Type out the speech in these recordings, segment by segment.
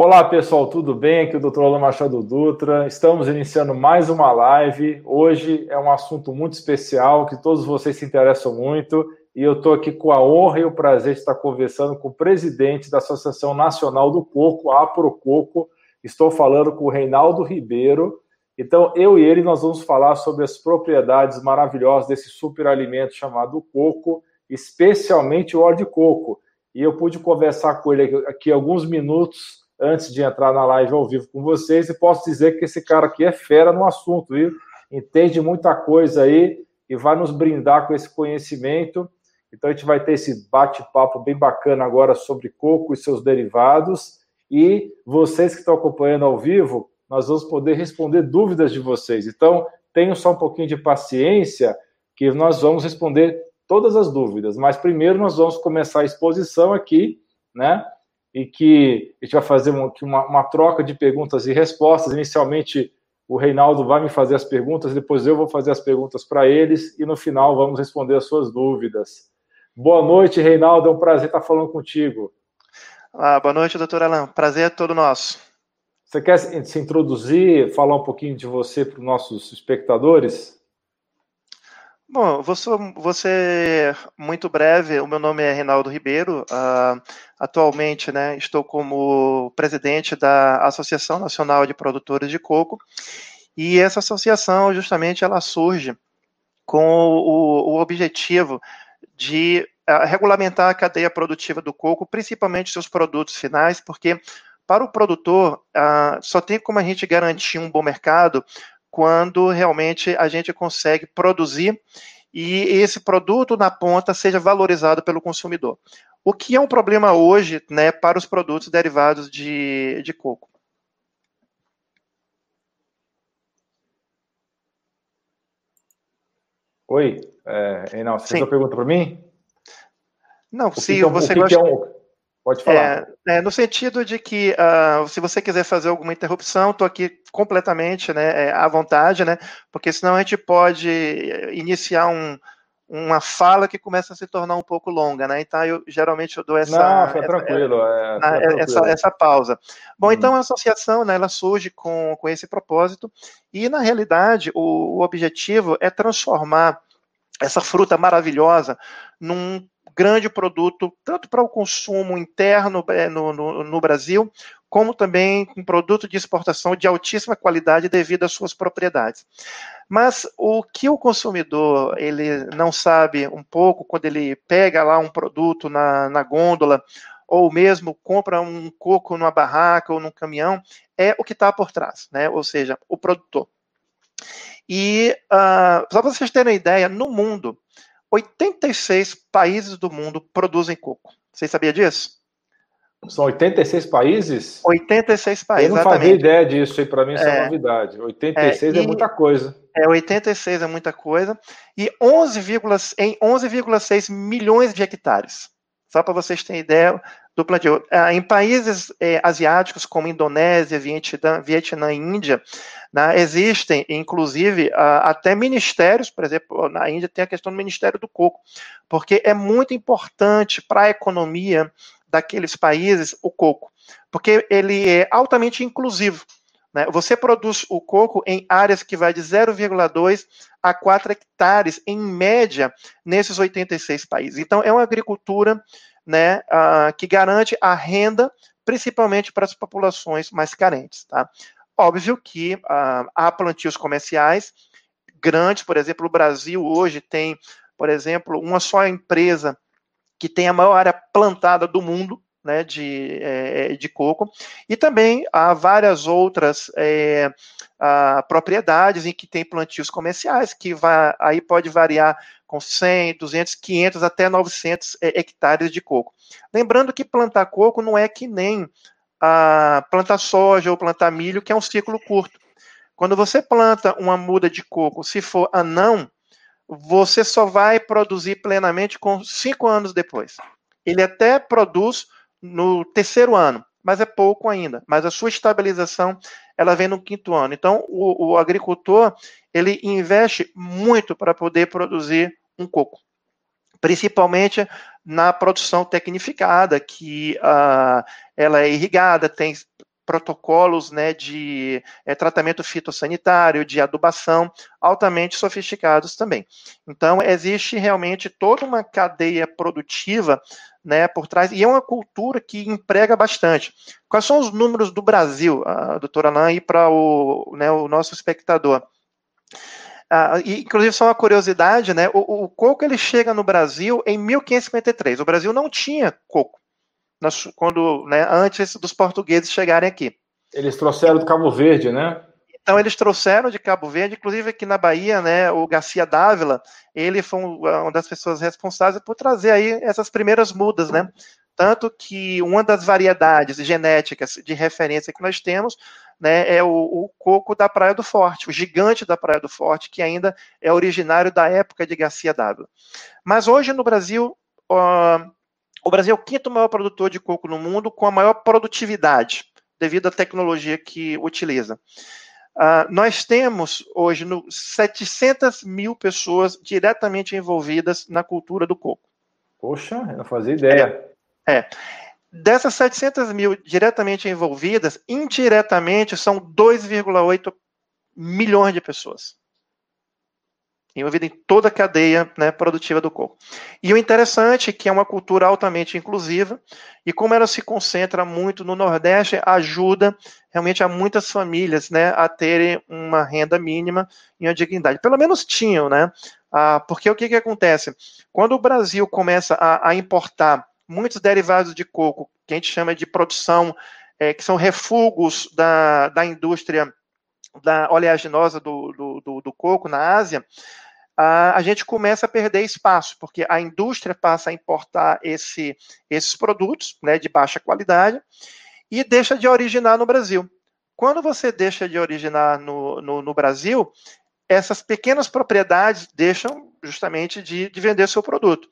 Olá pessoal, tudo bem? Aqui é o Dr. Alan Machado Dutra. Estamos iniciando mais uma live. Hoje é um assunto muito especial que todos vocês se interessam muito e eu estou aqui com a honra e o prazer de estar conversando com o presidente da Associação Nacional do Coco, a Aprococo. Estou falando com o Reinaldo Ribeiro. Então, eu e ele nós vamos falar sobre as propriedades maravilhosas desse superalimento chamado coco, especialmente o óleo de coco. E eu pude conversar com ele aqui alguns minutos antes de entrar na live ao vivo com vocês, e posso dizer que esse cara aqui é fera no assunto, viu? Entende muita coisa aí e vai nos brindar com esse conhecimento. Então a gente vai ter esse bate-papo bem bacana agora sobre coco e seus derivados. E vocês que estão acompanhando ao vivo, nós vamos poder responder dúvidas de vocês. Então, tenham só um pouquinho de paciência, que nós vamos responder todas as dúvidas. Mas primeiro nós vamos começar a exposição aqui, né? E que a gente vai fazer uma, uma, troca de perguntas e respostas. Inicialmente, o Reinaldo vai me fazer as perguntas, depois eu vou fazer as perguntas para eles e no final vamos responder as suas dúvidas. Boa noite, Reinaldo. É um prazer estar falando contigo. Ah, boa noite, doutor Alain. Prazer é todo nosso. Você quer se introduzir, falar um pouquinho de você para os nossos espectadores? Bom, vou, vou ser muito breve. O meu nome é Reinaldo Ribeiro. Uh, atualmente, né, estou como presidente da Associação Nacional de Produtores de Coco. E essa associação, justamente, ela surge com o, o objetivo de uh, regulamentar a cadeia produtiva do coco, principalmente seus produtos finais, porque para o produtor, uh, só tem como a gente garantir um bom mercado quando realmente a gente consegue produzir e esse produto na ponta seja valorizado pelo consumidor. O que é um problema hoje né, para os produtos derivados de, de coco. Oi, é, Reinaldo, você fez uma pergunta para mim? Não, se que, você que, gosta... Que é um... Pode falar. É, é, no sentido de que, uh, se você quiser fazer alguma interrupção, estou aqui completamente né, é, à vontade, né? Porque senão a gente pode iniciar um, uma fala que começa a se tornar um pouco longa, né? Então, eu geralmente eu dou essa. Não, fica tranquilo. É, tranquilo. Essa, essa pausa. Bom, hum. então a associação, né, ela surge com, com esse propósito, e na realidade, o, o objetivo é transformar essa fruta maravilhosa num grande produto, tanto para o consumo interno é, no, no, no Brasil, como também um produto de exportação de altíssima qualidade devido às suas propriedades. Mas o que o consumidor ele não sabe um pouco quando ele pega lá um produto na, na gôndola ou mesmo compra um coco numa barraca ou num caminhão é o que está por trás, né? Ou seja, o produtor. E uh, só para vocês terem uma ideia, no mundo 86 países do mundo produzem coco. Vocês sabiam disso? São 86 países? 86 países. Eu não fazia ideia disso, e para mim isso é, é novidade. 86 é, é, muita coisa. É, 86 é muita coisa. E 11, em 11,6 milhões de hectares. Só para vocês terem ideia do plantio. Ah, em países é, asiáticos como Indonésia, Vietnã, Vietnã e Índia, né, existem, inclusive, até ministérios, por exemplo, na Índia tem a questão do Ministério do Coco, porque é muito importante para a economia daqueles países o coco, porque ele é altamente inclusivo. Né? Você produz o coco em áreas que vai de 0,2 a 4 hectares, em média, nesses 86 países. Então, é uma agricultura né, uh, que garante a renda, principalmente para as populações mais carentes. Tá? Óbvio que uh, há plantios comerciais grandes, por exemplo, o Brasil hoje tem, por exemplo, uma só empresa que tem a maior área plantada do mundo, né, de, é, de coco, e também há várias outras é, propriedades em que tem plantios comerciais, que vai, aí pode variar com 100, 200, 500 até 900 é, hectares de coco. Lembrando que plantar coco não é que nem a plantar soja ou plantar milho, que é um ciclo curto. Quando você planta uma muda de coco, se for anão, você só vai produzir plenamente com cinco anos depois. Ele até produz no terceiro ano, mas é pouco ainda. Mas a sua estabilização ela vem no quinto ano. Então, o, o agricultor ele investe muito para poder produzir um coco, principalmente na produção tecnificada, que uh, ela é irrigada, tem protocolos né, de é, tratamento fitossanitário, de adubação, altamente sofisticados também. Então, existe realmente toda uma cadeia produtiva né, por trás, e é uma cultura que emprega bastante. Quais são os números do Brasil, a doutora Alain, e para o, né, o nosso espectador? Ah, e, inclusive, só uma curiosidade, né? O, o, coco ele chega no Brasil em 1553. O Brasil não tinha coco quando, né, antes dos portugueses chegarem aqui. Eles trouxeram do Cabo Verde, né? Então eles trouxeram de Cabo Verde, inclusive aqui na Bahia, né, o Garcia Dávila, ele foi uma das pessoas responsáveis por trazer aí essas primeiras mudas, né? Tanto que uma das variedades genéticas de referência que nós temos né, é o, o, coco da Praia do Forte, o gigante da Praia do Forte, que ainda é originário da época de Garcia Dávila. Mas hoje no Brasil, uh, o Brasil é o quinto maior produtor de coco no mundo, com a maior produtividade, devido à tecnologia que utiliza. Uh, nós temos hoje no, 700 mil pessoas diretamente envolvidas na cultura do coco. Poxa, eu não fazia ideia. É. é. Dessas 700 mil diretamente envolvidas, indiretamente são 2,8 milhões de pessoas envolvida em toda a cadeia né, produtiva do coco. E o interessante é que é uma cultura altamente inclusiva, e como ela se concentra muito no Nordeste, ajuda realmente a muitas famílias né, a terem uma renda mínima e uma dignidade. Pelo menos tinham, né? Ah, porque o que, que acontece? Quando o Brasil começa a, a importar muitos derivados de coco, que a gente chama de produção, é, que são refugos da, da indústria da oleaginosa do, do, do, do coco na Ásia, a gente começa a perder espaço, porque a indústria passa a importar esse, esses produtos né, de baixa qualidade e deixa de originar no Brasil. Quando você deixa de originar no, no, no Brasil, essas pequenas propriedades deixam justamente de, de vender seu produto.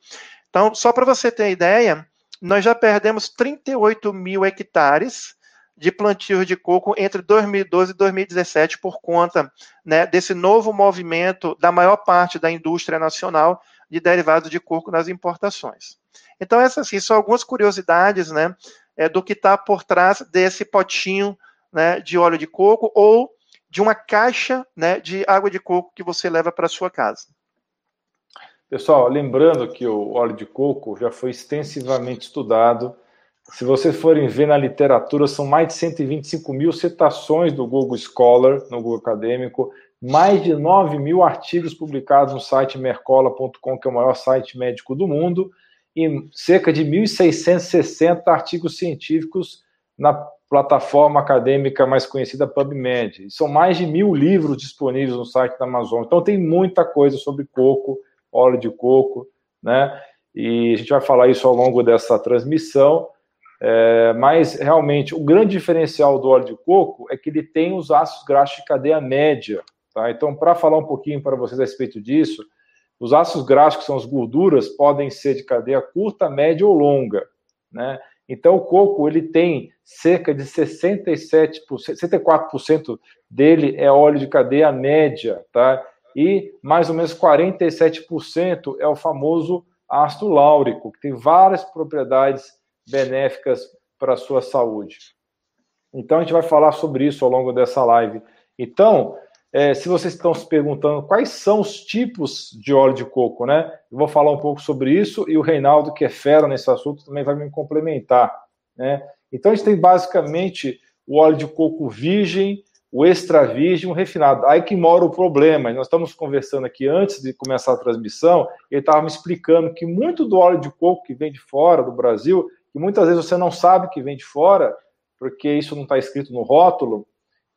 Então, só para você ter ideia, nós já perdemos 38 mil hectares de plantio de coco entre 2012 e 2017 por conta né, desse novo movimento da maior parte da indústria nacional de derivados de coco nas importações. Então, essas assim, são algumas curiosidades né, é, do que está por trás desse potinho né, de óleo de coco ou de uma caixa né, de água de coco que você leva para sua casa. Pessoal, lembrando que o óleo de coco já foi extensivamente estudado se vocês forem ver na literatura, são mais de 125 mil citações do Google Scholar, no Google Acadêmico, mais de 9 mil artigos publicados no site mercola.com, que é o maior site médico do mundo, e cerca de 1.660 artigos científicos na plataforma acadêmica mais conhecida PubMed. São mais de mil livros disponíveis no site da Amazon. Então tem muita coisa sobre coco, óleo de coco, né? E a gente vai falar isso ao longo dessa transmissão. É, mas realmente o grande diferencial do óleo de coco é que ele tem os ácidos graxos de cadeia média. Tá? Então, para falar um pouquinho para vocês a respeito disso, os ácidos graxos, que são as gorduras, podem ser de cadeia curta, média ou longa. Né? Então, o coco ele tem cerca de 67%, 64% dele é óleo de cadeia média, tá? E mais ou menos 47% é o famoso ácido láurico, que tem várias propriedades benéficas para a sua saúde. Então, a gente vai falar sobre isso ao longo dessa live. Então, é, se vocês estão se perguntando quais são os tipos de óleo de coco, né? Eu vou falar um pouco sobre isso e o Reinaldo, que é fera nesse assunto, também vai me complementar, né? Então, a gente tem basicamente o óleo de coco virgem, o extra virgem, o refinado. Aí que mora o problema. Nós estamos conversando aqui antes de começar a transmissão, ele estava me explicando que muito do óleo de coco que vem de fora do Brasil e muitas vezes você não sabe que vem de fora, porque isso não está escrito no rótulo,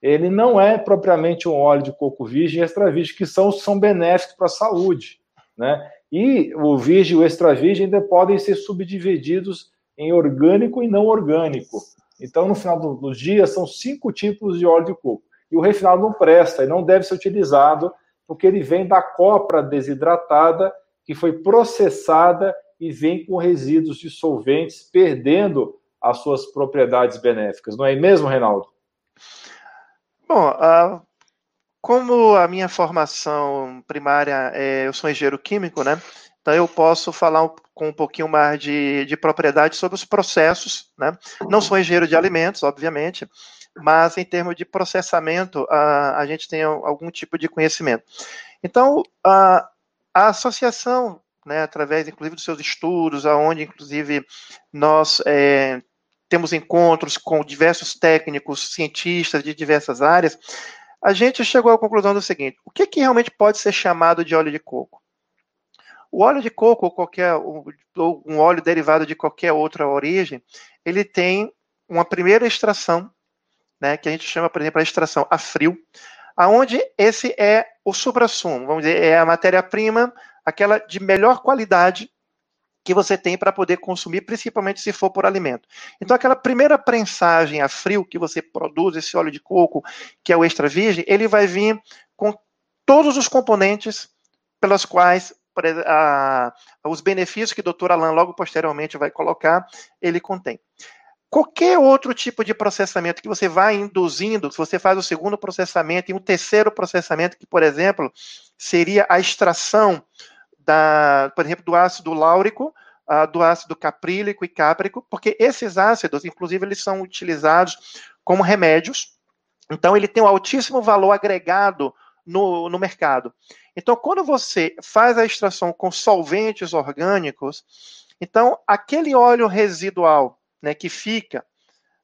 ele não é propriamente um óleo de coco virgem e extra virgem, que são, são benéficos para a saúde. Né? E o virgem e o extra virgem ainda podem ser subdivididos em orgânico e não orgânico. Então, no final do, do dia, são cinco tipos de óleo de coco. E o refinado não presta e não deve ser utilizado, porque ele vem da copra desidratada, que foi processada e vem com resíduos dissolventes, perdendo as suas propriedades benéficas. Não é mesmo, Reinaldo? Bom, uh, como a minha formação primária é, eu sou engenheiro químico, né? Então, eu posso falar um, com um pouquinho mais de, de propriedade sobre os processos, né? Não sou engenheiro de alimentos, obviamente, mas em termos de processamento, a, a gente tem algum tipo de conhecimento. Então, a, a associação, né, através, inclusive, dos seus estudos, aonde, inclusive, nós é, temos encontros com diversos técnicos, cientistas de diversas áreas, a gente chegou à conclusão do seguinte: o que, que realmente pode ser chamado de óleo de coco? O óleo de coco ou qualquer ou um óleo derivado de qualquer outra origem, ele tem uma primeira extração, né, que a gente chama, por exemplo, a extração a frio, aonde esse é o suprassumo, vamos dizer, é a matéria-prima, aquela de melhor qualidade que você tem para poder consumir, principalmente se for por alimento. Então, aquela primeira prensagem a frio que você produz, esse óleo de coco, que é o extra virgem, ele vai vir com todos os componentes pelas quais a, os benefícios que o doutor Alain logo posteriormente vai colocar, ele contém. Qualquer outro tipo de processamento que você vai induzindo, se você faz o segundo processamento e um terceiro processamento, que, por exemplo, seria a extração, da, por exemplo, do ácido láurico, uh, do ácido caprílico e cáprico, porque esses ácidos, inclusive, eles são utilizados como remédios, então ele tem um altíssimo valor agregado no, no mercado. Então, quando você faz a extração com solventes orgânicos, então aquele óleo residual né, que fica,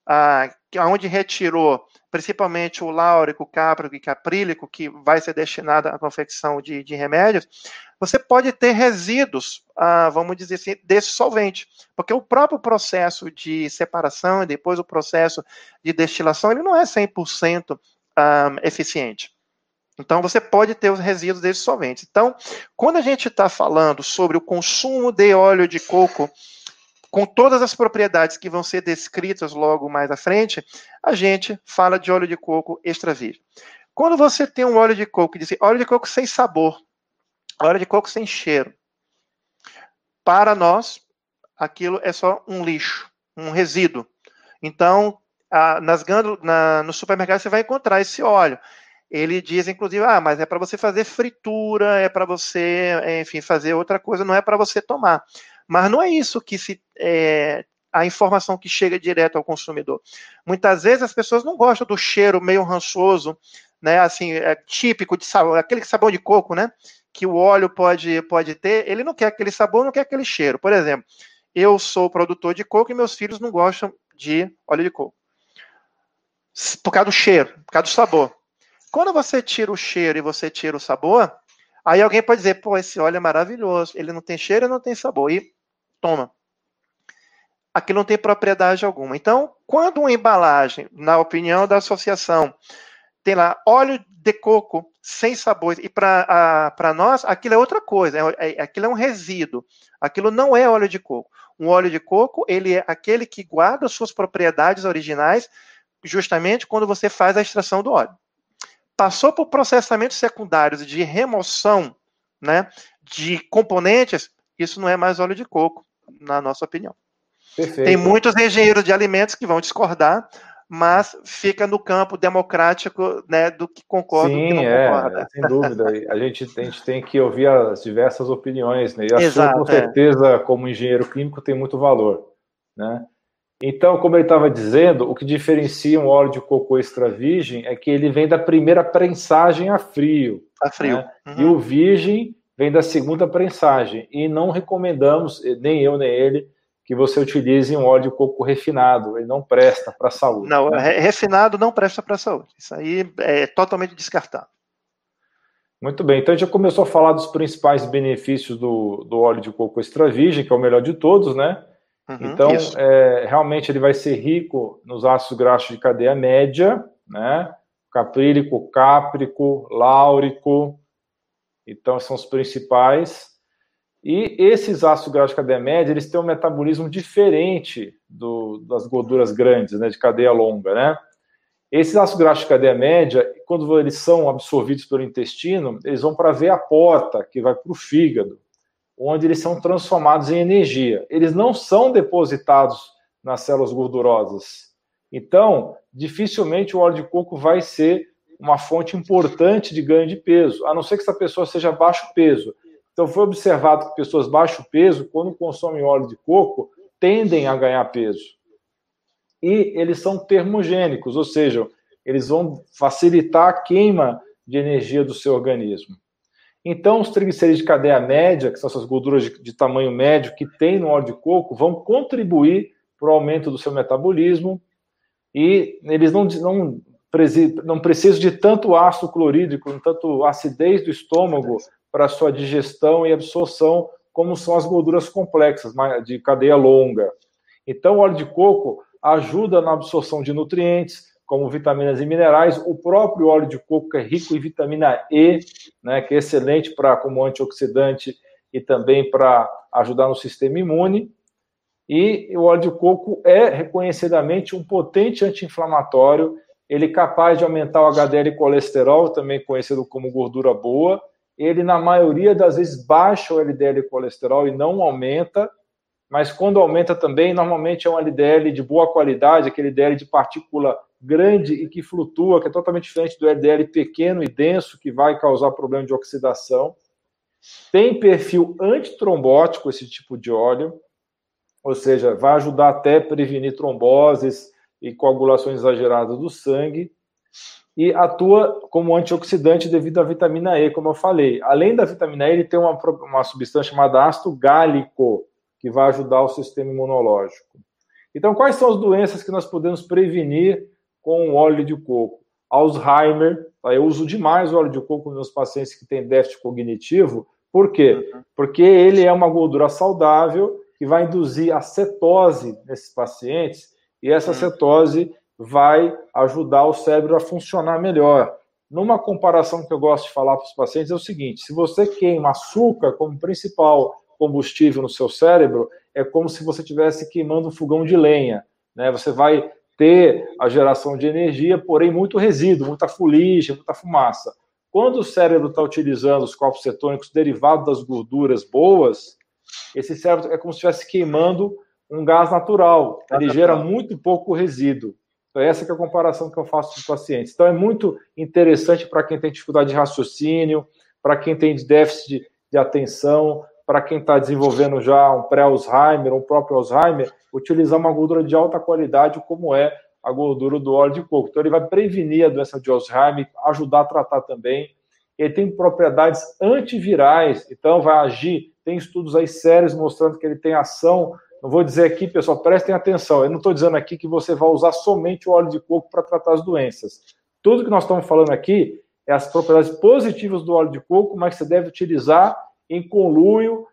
ah, onde retirou principalmente o láurico, cáprico e caprílico, que vai ser destinado à confecção de, de remédios, você pode ter resíduos, ah, vamos dizer assim, desse solvente, porque o próprio processo de separação e depois o processo de destilação, ele não é 100% ah, eficiente. Então, você pode ter os resíduos desses solventes. Então, quando a gente está falando sobre o consumo de óleo de coco, com todas as propriedades que vão ser descritas logo mais à frente, a gente fala de óleo de coco extra virgem. Quando você tem um óleo de coco diz assim, óleo de coco sem sabor, óleo de coco sem cheiro, para nós, aquilo é só um lixo, um resíduo. Então, a, nas na, no supermercado você vai encontrar esse óleo ele diz, inclusive, ah, mas é para você fazer fritura, é para você, enfim, fazer outra coisa, não é para você tomar. Mas não é isso que se. É, a informação que chega direto ao consumidor. Muitas vezes as pessoas não gostam do cheiro meio rançoso, né? Assim, é típico de sabor, aquele sabor de coco, né? Que o óleo pode, pode ter. Ele não quer aquele sabor, não quer aquele cheiro. Por exemplo, eu sou produtor de coco e meus filhos não gostam de óleo de coco. Por causa do cheiro, por causa do sabor. Quando você tira o cheiro e você tira o sabor, aí alguém pode dizer, pô, esse óleo é maravilhoso, ele não tem cheiro e não tem sabor. E toma. Aqui não tem propriedade alguma. Então, quando uma embalagem, na opinião da associação, tem lá óleo de coco sem sabor, e para nós, aquilo é outra coisa, é, é, aquilo é um resíduo, aquilo não é óleo de coco. Um óleo de coco, ele é aquele que guarda suas propriedades originais justamente quando você faz a extração do óleo passou por processamentos secundários de remoção né, de componentes, isso não é mais óleo de coco, na nossa opinião. Perfeito. Tem muitos engenheiros de alimentos que vão discordar, mas fica no campo democrático né, do que concorda Sim, e do que não é, concorda. Sem dúvida. A gente, a gente tem que ouvir as diversas opiniões, né? E a Exato, sua, com é. certeza, é. como engenheiro clínico, tem muito valor. Né? Então, como ele estava dizendo, o que diferencia um óleo de coco extra virgem é que ele vem da primeira prensagem a frio. A frio. Né? Uhum. E o virgem vem da segunda prensagem. E não recomendamos, nem eu nem ele, que você utilize um óleo de coco refinado. Ele não presta para a saúde. Não, né? refinado não presta para a saúde. Isso aí é totalmente descartado. Muito bem, então a gente já começou a falar dos principais benefícios do, do óleo de coco extra virgem, que é o melhor de todos, né? Uhum, então, é, realmente ele vai ser rico nos ácidos graxos de cadeia média, né? Caprílico, cáprico, láurico. Então, são os principais. E esses ácidos graxos de cadeia média, eles têm um metabolismo diferente do, das gorduras grandes, né, de cadeia longa, né? Esses ácidos graxos de cadeia média, quando eles são absorvidos pelo intestino, eles vão para a veia porta, que vai para o fígado onde eles são transformados em energia. Eles não são depositados nas células gordurosas. Então, dificilmente o óleo de coco vai ser uma fonte importante de ganho de peso, a não ser que essa pessoa seja baixo peso. Então, foi observado que pessoas baixo peso, quando consomem óleo de coco, tendem a ganhar peso. E eles são termogênicos, ou seja, eles vão facilitar a queima de energia do seu organismo. Então, os triglicerídeos de cadeia média, que são essas gorduras de, de tamanho médio que tem no óleo de coco, vão contribuir para o aumento do seu metabolismo e eles não, não, não precisam de tanto ácido clorídrico, tanto acidez do estômago para sua digestão e absorção, como são as gorduras complexas, de cadeia longa. Então, o óleo de coco ajuda na absorção de nutrientes, como vitaminas e minerais. O próprio óleo de coco é rico em vitamina E, né, que é excelente para como antioxidante e também para ajudar no sistema imune. E o óleo de coco é reconhecidamente um potente anti-inflamatório. Ele é capaz de aumentar o HDL colesterol, também conhecido como gordura boa, ele, na maioria das vezes, baixa o LDL colesterol e não aumenta, mas quando aumenta também, normalmente é um LDL de boa qualidade, aquele LDL de partícula grande e que flutua, que é totalmente diferente do LDL pequeno e denso, que vai causar problema de oxidação. Tem perfil antitrombótico esse tipo de óleo, ou seja, vai ajudar até a prevenir tromboses e coagulações exageradas do sangue e atua como antioxidante devido à vitamina E, como eu falei. Além da vitamina E, ele tem uma, uma substância chamada ácido gálico, que vai ajudar o sistema imunológico. Então, quais são as doenças que nós podemos prevenir com o óleo de coco? Alzheimer, tá? eu uso demais o óleo de coco nos meus pacientes que têm déficit cognitivo. Por quê? Uhum. Porque ele é uma gordura saudável que vai induzir a cetose nesses pacientes, e essa uhum. cetose vai ajudar o cérebro a funcionar melhor. Numa comparação que eu gosto de falar para os pacientes é o seguinte: se você queima açúcar como principal combustível no seu cérebro, é como se você estivesse queimando um fogão de lenha. Né? Você vai ter a geração de energia, porém muito resíduo, muita fuligem, muita fumaça. Quando o cérebro está utilizando os corpos cetônicos derivados das gorduras boas, esse cérebro é como se estivesse queimando um gás natural. Ele gera muito pouco resíduo. Então, essa é a comparação que eu faço com os pacientes. Então, é muito interessante para quem tem dificuldade de raciocínio, para quem tem déficit de, de atenção, para quem está desenvolvendo já um pré-Alzheimer, um próprio Alzheimer, utilizar uma gordura de alta qualidade, como é a gordura do óleo de coco. Então, ele vai prevenir a doença de Alzheimer, ajudar a tratar também. Ele tem propriedades antivirais, então vai agir. Tem estudos aí sérios mostrando que ele tem ação não vou dizer aqui, pessoal, prestem atenção. Eu não estou dizendo aqui que você vai usar somente o óleo de coco para tratar as doenças. Tudo que nós estamos falando aqui é as propriedades positivas do óleo de coco, mas você deve utilizar em conluio,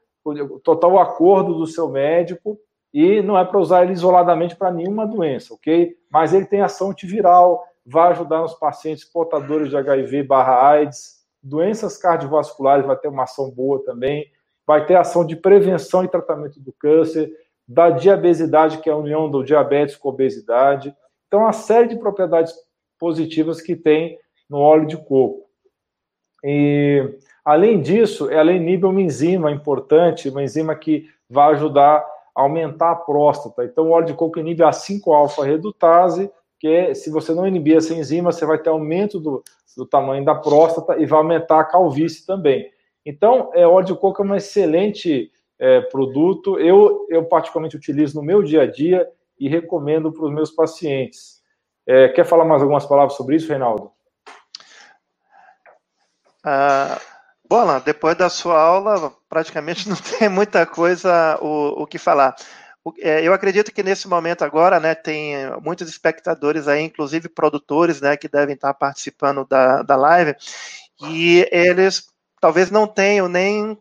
total acordo do seu médico, e não é para usar ele isoladamente para nenhuma doença, ok? Mas ele tem ação antiviral, vai ajudar nos pacientes portadores de HIV barra AIDS, doenças cardiovasculares vai ter uma ação boa também, vai ter ação de prevenção e tratamento do câncer, da diabesidade, que é a união do diabetes com obesidade. Então, uma série de propriedades positivas que tem no óleo de coco. E, além disso, ela inibe uma enzima importante, uma enzima que vai ajudar a aumentar a próstata. Então, o óleo de coco inibe a 5-alfa-redutase, que é, se você não inibir essa enzima, você vai ter aumento do, do tamanho da próstata e vai aumentar a calvície também. Então, é, óleo de coco é uma excelente é, produto. Eu, eu, particularmente, utilizo no meu dia a dia e recomendo para os meus pacientes. É, quer falar mais algumas palavras sobre isso, Reinaldo? Ah, Bola, depois da sua aula, praticamente não tem muita coisa o, o que falar. É, eu acredito que nesse momento agora, né, tem muitos espectadores aí, inclusive produtores, né, que devem estar participando da, da live, e eles talvez não tenham nem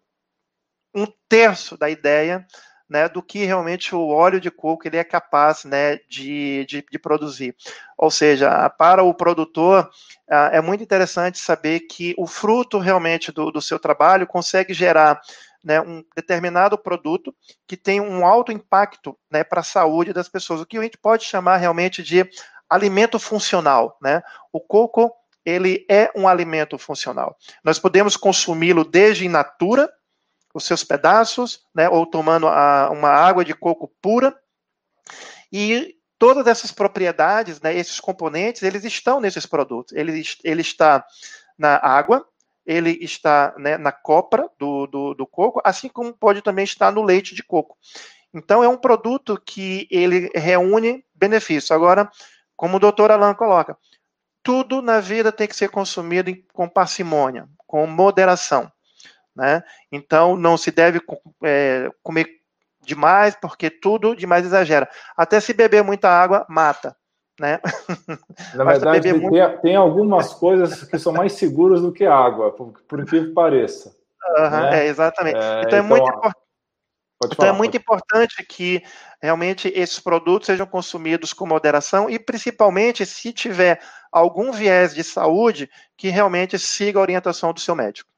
um terço da ideia né, do que realmente o óleo de coco ele é capaz né, de, de, de produzir. Ou seja, para o produtor, ah, é muito interessante saber que o fruto realmente do, do seu trabalho consegue gerar né, um determinado produto que tem um alto impacto né, para a saúde das pessoas, o que a gente pode chamar realmente de alimento funcional. Né? O coco ele é um alimento funcional. Nós podemos consumi-lo desde in natura, os seus pedaços, né, ou tomando a, uma água de coco pura. E todas essas propriedades, né, esses componentes, eles estão nesses produtos. Ele, ele está na água, ele está né, na copra do, do, do, coco, assim como pode também estar no leite de coco. Então, é um produto que ele reúne benefícios. Agora, como o doutor Alan coloca, tudo na vida tem que ser consumido com parcimônia, com moderação. Né? Então, não se deve é, comer demais, porque tudo demais exagera. Até se beber muita água, mata né? Na verdade, tem, muito... tem, algumas coisas que são mais seguras do que água, por, por incrível que pareça. Uhum, né? É, exatamente. É, então, é muito importante. Então falar, é muito importante que realmente esses produtos sejam consumidos com moderação e principalmente se tiver algum viés de saúde que realmente siga a orientação do seu médico.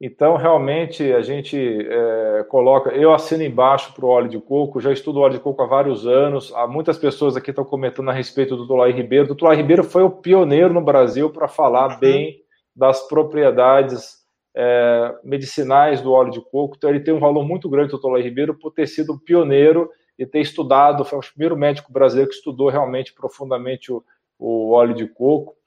Então, realmente, a gente é, coloca. Eu assino embaixo para o óleo de coco, já estudo óleo de coco há vários anos. Há muitas pessoas aqui estão comentando a respeito do Dr. Ribeiro. O Dr. Ribeiro foi o pioneiro no Brasil para falar uhum. bem das propriedades é, medicinais do óleo de coco. Então, ele tem um valor muito grande, o Dr. Ribeiro, por ter sido pioneiro e ter estudado. Foi o primeiro médico brasileiro que estudou realmente profundamente o, o óleo de coco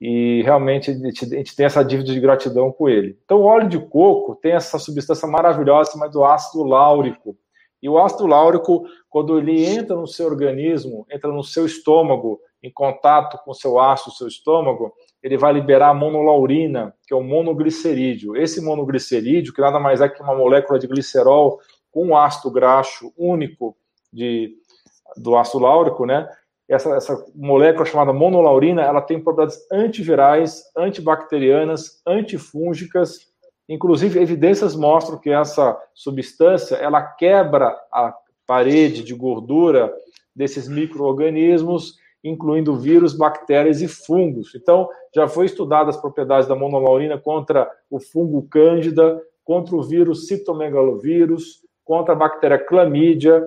e realmente a gente, tem essa dívida de gratidão com ele. Então, o óleo de coco tem essa substância maravilhosa chamada ácido láurico. E o ácido láurico, quando ele entra no seu organismo, entra no seu estômago, em contato com o seu ácido, seu estômago, ele vai liberar a monolaurina, que é o monoglicerídeo. Esse monoglicerídeo, que nada mais é que uma molécula de glicerol com um ácido graxo único de, do ácido láurico, né? Essa, essa molécula chamada monolaurina, ela tem propriedades antivirais, antibacterianas, antifúngicas. Inclusive, evidências mostram que essa substância ela quebra a parede de gordura desses micro-organismos, incluindo vírus, bactérias e fungos. Então, já foi estudado as propriedades da monolaurina contra o fungo cândida, contra o vírus citomegalovírus, contra a bactéria clamídia,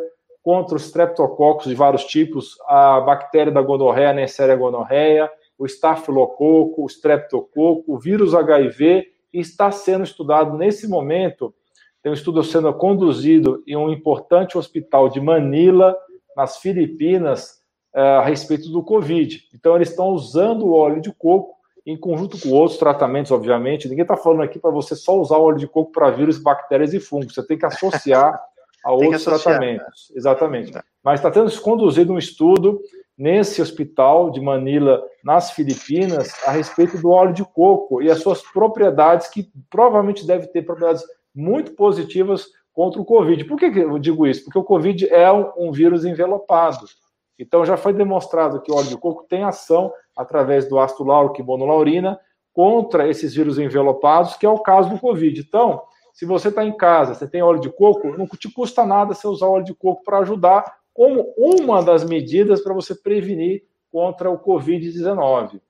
contra os streptococcus de vários tipos, a bactéria da gonorreia, a Neisseria gonorreia, o estafilococo, o streptococo, o vírus HIV, e está sendo estudado nesse momento, tem um estudo sendo conduzido em um importante hospital de Manila, nas Filipinas, eh, a respeito do Covid. Então, eles estão usando o óleo de coco em conjunto com outros tratamentos, obviamente. Ninguém está falando aqui para você só usar o óleo de coco para vírus, bactérias e fungos. Você tem que associar a Tem outros tratamentos. Exatamente. É. Mas está tendo se conduzido um estudo nesse hospital de Manila, nas Filipinas, a respeito do óleo de coco e as suas propriedades, que provavelmente deve ter propriedades muito positivas contra o Covid. Por que eu digo isso? Porque o Covid é um, um vírus envelopado. Então, já foi demonstrado que o óleo de coco tem ação através do ácido láurico e monolaurina contra esses vírus envelopados, que é o caso do Covid. Então, se você está em casa, você tem óleo de coco, não te custa nada você usar óleo de coco para ajudar, como uma das medidas para você prevenir contra o Covid-19.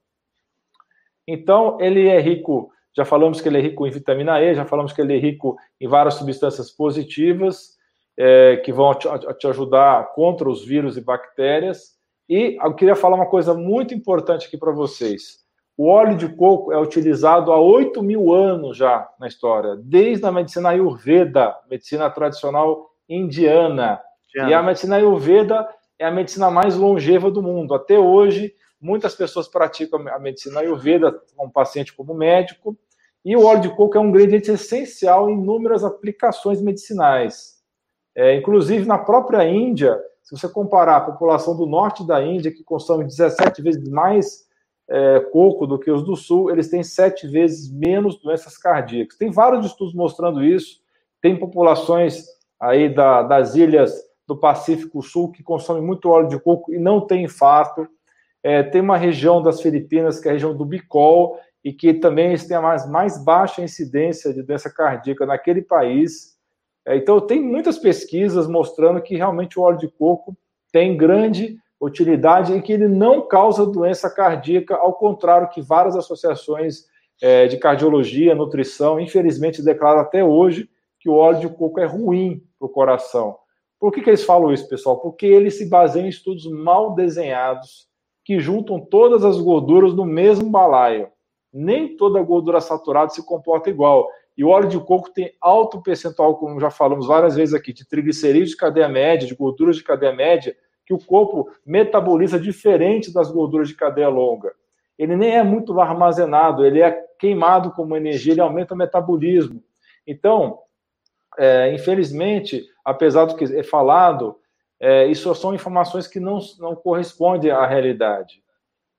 Então, ele é rico, já falamos que ele é rico em vitamina E, já falamos que ele é rico em várias substâncias positivas é, que vão te, te ajudar contra os vírus e bactérias. E eu queria falar uma coisa muito importante aqui para vocês. O óleo de coco é utilizado há 8 mil anos já na história, desde a medicina Ayurveda, medicina tradicional indiana. E a medicina Ayurveda é a medicina mais longeva do mundo. Até hoje, muitas pessoas praticam a medicina Ayurveda como paciente, como médico. E o óleo de coco é um ingrediente essencial em inúmeras aplicações medicinais. É, inclusive, na própria Índia, se você comparar a população do norte da Índia, que consome 17 vezes mais é, coco do que os do sul, eles têm sete vezes menos doenças cardíacas. Tem vários estudos mostrando isso. Tem populações aí da, das ilhas do Pacífico Sul que consomem muito óleo de coco e não tem infarto. É, tem uma região das Filipinas, que é a região do Bicol, e que também têm a mais, mais baixa incidência de doença cardíaca naquele país. É, então, tem muitas pesquisas mostrando que realmente o óleo de coco tem grande utilidade e que ele não causa doença cardíaca, ao contrário que várias associações é, de cardiologia, nutrição, infelizmente declaram até hoje que o óleo de coco é ruim para o coração. Por que, que eles falam isso, pessoal? Porque eles se baseiam em estudos mal desenhados que juntam todas as gorduras no mesmo balaio. Nem toda gordura saturada se comporta igual. E o óleo de coco tem alto percentual, como já falamos várias vezes aqui, de triglicerídeos de cadeia média, de gorduras de cadeia média, que o corpo metaboliza diferente das gorduras de cadeia longa. Ele nem é muito armazenado, ele é queimado como energia, ele aumenta o metabolismo. Então, é, infelizmente, apesar do que é falado, é, isso são informações que não, não correspondem à realidade.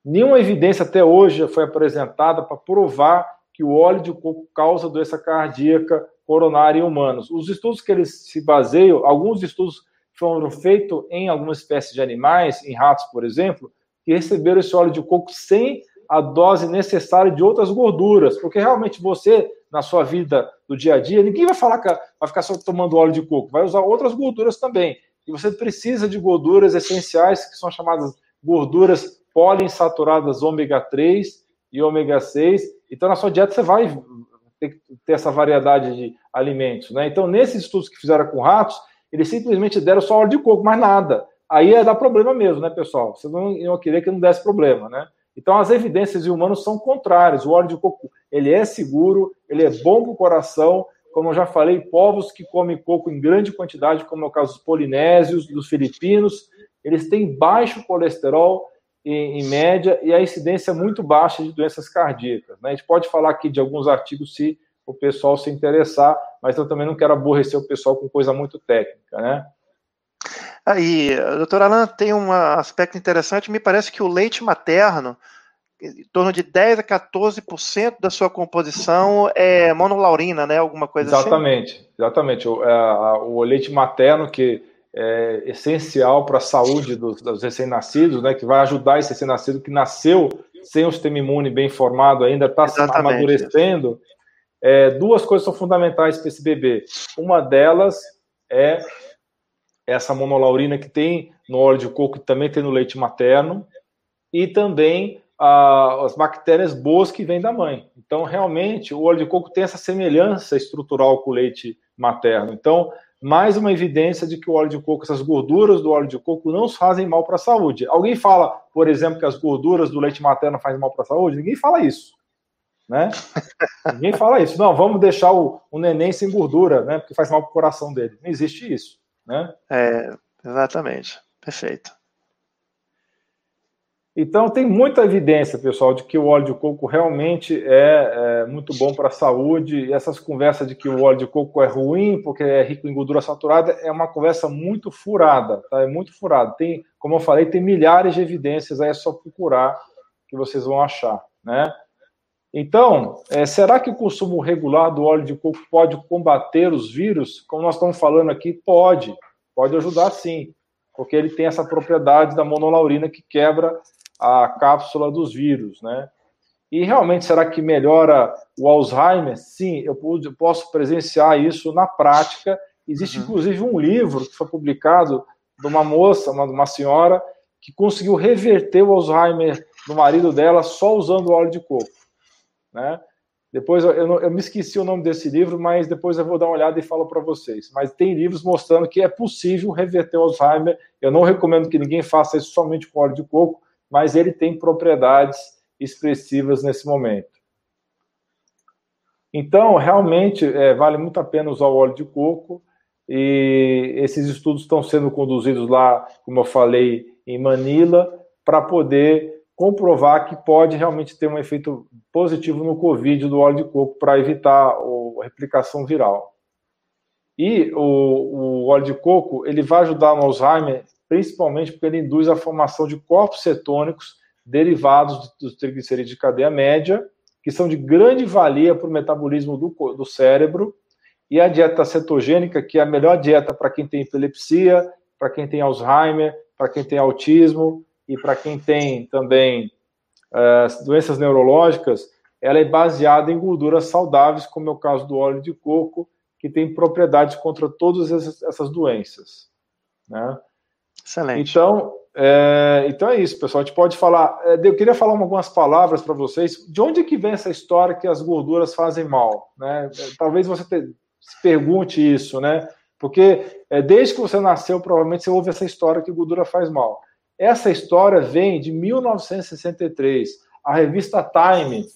Nenhuma evidência até hoje foi apresentada para provar que o óleo de coco causa doença cardíaca coronária em humanos. Os estudos que eles se baseiam, alguns estudos foram feitos em algumas espécies de animais, em ratos, por exemplo, que receberam esse óleo de coco sem a dose necessária de outras gorduras, porque realmente você, na sua vida do dia a dia, ninguém vai falar que vai ficar só tomando óleo de coco, vai usar outras gorduras também. E você precisa de gorduras essenciais, que são chamadas gorduras poliinsaturadas ômega 3 e ômega 6. Então, na sua dieta, você vai ter, ter essa variedade de alimentos. Né? Então, nesses estudos que fizeram com ratos, eles simplesmente deram só óleo de coco, mais nada. Aí é dar problema mesmo, né, pessoal? Vocês não iam querer que não desse problema, né? Então, as evidências em humanos são contrárias. O óleo de coco, ele é seguro, ele é bom para o coração. Como eu já falei, povos que comem coco em grande quantidade, como é o caso dos polinésios, dos filipinos, eles têm baixo colesterol, em, em, média, e a incidência é muito baixa de doenças cardíacas. Né? A gente pode falar aqui de alguns artigos se o pessoal se interessar, mas eu também não quero aborrecer o pessoal com coisa muito técnica, né? Aí, doutor Alan, tem um aspecto interessante, me parece que o leite materno, em torno de 10 a 14% da sua composição é monolaurina, né? Alguma coisa exatamente, assim? Exatamente, exatamente. O, é, o leite materno, que é, essencial para a saúde dos, dos recém-nascidos, né, que vai ajudar esse recém-nascido que nasceu sem o sistema imune bem formado, ainda está se amadurecendo. É, duas coisas são fundamentais para esse bebê. Uma delas é essa monolaurina que tem no óleo de coco e também tem no leite materno, e também a, as bactérias boas que vêm da mãe. Então, realmente, o óleo de coco tem essa semelhança estrutural com o leite materno. Então, mais uma evidência de que o óleo de coco, essas gorduras do óleo de coco não fazem mal para a saúde. Alguém fala, por exemplo, que as gorduras do leite materno fazem mal para a saúde? Ninguém fala isso. Né? Ninguém fala isso. Não, vamos deixar o, o neném sem gordura, né? Porque faz mal para o coração dele. Não existe isso. Né? É, exatamente. Perfeito. Então, tem muita evidência, pessoal, de que o óleo de coco realmente é, é muito bom para a saúde. E essas conversas de que o óleo de coco é ruim porque é rico em gordura saturada é uma conversa muito furada, tá? É muito furada. Tem, como eu falei, tem milhares de evidências, aí é só procurar que vocês vão achar, né? Então, é, será que o consumo regular do óleo de coco pode combater os vírus? Como nós estamos falando aqui, pode. Pode ajudar sim, porque ele tem essa propriedade da monolaurina que quebra a cápsula dos vírus, né? E realmente, será que melhora o Alzheimer? Sim, eu posso presenciar isso na prática. Existe, uhum. inclusive, um livro que foi publicado de uma moça, uma, uma senhora, que conseguiu reverter o Alzheimer do marido dela só usando óleo de coco. Né? Depois eu, eu, eu, me esqueci o nome desse livro, mas depois eu vou dar uma olhada e falo para vocês. Mas tem livros mostrando que é possível reverter o Alzheimer. Eu não recomendo que ninguém faça isso somente com óleo de coco, mas ele tem propriedades expressivas nesse momento. Então, realmente, é, vale muito a pena usar o óleo de coco, e esses estudos estão sendo conduzidos lá, como eu falei, em Manila, para poder comprovar que pode realmente ter um efeito positivo no Covid do óleo de coco para evitar a replicação viral. E o, o, óleo de coco ele vai ajudar no Alzheimer principalmente porque ele induz a formação de corpos cetônicos derivados dos triglicerídeos de cadeia média, que são de grande valia para o metabolismo do, do cérebro, e a dieta cetogênica, que é a melhor dieta para quem tem epilepsia, para quem tem Alzheimer, para quem tem autismo e para quem tem também uh, doenças neurológicas, ela é baseada em gorduras saudáveis, como é o caso do óleo de coco, que tem propriedades contra todas essas doenças. Né? Excelente. Então, é, então é isso, pessoal. A gente pode falar. É, eu queria falar algumas palavras para vocês. De onde é que vem essa história que as gorduras fazem mal? Né? Talvez você te, se pergunte isso, né? Porque é, desde que você nasceu, provavelmente você ouve essa história que gordura faz mal. Essa história vem de 1963. A revista Time,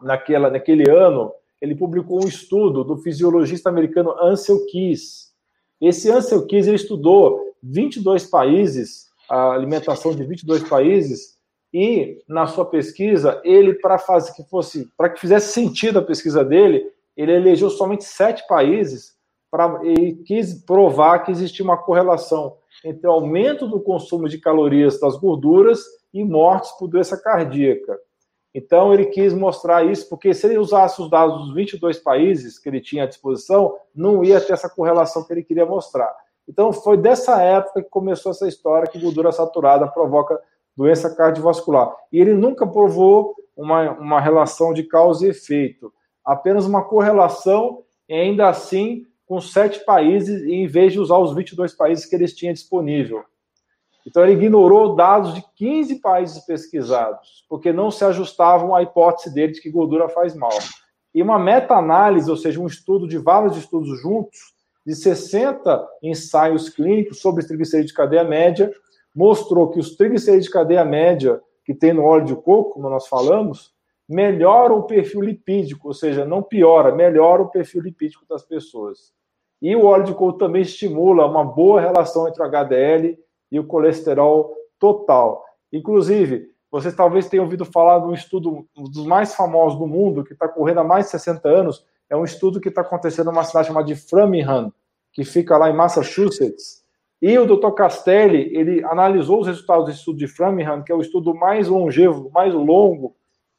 naquela, naquele ano, ele publicou um estudo do fisiologista americano Ansel Keys. Esse Ansel Keys ele estudou 22 países, a alimentação de 22 países, E na sua pesquisa, ele para fazer que fosse, para que fizesse sentido a pesquisa dele, ele elegeu somente sete países para e quis provar que existia uma correlação entre o aumento do consumo de calorias das gorduras e mortes por doença cardíaca. Então, ele quis mostrar isso, porque se ele usasse os dados dos 22 países que ele tinha à disposição, não ia ter essa correlação que ele queria mostrar. Então, foi dessa época que começou essa história que gordura saturada provoca doença cardiovascular. E ele nunca provou uma, uma relação de causa e efeito, apenas uma correlação, e ainda assim, com sete países, em vez de usar os 22 países que eles tinham disponível. Então, ele ignorou dados de 15 países pesquisados, porque não se ajustavam à hipótese dele de que gordura faz mal. E uma meta-análise, ou seja, um estudo de vários estudos juntos, de 60 ensaios clínicos sobre triglicerídeos de cadeia média, mostrou que os triglicerídeos de cadeia média que tem no óleo de coco, como nós falamos, melhoram o perfil lipídico, ou seja, não piora, melhora o perfil lipídico das pessoas. E o óleo de coco também estimula uma boa relação entre o HDL e o colesterol total. Inclusive, vocês talvez tenham ouvido falar de um estudo um dos mais famosos do mundo, que está correndo há mais de 60 anos. É um estudo que está acontecendo numa cidade chamada de Framingham, que fica lá em Massachusetts. E o Dr. Castelli, ele analisou os resultados do estudo de Framingham, que é o estudo mais longevo, mais longo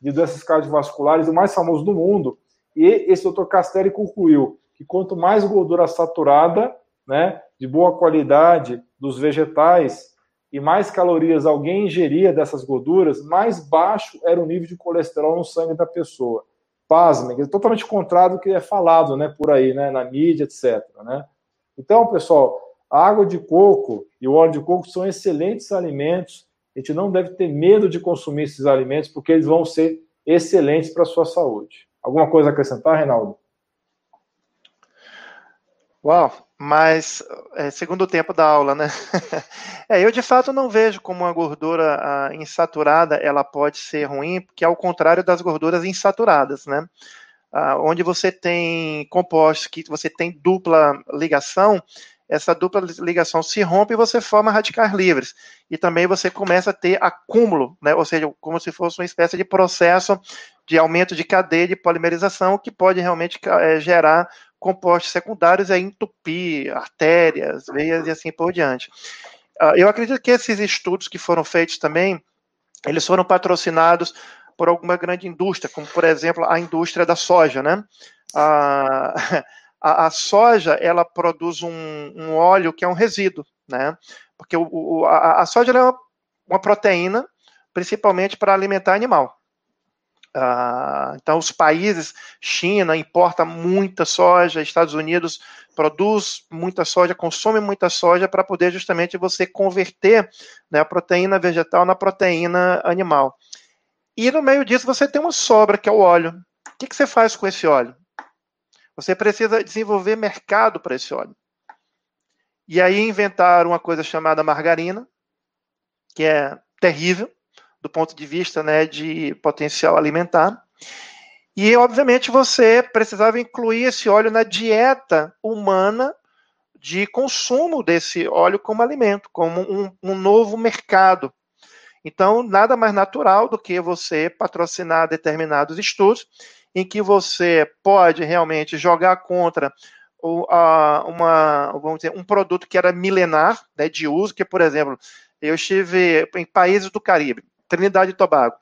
de doenças cardiovasculares, o mais famoso do mundo. E esse Dr. Castelli concluiu que quanto mais gordura saturada, né, de boa qualidade dos vegetais e mais calorias alguém ingeria dessas gorduras, mais baixo era o nível de colesterol no sangue da pessoa. Pasmem, é totalmente contrário do que é falado, né, por aí, né, na mídia, etc, né? Então, pessoal, a água de coco e o óleo de coco são excelentes alimentos. A gente não deve ter medo de consumir esses alimentos, porque eles vão ser excelentes para a sua saúde. Alguma coisa a acrescentar, Reinaldo? Uau, mas é, segundo tempo da aula, né? é, eu de fato não vejo como uma gordura ah, insaturada ela pode ser ruim, porque é ao contrário das gorduras insaturadas, né? Ah, onde você tem compostos que você tem dupla ligação, essa dupla ligação se rompe e você forma radicais livres. E também você começa a ter acúmulo, né? ou seja, como se fosse uma espécie de processo de aumento de cadeia de polimerização que pode realmente é, gerar compostos secundários é entupir artérias, veias e assim por diante. Uh, eu acredito que esses estudos que foram feitos também, eles foram patrocinados por alguma grande indústria, como por exemplo a indústria da soja, né? Uh, a, a, soja ela produz um, um, óleo que é um resíduo, né? Porque o, o, a, a, soja é uma, uma proteína principalmente para alimentar animal. Uh, então, os países, China importa muita soja, Estados Unidos produz muita soja, consome muita soja para poder justamente você converter né, a proteína vegetal na proteína animal. E no meio disso você tem uma sobra, que é o óleo. O que, que você faz com esse óleo? Você precisa desenvolver mercado para esse óleo. E aí inventaram uma coisa chamada margarina, que é terrível, do ponto de vista né, de potencial alimentar. E, obviamente, você precisava incluir esse óleo na dieta humana de consumo desse óleo como alimento, como um, um novo mercado. Então, nada mais natural do que você patrocinar determinados estudos em que você pode realmente jogar contra o, a, uma, vamos dizer, um produto que era milenar né, de uso, que, por exemplo, eu estive em países do Caribe, Trinidade e Tobago.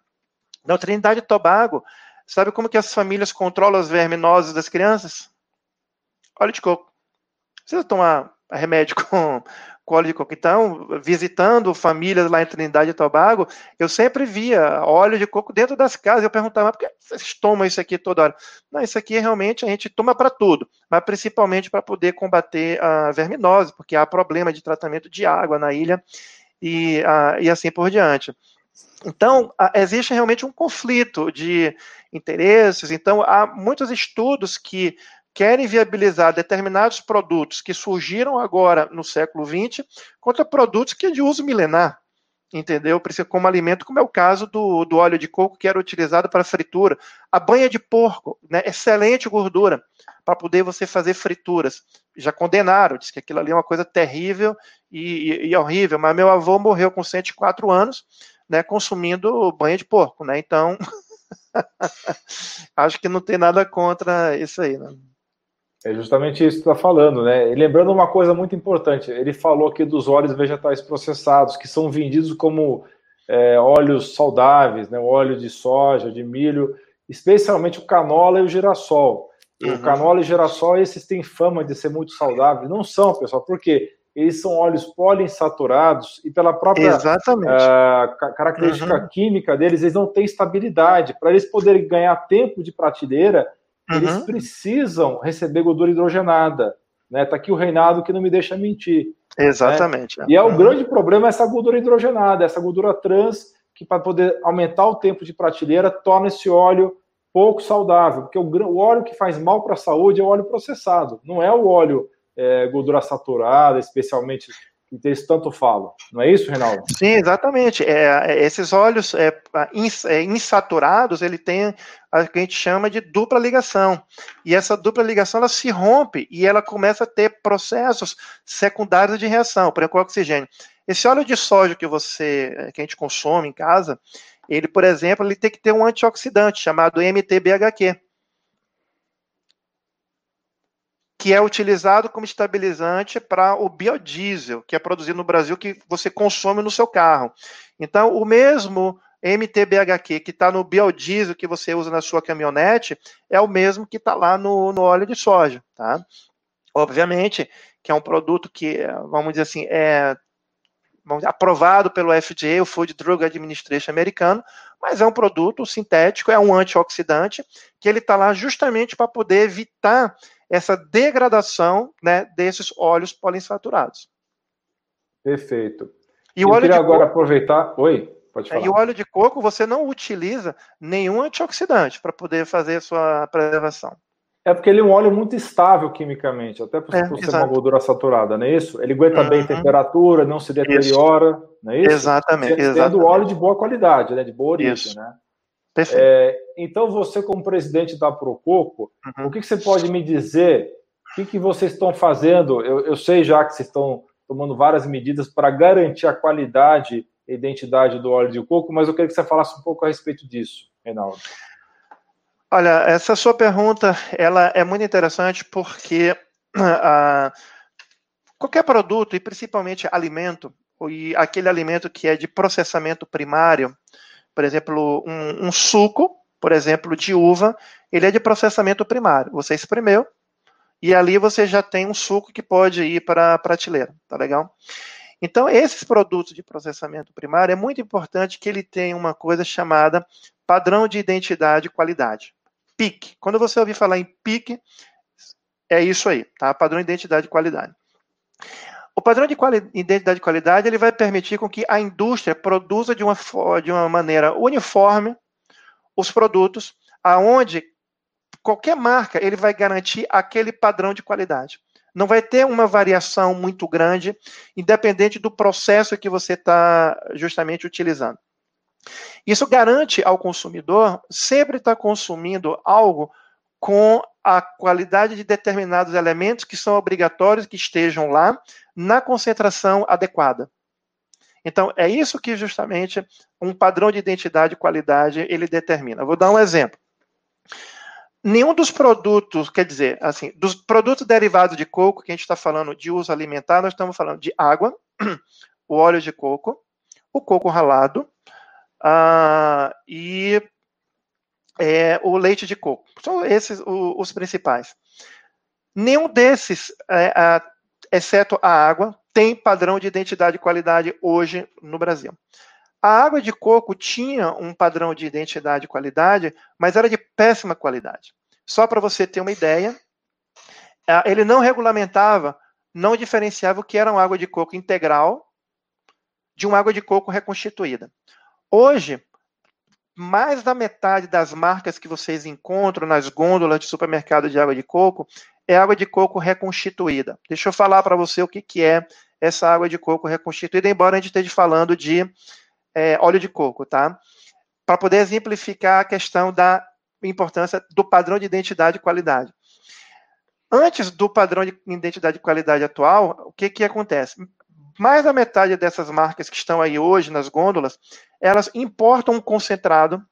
Na Trinidade e Tobago, sabe como que as famílias controlam as verminoses das crianças? Óleo de coco. Precisa tomar remédio com, óleo de coco. Então, visitando famílias lá em Trinidade e Tobago, eu sempre via óleo de coco dentro das casas. Eu perguntava, por que vocês tomam isso aqui toda hora? Não, isso aqui realmente a gente toma para tudo, mas principalmente para poder combater a verminose, porque há problema de tratamento de água na ilha e, a, e assim por diante. Então, existe realmente um conflito de interesses. Então, há muitos estudos que querem viabilizar determinados produtos que surgiram agora no século XX contra produtos que é de uso milenar, entendeu? Como alimento, como é o caso do, do óleo de coco que era utilizado para fritura. A banha de porco, né, excelente gordura para poder você fazer frituras. Já condenaram, disse que aquilo ali é uma coisa terrível e, e, e horrível, mas meu avô morreu com 104 anos né, consumindo banha de porco, né? Então, acho que não tem nada contra isso aí, né? É justamente isso que está falando, né? E lembrando uma coisa muito importante, ele falou aqui dos óleos vegetais processados, que são vendidos como é, óleos saudáveis, né? Óleo de soja, de milho, especialmente o canola e o girassol. Uhum. O canola e o girassol, esses têm fama de ser muito saudáveis. Não são, pessoal, porque eles são óleos poliinsaturados e pela própria uh, característica uhum. química deles, eles não têm estabilidade. Para eles poderem ganhar tempo de prateleira, uhum. eles precisam receber gordura hidrogenada. Né? Tá aqui o Reinaldo que não me deixa mentir. Né? Exatamente. Né? E é o uhum. grande problema essa gordura hidrogenada, essa gordura trans, que para poder aumentar o tempo de prateleira, torna esse óleo pouco saudável, porque o, o óleo que faz mal para a saúde é o óleo processado, não é o óleo é, gordura saturada, especialmente que eles tanto falam. Não é isso, Reinaldo? Sim, exatamente. É, é esses óleos é, é, insaturados, ele tem a que a gente chama de dupla ligação. E essa dupla ligação, ela se rompe e ela começa a ter processos secundários de reação, por exemplo, o oxigênio. Esse óleo de soja que você, que a gente consome em casa, ele, por exemplo, ele tem que ter um antioxidante chamado MTBHQ. Que é utilizado como estabilizante para o biodiesel, que é produzido no Brasil, que você consome no seu carro. Então, o mesmo MTBHQ que está no biodiesel que você usa na sua caminhonete é o mesmo que está lá no, no óleo de soja, tá? Obviamente que é um produto que, vamos dizer assim, é aprovado pelo FDA, o Food Drug Administration americano, mas é um produto sintético, é um antioxidante, que ele está lá justamente para poder evitar essa degradação né, desses óleos poliinsaturados. Perfeito. E o Eu óleo queria agora coco, aproveitar. Oi, pode falar. E o óleo de coco você não utiliza nenhum antioxidante para poder fazer a sua preservação. É porque ele é um óleo muito estável quimicamente, até por, é, por ser uma gordura saturada, não é isso? Ele aguenta uhum. bem temperatura, não se deteriora, isso. não é isso? Exatamente, Sendo exatamente. óleo de boa qualidade, né, de boa origem, isso. né? Perfeito. É, então, você, como presidente da Prococo, uhum. o que, que, você pode me dizer? O que, que vocês estão fazendo? Eu, eu sei já que vocês estão tomando várias medidas para garantir a qualidade e identidade do óleo de coco, mas eu queria que você falasse um pouco a respeito disso, Reinaldo. Olha, essa sua pergunta ela é muito interessante porque uh, qualquer produto, e principalmente alimento, e aquele alimento que é de processamento primário, por exemplo, um, um suco, por exemplo, de uva, ele é de processamento primário. Você espremeu e ali você já tem um suco que pode ir para a prateleira, tá legal? Então, esses produtos de processamento primário é muito importante que ele tenha uma coisa chamada padrão de identidade e qualidade. PIC. Quando você ouvir falar em PIC, é isso aí, tá? Padrão de identidade e qualidade. Padrão de identidade e qualidade ele vai permitir com que a indústria produza de uma, de uma maneira uniforme os produtos, aonde qualquer marca ele vai garantir aquele padrão de qualidade. Não vai ter uma variação muito grande, independente do processo que você está justamente utilizando. Isso garante ao consumidor sempre estar tá consumindo algo com a qualidade de determinados elementos que são obrigatórios que estejam lá na concentração adequada. Então, é isso que justamente um padrão de identidade e qualidade ele determina. vou dar um exemplo. Nenhum dos produtos, quer dizer, assim, dos produtos derivados de coco, que a gente está falando de uso alimentar, nós estamos falando de água, o óleo de coco, o coco ralado uh, e é, o leite de coco. São esses o, os principais. Nenhum desses, é, exceto a água, tem padrão de identidade e qualidade hoje no Brasil. A água de coco tinha um padrão de identidade e qualidade, mas era de péssima qualidade. Só para você ter uma ideia, ele não regulamentava, não diferenciava o que era uma água de coco integral de uma água de coco reconstituída. Hoje, mais da metade das marcas que vocês encontram nas gôndolas de supermercado de água de coco é água de coco reconstituída. Deixa eu falar para você o que, que é essa água de coco reconstituída, embora a gente esteja falando de é, óleo de coco, tá? Para poder exemplificar a questão da importância do padrão de identidade e qualidade. Antes do padrão de identidade e qualidade atual, o que, que acontece? Mais da metade dessas marcas que estão aí hoje nas gôndolas, elas importam um concentrado,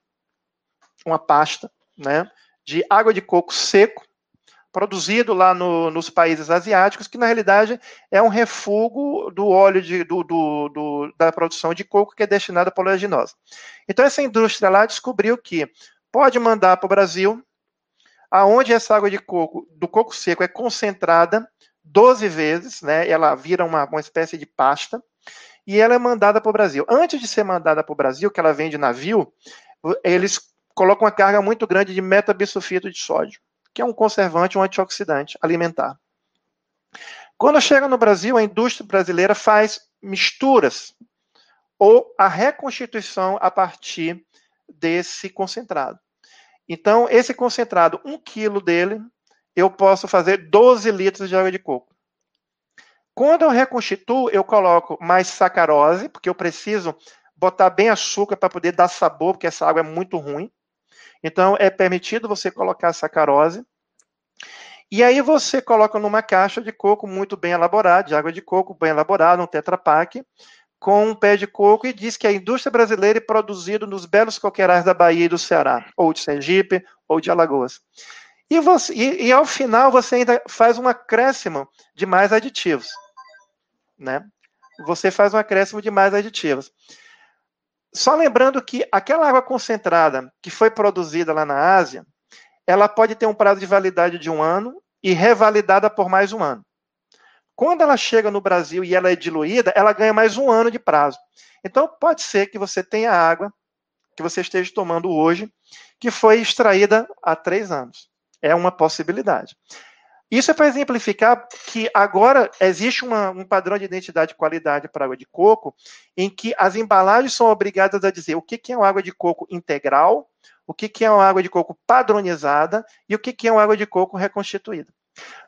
uma pasta, né, de água de coco seco, produzido lá no, nos países asiáticos, que na realidade é um refúgio do óleo de, do, do, do, da produção de coco que é destinada à oleaginosa. Então essa indústria lá descobriu que pode mandar para o Brasil, aonde essa água de coco, do coco seco é concentrada 12 vezes, né? Ela vira uma, uma espécie de pasta e ela é mandada para o Brasil. Antes de ser mandada para o Brasil, que ela vem de navio, eles colocam uma carga muito grande de metabisulfito de sódio que é um conservante, um antioxidante alimentar. Quando chega no Brasil, a indústria brasileira faz misturas ou a reconstituição a partir desse concentrado. Então, esse concentrado, um quilo dele, eu posso fazer 12 litros de água de coco. Quando eu reconstituo, eu coloco mais sacarose, porque eu preciso botar bem açúcar para poder dar sabor, porque essa água é muito ruim. Então, é permitido você colocar sacarose. E aí você coloca numa caixa de coco muito bem elaborada, de água de coco bem elaborada, um Tetra Pak, com um pé de coco e diz que a indústria brasileira é produzido nos belos coqueirais da Bahia e do Ceará, ou de Sergipe, ou de Alagoas. E, você, e, e ao final você ainda faz um acréscimo de mais aditivos. Né? Você faz um acréscimo de mais aditivos. Só lembrando que aquela água concentrada que foi produzida lá na Ásia, ela pode ter um prazo de validade de um ano e revalidada por mais um ano. Quando ela chega no Brasil e ela é diluída, ela ganha mais um ano de prazo. Então, pode ser que você tenha água que você esteja tomando hoje, que foi extraída há três anos. É uma possibilidade. Isso é para exemplificar que agora existe uma, um padrão de identidade e qualidade para água de coco, em que as embalagens são obrigadas a dizer o que, que é uma água de coco integral, o que, que é uma água de coco padronizada e o que, que é uma água de coco reconstituída.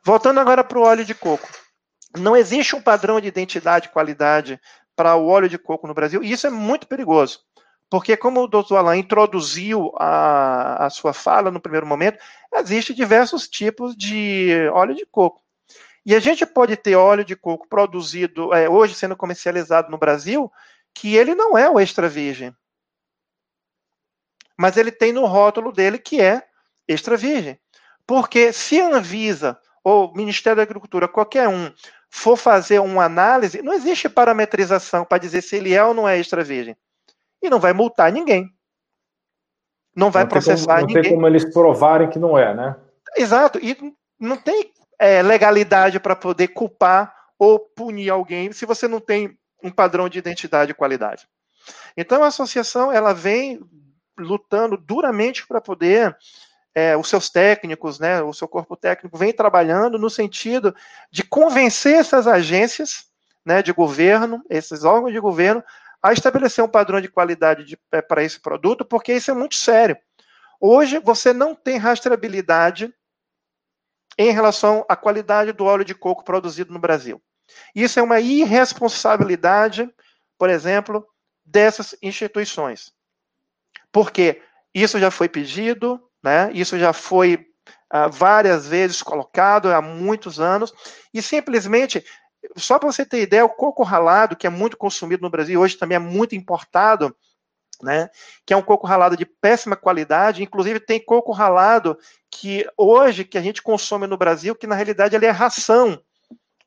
Voltando agora para o óleo de coco. Não existe um padrão de identidade e qualidade para o óleo de coco no Brasil, e isso é muito perigoso. Porque, como o doutor Alain introduziu a, a sua fala no primeiro momento, existem diversos tipos de óleo de coco. E a gente pode ter óleo de coco produzido, é, hoje sendo comercializado no Brasil, que ele não é o extra virgem. Mas ele tem no rótulo dele que é extra virgem. Porque se a Anvisa ou Ministério da Agricultura, qualquer um, for fazer uma análise, não existe parametrização para dizer se ele é ou não é extra virgem e não vai multar ninguém. Não vai não processar como, não ninguém. Não tem como eles provarem que não é, né? Exato. E não tem é, legalidade para poder culpar ou punir alguém se você não tem um padrão de identidade e qualidade. Então a associação ela vem lutando duramente para poder é, os seus técnicos, né, o seu corpo técnico vem trabalhando no sentido de convencer essas agências né, de governo, esses órgãos de governo, a estabelecer um padrão de qualidade é, para esse produto, porque isso é muito sério. Hoje, você não tem rastreabilidade em relação à qualidade do óleo de coco produzido no Brasil. Isso é uma irresponsabilidade, por exemplo, dessas instituições. Porque isso já foi pedido, né? isso já foi ah, várias vezes colocado há muitos anos, e simplesmente só para você ter ideia, o coco ralado, que é muito consumido no Brasil, hoje também é muito importado, né? Que é um coco ralado de péssima qualidade. Inclusive, tem coco ralado que hoje que a gente consome no Brasil, que na realidade ele é ração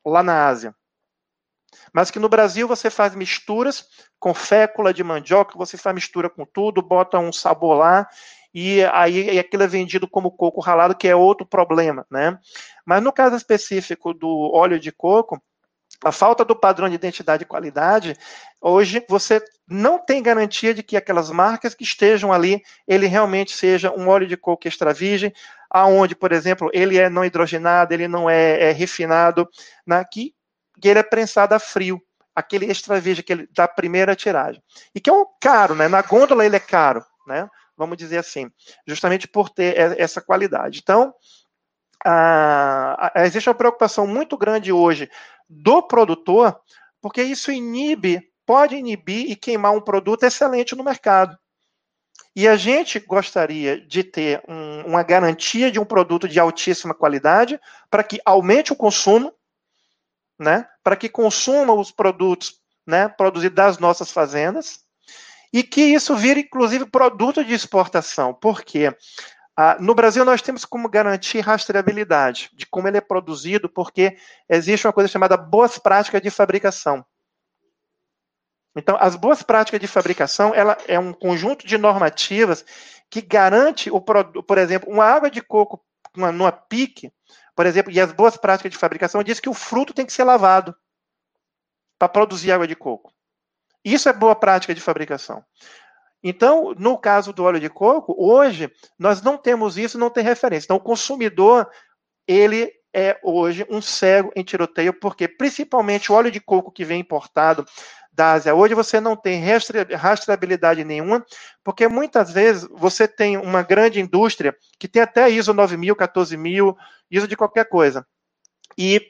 lá na Ásia. Mas que no Brasil você faz misturas com fécula de mandioca, você faz mistura com tudo, bota um sabor lá, e aí e aquilo é vendido como coco ralado, que é outro problema, né? Mas no caso específico do óleo de coco, a falta do padrão de identidade e qualidade, hoje você não tem garantia de que aquelas marcas que estejam ali, ele realmente seja um óleo de coco extra virgem, aonde, por exemplo, ele é não hidrogenado, ele não é, é refinado, né, que, ele é prensado a frio, aquele extra virgem que ele, da primeira tiragem. E que é um caro, né? Na gôndola ele é caro, né? Vamos dizer assim, justamente por ter essa qualidade. Então, existe uma preocupação muito grande hoje do produtor, porque isso inibe, pode inibir e queimar um produto excelente no mercado. E a gente gostaria de ter um, uma garantia de um produto de altíssima qualidade para que aumente o consumo, né, para que consuma os produtos né, produzidos das nossas fazendas e que isso vire, inclusive, produto de exportação. Por quê? Ah, no Brasil, nós temos como garantir rastreabilidade de como ele é produzido, porque existe uma coisa chamada boas práticas de fabricação. Então, as boas práticas de fabricação, ela é um conjunto de normativas que garante, o, por exemplo, uma água de coco uma, numa pique, por exemplo, e as boas práticas de fabricação diz que o fruto tem que ser lavado para produzir água de coco. Isso é boa prática de fabricação. Então, no caso do óleo de coco, hoje nós não temos isso, não tem referência. Então, o consumidor, ele é hoje um cego em tiroteio, porque principalmente o óleo de coco que vem importado da Ásia. Hoje você não tem rastreabilidade nenhuma, porque muitas vezes você tem uma grande indústria que tem até ISO 9000, 14000, ISO de qualquer coisa. E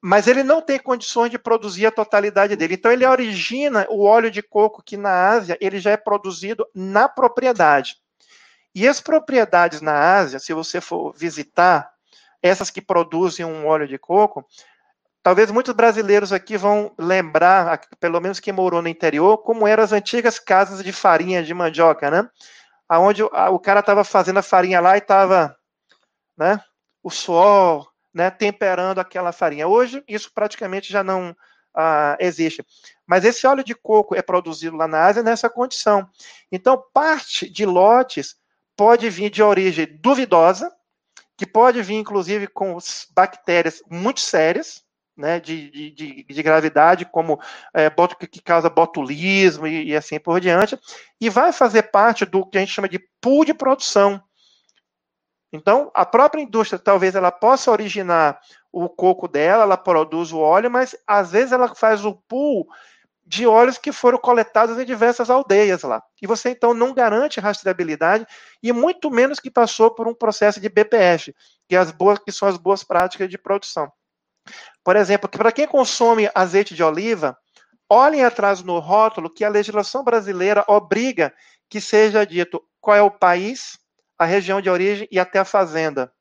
mas ele não tem condições de produzir a totalidade dele. Então ele origina o óleo de coco que na Ásia ele já é produzido na propriedade. E as propriedades na Ásia, se você for visitar essas que produzem um óleo de coco, talvez muitos brasileiros aqui vão lembrar, pelo menos quem morou no interior, como eram as antigas casas de farinha de mandioca, né? Aonde o cara estava fazendo a farinha lá e estava, né? O suor, né, temperando aquela farinha. Hoje, isso praticamente já não ah, existe. Mas esse óleo de coco é produzido lá na Ásia nessa condição. Então, parte de lotes pode vir de origem duvidosa, que pode vir, inclusive, com bactérias muito sérias, né, de, de, de, gravidade, como é, que causa botulismo e, e, assim por diante, e vai fazer parte do que a gente chama de pool de produção. Então, a própria indústria, talvez ela possa originar o coco dela, ela produz o óleo, mas às vezes ela faz o pool de óleos que foram coletados em diversas aldeias lá. E você então não garante rastreabilidade e muito menos que passou por um processo de BPF, que, as boas, que são as boas práticas de produção. Por exemplo, para quem consome azeite de oliva, olhem atrás no rótulo que a legislação brasileira obriga que seja dito qual é o país, a região de origem e até a fazenda.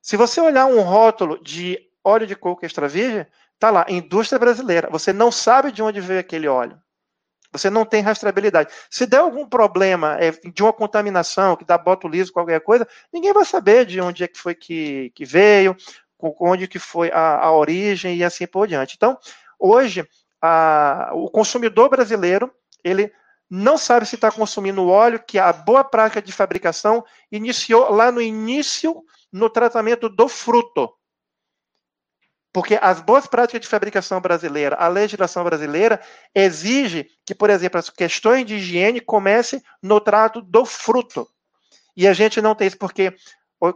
Se você olhar um rótulo de óleo de coco extra virgem, tá lá, indústria brasileira. Você não sabe de onde veio aquele óleo. Você não tem rastreabilidade. Se der algum problema é, de uma contaminação, que dá botulismo, qualquer coisa, ninguém vai saber de onde é que foi que, que veio, onde que foi a, a origem e assim por diante. Então, hoje, a, o consumidor brasileiro, ele não sabe se está consumindo óleo, que a boa prática de fabricação iniciou lá no início, no tratamento do fruto. Porque as boas práticas de fabricação brasileira, a legislação brasileira, exige que, por exemplo, as questões de higiene comecem no trato do fruto. E a gente não tem isso, porque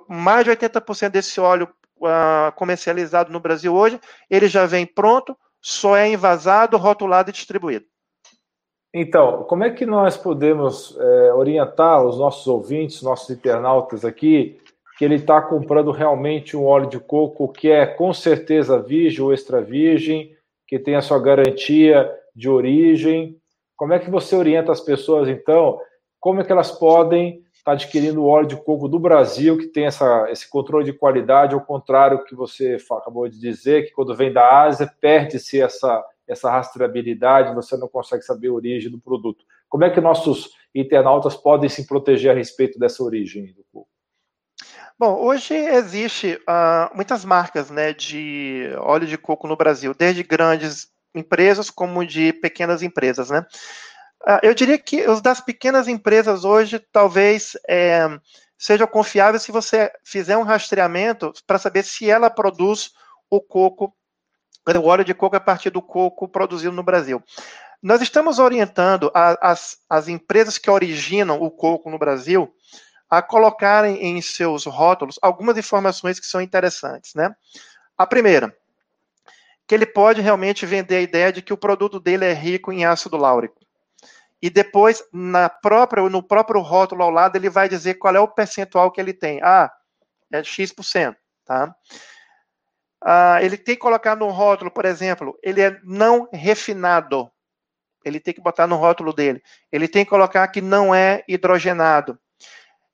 mais de 80% desse óleo uh, comercializado no Brasil hoje, ele já vem pronto, só é envasado, rotulado e distribuído. Então, como é que nós podemos é, orientar os nossos ouvintes, nossos internautas aqui, que ele está comprando realmente um óleo de coco que é com certeza virgem ou extra virgem, que tem a sua garantia de origem? Como é que você orienta as pessoas, então? Como é que elas podem estar tá adquirindo óleo de coco do Brasil, que tem essa, esse controle de qualidade, ao contrário do que você acabou de dizer, que quando vem da Ásia, perde-se essa essa rastreabilidade, você não consegue saber a origem do produto. Como é que nossos internautas podem se proteger a respeito dessa origem do coco? Bom, hoje existe uh, muitas marcas né, de óleo de coco no Brasil, desde grandes empresas como de pequenas empresas, né? Uh, eu diria que os das pequenas empresas hoje talvez é, sejam confiáveis se você fizer um rastreamento para saber se ela produz o coco o óleo de coco a partir do coco produzido no Brasil. Nós estamos orientando a, as, as empresas que originam o coco no Brasil a colocarem em seus rótulos algumas informações que são interessantes, né? A primeira, que ele pode realmente vender a ideia de que o produto dele é rico em ácido láurico. E depois, na própria, no próprio rótulo ao lado, ele vai dizer qual é o percentual que ele tem. Ah, é X%, tá? Ah, ele tem que colocar no rótulo, por exemplo, ele é não refinado. Ele tem que botar no rótulo dele. Ele tem que colocar que não é hidrogenado.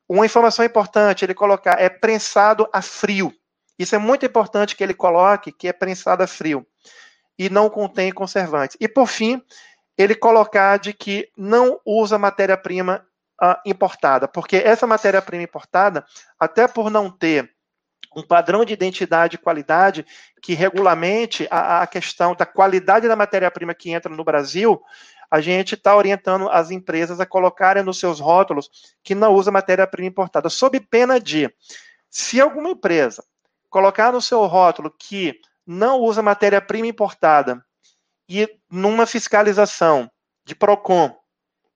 Uma informação importante, ele colocar é prensado a frio. Isso é muito importante que ele coloque que é prensada frio e não contém conservantes. E por fim, ele colocar de que não usa matéria-prima uh, importada, porque essa matéria-prima importada, até por não ter um padrão de identidade e qualidade que regulamente a, a questão da qualidade da matéria-prima que entra no Brasil, a gente está orientando as empresas a colocarem nos seus rótulos que não usa matéria-prima importada, sob pena de, se alguma empresa colocar no seu rótulo que não usa matéria-prima importada e numa fiscalização de PROCON,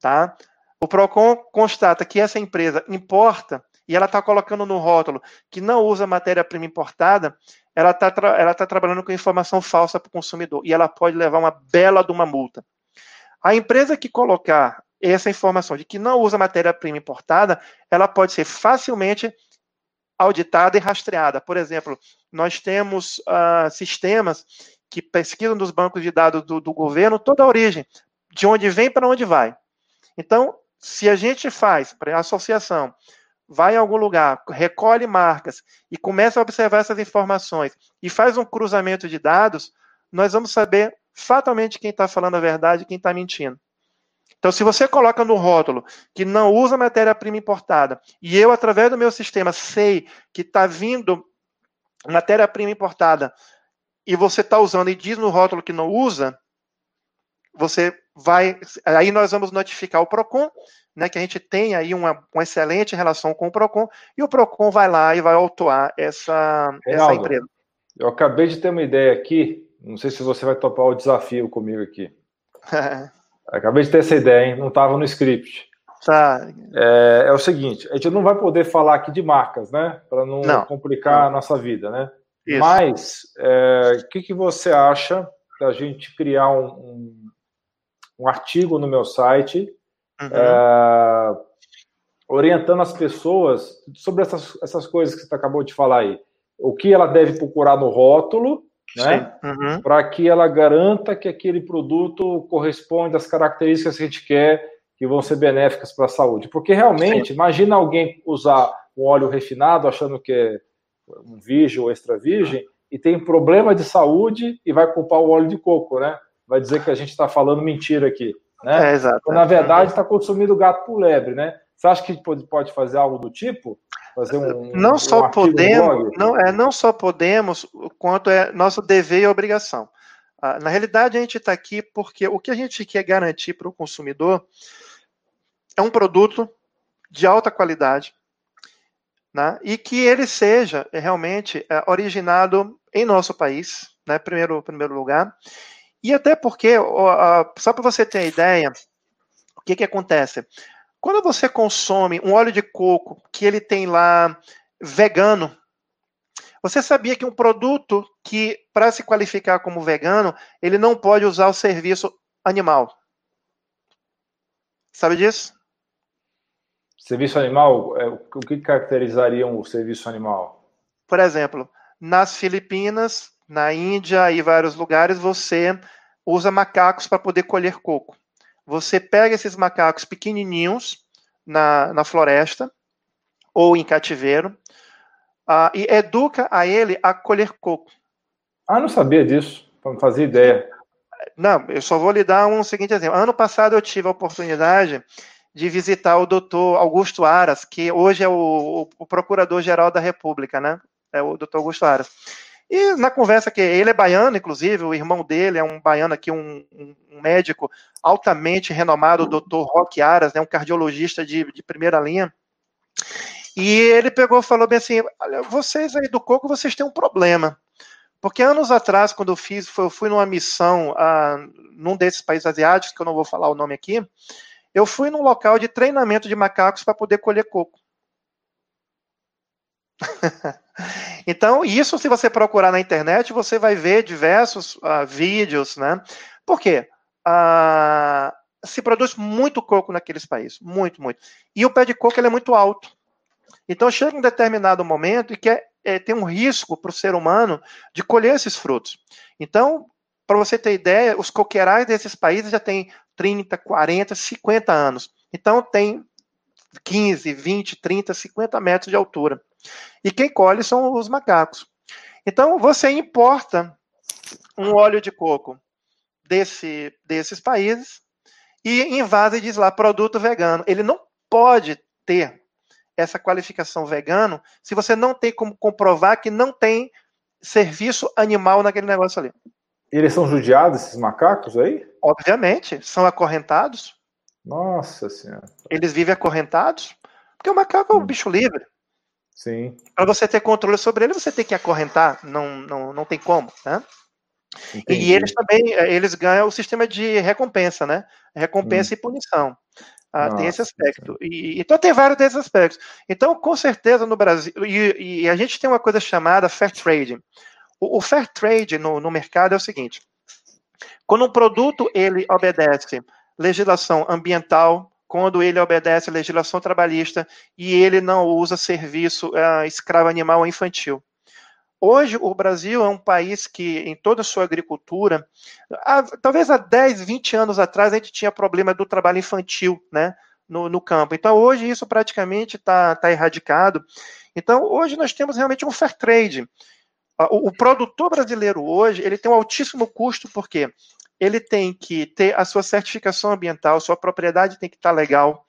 tá? O PROCON constata que essa empresa importa e ela está colocando no rótulo que não usa matéria-prima importada, ela está ela tá trabalhando com informação falsa para o consumidor e ela pode levar uma bela de uma multa. A empresa que colocar essa informação de que não usa matéria-prima importada, ela pode ser facilmente auditada e rastreada. Por exemplo, nós temos uh, sistemas que pesquisam dos bancos de dados do, do governo toda a origem, de onde vem para onde vai. Então, se a gente faz, a associação, vai em algum lugar, recolhe marcas e começa a observar essas informações e faz um cruzamento de dados, nós vamos saber fatalmente quem está falando a verdade e quem está mentindo. Então, se você coloca no rótulo que não usa matéria-prima importada, e eu, através do meu sistema, sei que está vindo matéria-prima importada, e você está usando e diz no rótulo que não usa, você vai. Aí nós vamos notificar o PROCON, né, que a gente tem aí uma, uma excelente relação com o PROCON, e o PROCON vai lá e vai autuar essa, essa empresa. Eu acabei de ter uma ideia aqui, não sei se você vai topar o desafio comigo aqui. acabei de ter essa ideia, hein? não estava no script. Tá. É, é, o seguinte, a gente não vai poder falar aqui de marcas, né? Para não, não, complicar não. a nossa vida, né? Isso. Mas é, o que, que você acha da gente criar um, um, um artigo no meu site uhum. é, orientando as pessoas sobre essas, essas coisas que você acabou de falar aí? O que ela deve procurar no rótulo, né? Uhum. Para que ela garanta que aquele produto corresponde às características que a gente quer que vão ser benéficas para a saúde. Porque realmente, Sim. imagina alguém usar um óleo refinado achando que é um virgem ou extra virgem e tem problema de saúde e vai culpar o óleo de coco, né? Vai dizer que a gente está falando mentira aqui, né? É, exato. Então, na verdade, está consumindo gato por lebre, né? Você acha que pode fazer algo do tipo? Fazer um, não um só podemos, não é não só podemos, quanto é nosso dever e obrigação. Ah, na realidade, a gente está aqui porque o que a gente quer garantir para o consumidor é um produto de alta qualidade, né, e que ele seja é, realmente é, originado em nosso país, né, primeiro, primeiro lugar, e até porque, só para você ter ideia, o que, que acontece? Quando você consome um óleo de coco que ele tem lá vegano, você sabia que um produto que, para se qualificar como vegano, ele não pode usar o serviço animal? Sabe disso? Serviço animal, é, o que caracterizaria o serviço animal? Por exemplo, nas Filipinas, na Índia e vários lugares, você usa macacos para poder colher coco. Você pega esses macacos pequenininhos na, na floresta ou em cativeiro uh, e educa a ele a colher coco. Ah, não sabia disso, não fazia ideia. Não, eu só vou lhe dar um seguinte exemplo. Ano passado eu tive a oportunidade de visitar o doutor Augusto Aras, que hoje é o, o procurador-geral da República, né? É o doutor Augusto Aras. E na conversa que ele é baiano, inclusive, o irmão dele é um baiano aqui, um, um médico altamente renomado, o doutor Roque Aras, né, um cardiologista de, de primeira linha. E ele pegou falou bem assim: olha, vocês aí do coco, vocês têm um problema. Porque anos atrás, quando eu fiz, eu fui numa missão ah, num desses países asiáticos, que eu não vou falar o nome aqui, eu fui num local de treinamento de macacos para poder colher coco. então, isso se você procurar na internet, você vai ver diversos uh, vídeos, né? Por quê? Uh, se produz muito coco naqueles países, muito, muito. E o pé de coco é muito alto. Então chega um determinado momento e que é, é, tem um risco para o ser humano de colher esses frutos. Então, para você ter ideia, os coqueirais desses países já têm 30, 40, 50 anos. Então tem 15, 20, 30, 50 metros de altura. E quem colhe são os macacos. Então, você importa um óleo de coco desse, desses países e invade e diz lá produto vegano. Ele não pode ter essa qualificação vegano se você não tem como comprovar que não tem serviço animal naquele negócio ali. Eles são judiados, esses macacos aí? Obviamente, são acorrentados. Nossa Senhora. Eles vivem acorrentados, porque o macaco é um hum. bicho livre. Sim. Para você ter controle sobre ele, você tem que acorrentar, não, não, não tem como, né? Entendi. E eles também, eh, eles ganham o sistema de recompensa, né? Recompensa hum. e punição. Ah, tem esse aspecto. E, então tem vários desses aspectos. Então, com certeza no Brasil, e, e a gente tem uma coisa chamada fair trade. O, o fair trade no, no mercado é o seguinte: quando um produto ele obedece legislação ambiental, quando ele obedece legislação trabalhista e ele não usa serviço uh, escravo animal ou infantil. Hoje, o Brasil é um país que, em toda a sua agricultura, há, talvez há 10, 20 anos atrás, a gente tinha problema do trabalho infantil né, no, no campo. Então, hoje, isso praticamente está tá erradicado. Então, hoje, nós temos realmente um fair trade. O, o produtor brasileiro hoje, ele tem um altíssimo custo, porque ele tem que ter a sua certificação ambiental, sua propriedade tem que estar legal,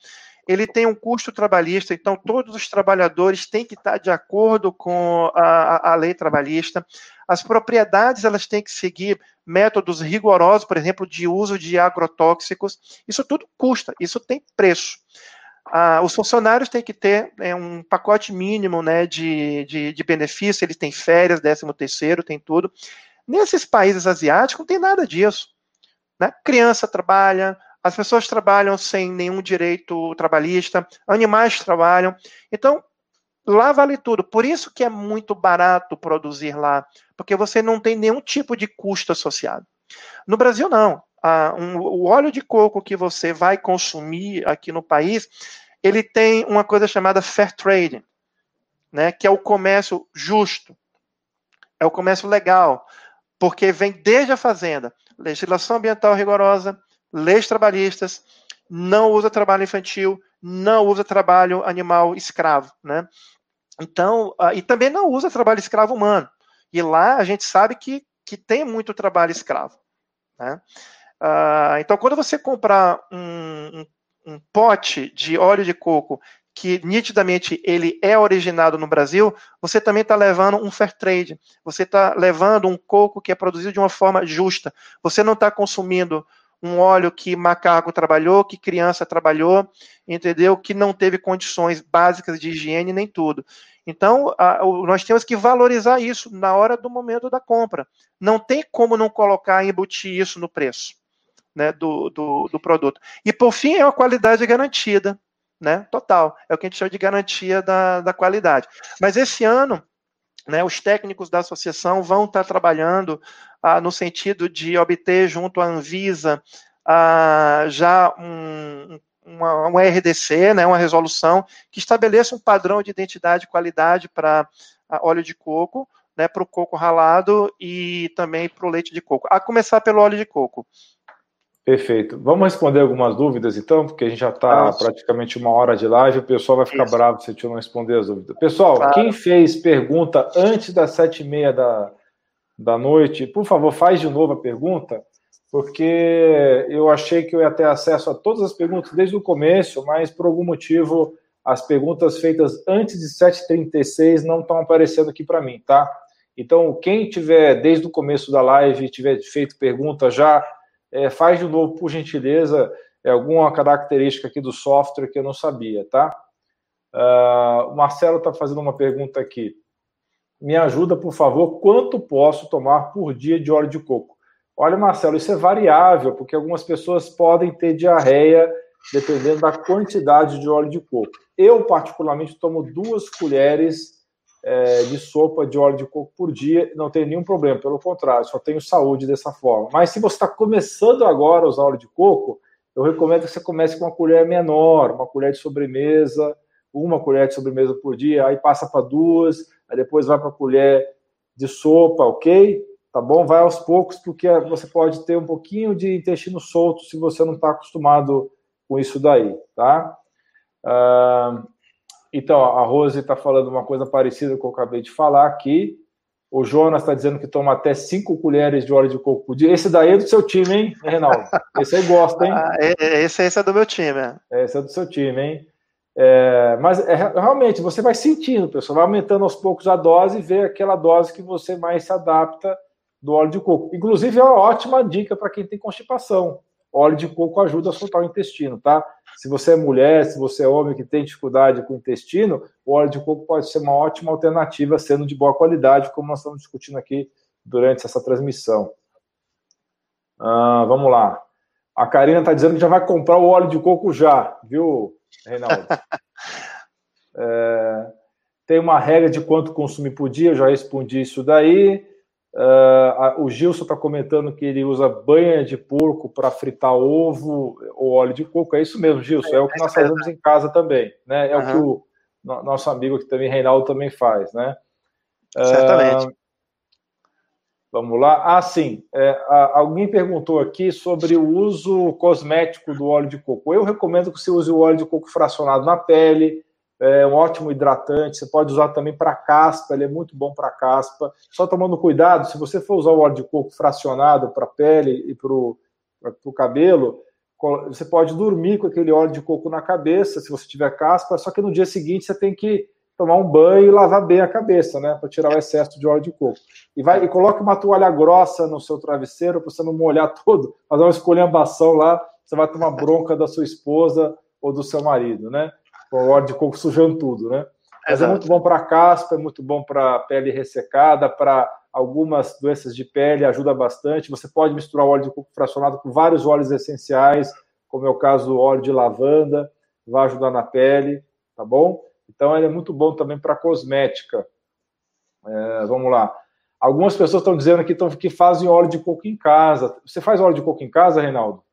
ele tem um custo trabalhista, então todos os trabalhadores têm que estar de acordo com a, a, lei trabalhista. As propriedades elas têm que seguir métodos rigorosos, por exemplo, de uso de agrotóxicos. Isso tudo custa, isso tem preço. Ah, os funcionários têm que ter é, um pacote mínimo né, de, de, de benefício, eles têm férias, décimo terceiro, tem tudo. Nesses países asiáticos não tem nada disso. Né? Criança trabalha, as pessoas trabalham sem nenhum direito trabalhista, animais trabalham. Então, lá vale tudo. Por isso que é muito barato produzir lá, porque você não tem nenhum tipo de custo associado. No Brasil, não. Ah, um, o óleo de coco que você vai consumir aqui no país, ele tem uma coisa chamada fair trade, né, que é o comércio justo, é o comércio legal, porque vem desde a fazenda, legislação ambiental rigorosa, leis trabalhistas, não usa trabalho infantil, não usa trabalho animal escravo, né? Então, uh, e também não usa trabalho escravo humano. E lá a gente sabe que, que tem muito trabalho escravo. Né? Uh, então, quando você comprar um, um, um, pote de óleo de coco que nitidamente ele é originado no Brasil, você também está levando um fair trade. Você está levando um coco que é produzido de uma forma justa. Você não está consumindo um óleo que macaco trabalhou, que criança trabalhou, entendeu? Que não teve condições básicas de higiene nem tudo. Então, a, o, nós temos que valorizar isso na hora do momento da compra. Não tem como não colocar embutir isso no preço né, do, do, do produto. E, por fim, é uma qualidade garantida, né? Total. É o que a gente chama de garantia da, da qualidade. Mas esse ano, né, os técnicos da associação vão estar trabalhando ah, no sentido de obter junto à Anvisa ah, já um, uma, RDC, né, uma resolução que estabeleça um padrão de identidade e qualidade para ah, óleo de coco, né, para o coco ralado e também para o leite de coco. A começar pelo óleo de coco. Perfeito. Vamos responder algumas dúvidas, então, porque a gente já está praticamente uma hora de live, o pessoal vai ficar Isso. bravo se a gente não responder as dúvidas. Pessoal, claro. quem fez pergunta antes das sete e meia da, da noite, por favor, faz de novo a pergunta, porque eu achei que eu ia ter acesso a todas as perguntas desde o começo, mas por algum motivo as perguntas feitas antes de 7h36 não estão aparecendo aqui para mim, tá? Então, quem tiver desde o começo da live tiver feito pergunta já, é, faz de novo, por gentileza, é, alguma característica aqui do software que eu não sabia, tá? Uh, o Marcelo está fazendo uma pergunta aqui me ajuda, por favor, quanto posso tomar por dia de óleo de coco? Olha, Marcelo, isso é variável, porque algumas pessoas podem ter diarreia dependendo da quantidade de óleo de coco. Eu, particularmente, tomo duas colheres é, de sopa de óleo de coco por dia, não tenho nenhum problema, pelo contrário, só tenho saúde dessa forma. Mas se você está começando agora a usar óleo de coco, eu recomendo que você comece com uma colher menor, uma colher de sobremesa, uma colher de sobremesa por dia, aí passa para duas, aí depois vai para colher de sopa, ok? Tá bom? Vai aos poucos, porque você pode ter um pouquinho de intestino solto se você não está acostumado com isso daí, tá? Uh, então, a Rose está falando uma coisa parecida com o que eu acabei de falar aqui. O Jonas está dizendo que toma até 5 colheres de óleo de coco por dia. Esse daí é do seu time, hein, Reinaldo? Esse aí gosta, hein? Ah, é, é, esse, esse é do meu time. É. Esse é do seu time, hein? É, mas é, realmente você vai sentindo, pessoal, vai aumentando aos poucos a dose e vê aquela dose que você mais se adapta do óleo de coco. Inclusive, é uma ótima dica para quem tem constipação. Óleo de coco ajuda a soltar o intestino, tá? Se você é mulher, se você é homem que tem dificuldade com o intestino, o óleo de coco pode ser uma ótima alternativa, sendo de boa qualidade, como nós estamos discutindo aqui durante essa transmissão. Ah, vamos lá. A Karina está dizendo que já vai comprar o óleo de coco já, viu, Reinaldo? é, tem uma regra de quanto consumir por dia, eu já respondi isso daí. Uh, o Gilson está comentando que ele usa banha de porco para fritar ovo ou óleo de coco. É isso mesmo, Gilson. É, o que nós fazemos em casa também. Né? É uhum. o que o no, nosso amigo que também, Reinaldo, também faz. Né? Certamente. Uh, vamos lá. Ah, sim. É, alguém perguntou aqui sobre o uso cosmético do óleo de coco. Eu recomendo que você use o óleo de coco fracionado na pele é um ótimo hidratante. Você pode usar também para caspa, ele é muito bom para caspa. Só tomando cuidado, se você for usar o óleo de coco fracionado para a pele e para o cabelo, você pode dormir com aquele óleo de coco na cabeça, se você tiver caspa, só que no dia seguinte você tem que tomar um banho e lavar bem a cabeça, né, para tirar o excesso de óleo de coco. E vai e coloque uma toalha grossa no seu travesseiro para você não molhar todo, fazer uma escolhambação lá, você vai tomar bronca da sua esposa ou do seu marido, né? Com o óleo de coco sujando tudo, né? Mas é Exato. é muito bom para caspa, é muito bom para pele ressecada, para algumas doenças de pele, ajuda bastante. Você pode misturar o óleo de coco fracionado com vários óleos essenciais, como é o caso do óleo de lavanda, vai ajudar na pele, tá bom? Então ele é muito bom também para cosmética. É, vamos lá. Algumas pessoas estão dizendo aqui tão, que fazem óleo de coco em casa. Você faz óleo de coco em casa, Reinaldo?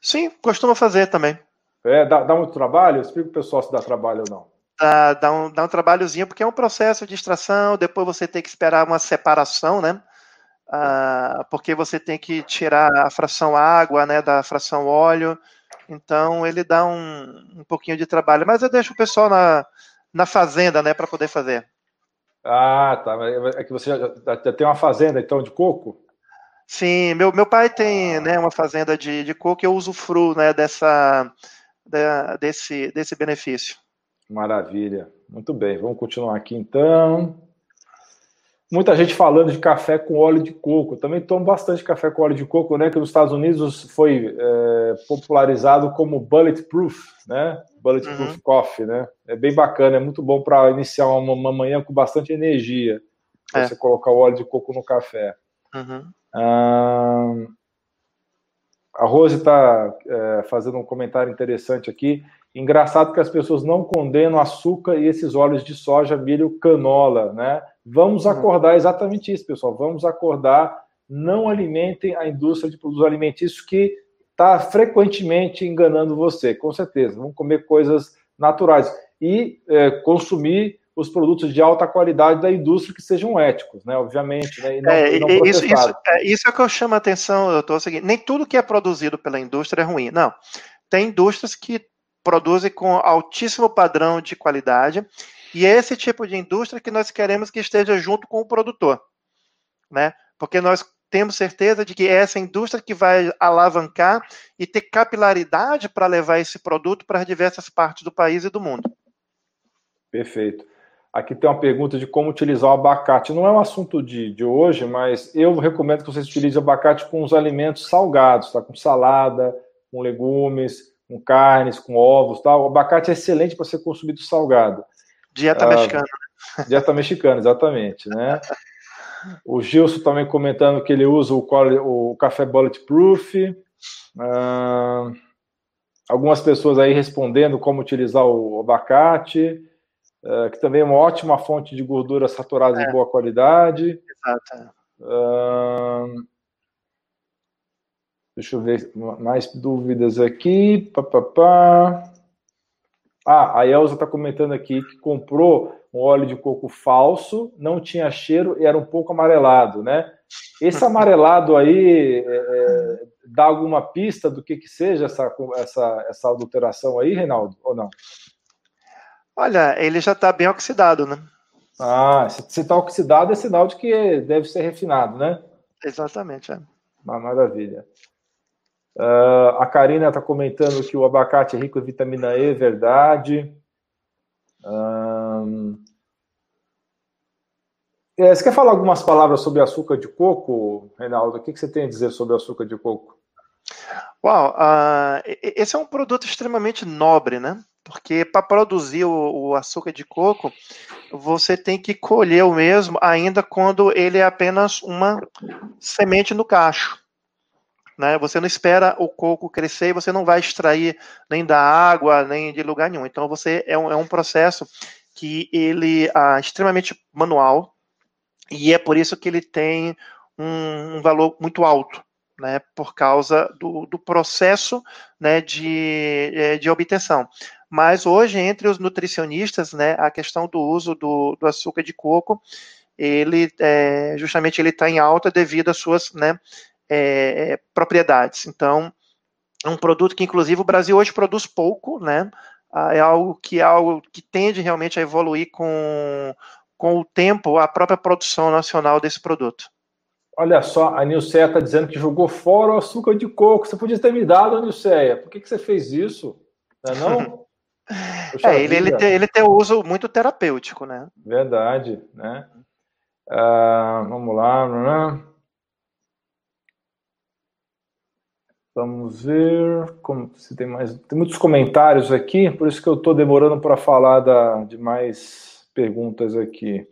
Sim, costumo fazer também. É, dá, dá muito trabalho? Explica o pessoal se dá trabalho ou não. Dá, dá, um, dá um trabalhozinho, porque é um processo de extração, depois você tem que esperar uma separação, né? Ah, porque você tem que tirar a fração água, né, da fração óleo. Então ele dá um, um pouquinho de trabalho, mas eu deixo o pessoal na, na fazenda, né, para poder fazer. Ah, tá. É que você já, já, tem uma fazenda então de coco? Sim, meu, meu pai tem né, uma fazenda de, de coco e eu uso fru né, dessa, da, desse, desse benefício. Maravilha. Muito bem, vamos continuar aqui então. Muita gente falando de café com óleo de coco. Eu também tomo bastante café com óleo de coco, né? Que nos Estados Unidos foi é, popularizado como bulletproof, né? Bulletproof uhum. coffee, né? É bem bacana, é muito bom para iniciar uma, uma, manhã com bastante energia. É. Você colocar o óleo de coco no café. Uhum. Ah, a Rose está é, fazendo um comentário interessante aqui. Engraçado que as pessoas não condenam açúcar e esses óleos de soja, milho, canola, né? Vamos uhum. acordar exatamente isso, pessoal. Vamos acordar. Não alimentem a indústria de produtos alimentícios que está frequentemente enganando você, com certeza. Vamos comer coisas naturais e é, consumir os produtos de alta qualidade da indústria que sejam éticos, né? Obviamente, né? Não, é, não isso, isso, é, isso é que eu chamo a atenção, eu estou seguindo. Nem tudo que é produzido pela indústria é ruim. Não. Tem indústrias que produzem com altíssimo padrão de qualidade, e é esse tipo de indústria que nós queremos que esteja junto com o produtor, né? Porque nós temos certeza de que é essa indústria que vai alavancar e ter capilaridade para levar esse produto para diversas partes do país e do mundo. Perfeito. Aqui tem uma pergunta de como utilizar o abacate. Não é um assunto de, de hoje, mas eu recomendo que vocês utilizem o abacate com os alimentos salgados, tá? com salada, com legumes, com carnes, com ovos. Tá? O abacate é excelente para ser consumido salgado. Dieta ah, mexicana. Dieta mexicana, exatamente. Né? O Gilson também comentando que ele usa o, o café Bulletproof. Ah, algumas pessoas aí respondendo como utilizar o abacate. Eh, que também é uma ótima fonte de gordura saturada é. de boa qualidade. Exato. Uh, deixa eu ver mais dúvidas aqui. Pá, pá, pá. Ah, a Elza está comentando aqui que comprou um óleo de coco falso, não tinha cheiro e era um pouco amarelado, né? Esse amarelado aí é, é, dá alguma pista do que, que seja essa, essa, essa adulteração aí, Reinaldo, ou não? Olha, ele já está bem oxidado, né? Ah, se está oxidado é sinal de que deve ser refinado, né? Exatamente, é. Uma maravilha. Uh, a Karina está comentando que o abacate é rico em vitamina E, verdade. Um... É, você quer falar algumas palavras sobre açúcar de coco, Reinaldo? O que, que você tem a dizer sobre açúcar de coco? Uau, uh, esse é um produto extremamente nobre, né? Porque para produzir o, o, açúcar de coco, você tem que colher o mesmo ainda quando ele é apenas uma semente no cacho. Né? Você não espera o coco crescer e você não vai extrair nem da água, nem de lugar nenhum. Então você é um, é um processo que ele é extremamente manual e é por isso que ele tem um, um valor muito alto. Né, por causa do, do processo né, de, é, de obtenção. Mas hoje, entre os nutricionistas, né, a questão do uso do, do açúcar de coco, ele é, justamente ele está em alta devido às suas né, é, propriedades. Então, é um produto que, inclusive, o Brasil hoje produz pouco, né? É algo que é algo que tende realmente a evoluir com, com o tempo a própria produção nacional desse produto. Olha só, a Nilceia está dizendo que jogou fora o açúcar de coco. Você podia ter me dado, Nilceia. Por que, que você fez isso? Não é não? é, ele, ele, tem, ele tem um uso muito terapêutico, né? Verdade, né? Uh, vamos lá? Vamos ver como se tem mais. Tem muitos comentários aqui, por isso que eu estou demorando para falar da, de mais perguntas aqui.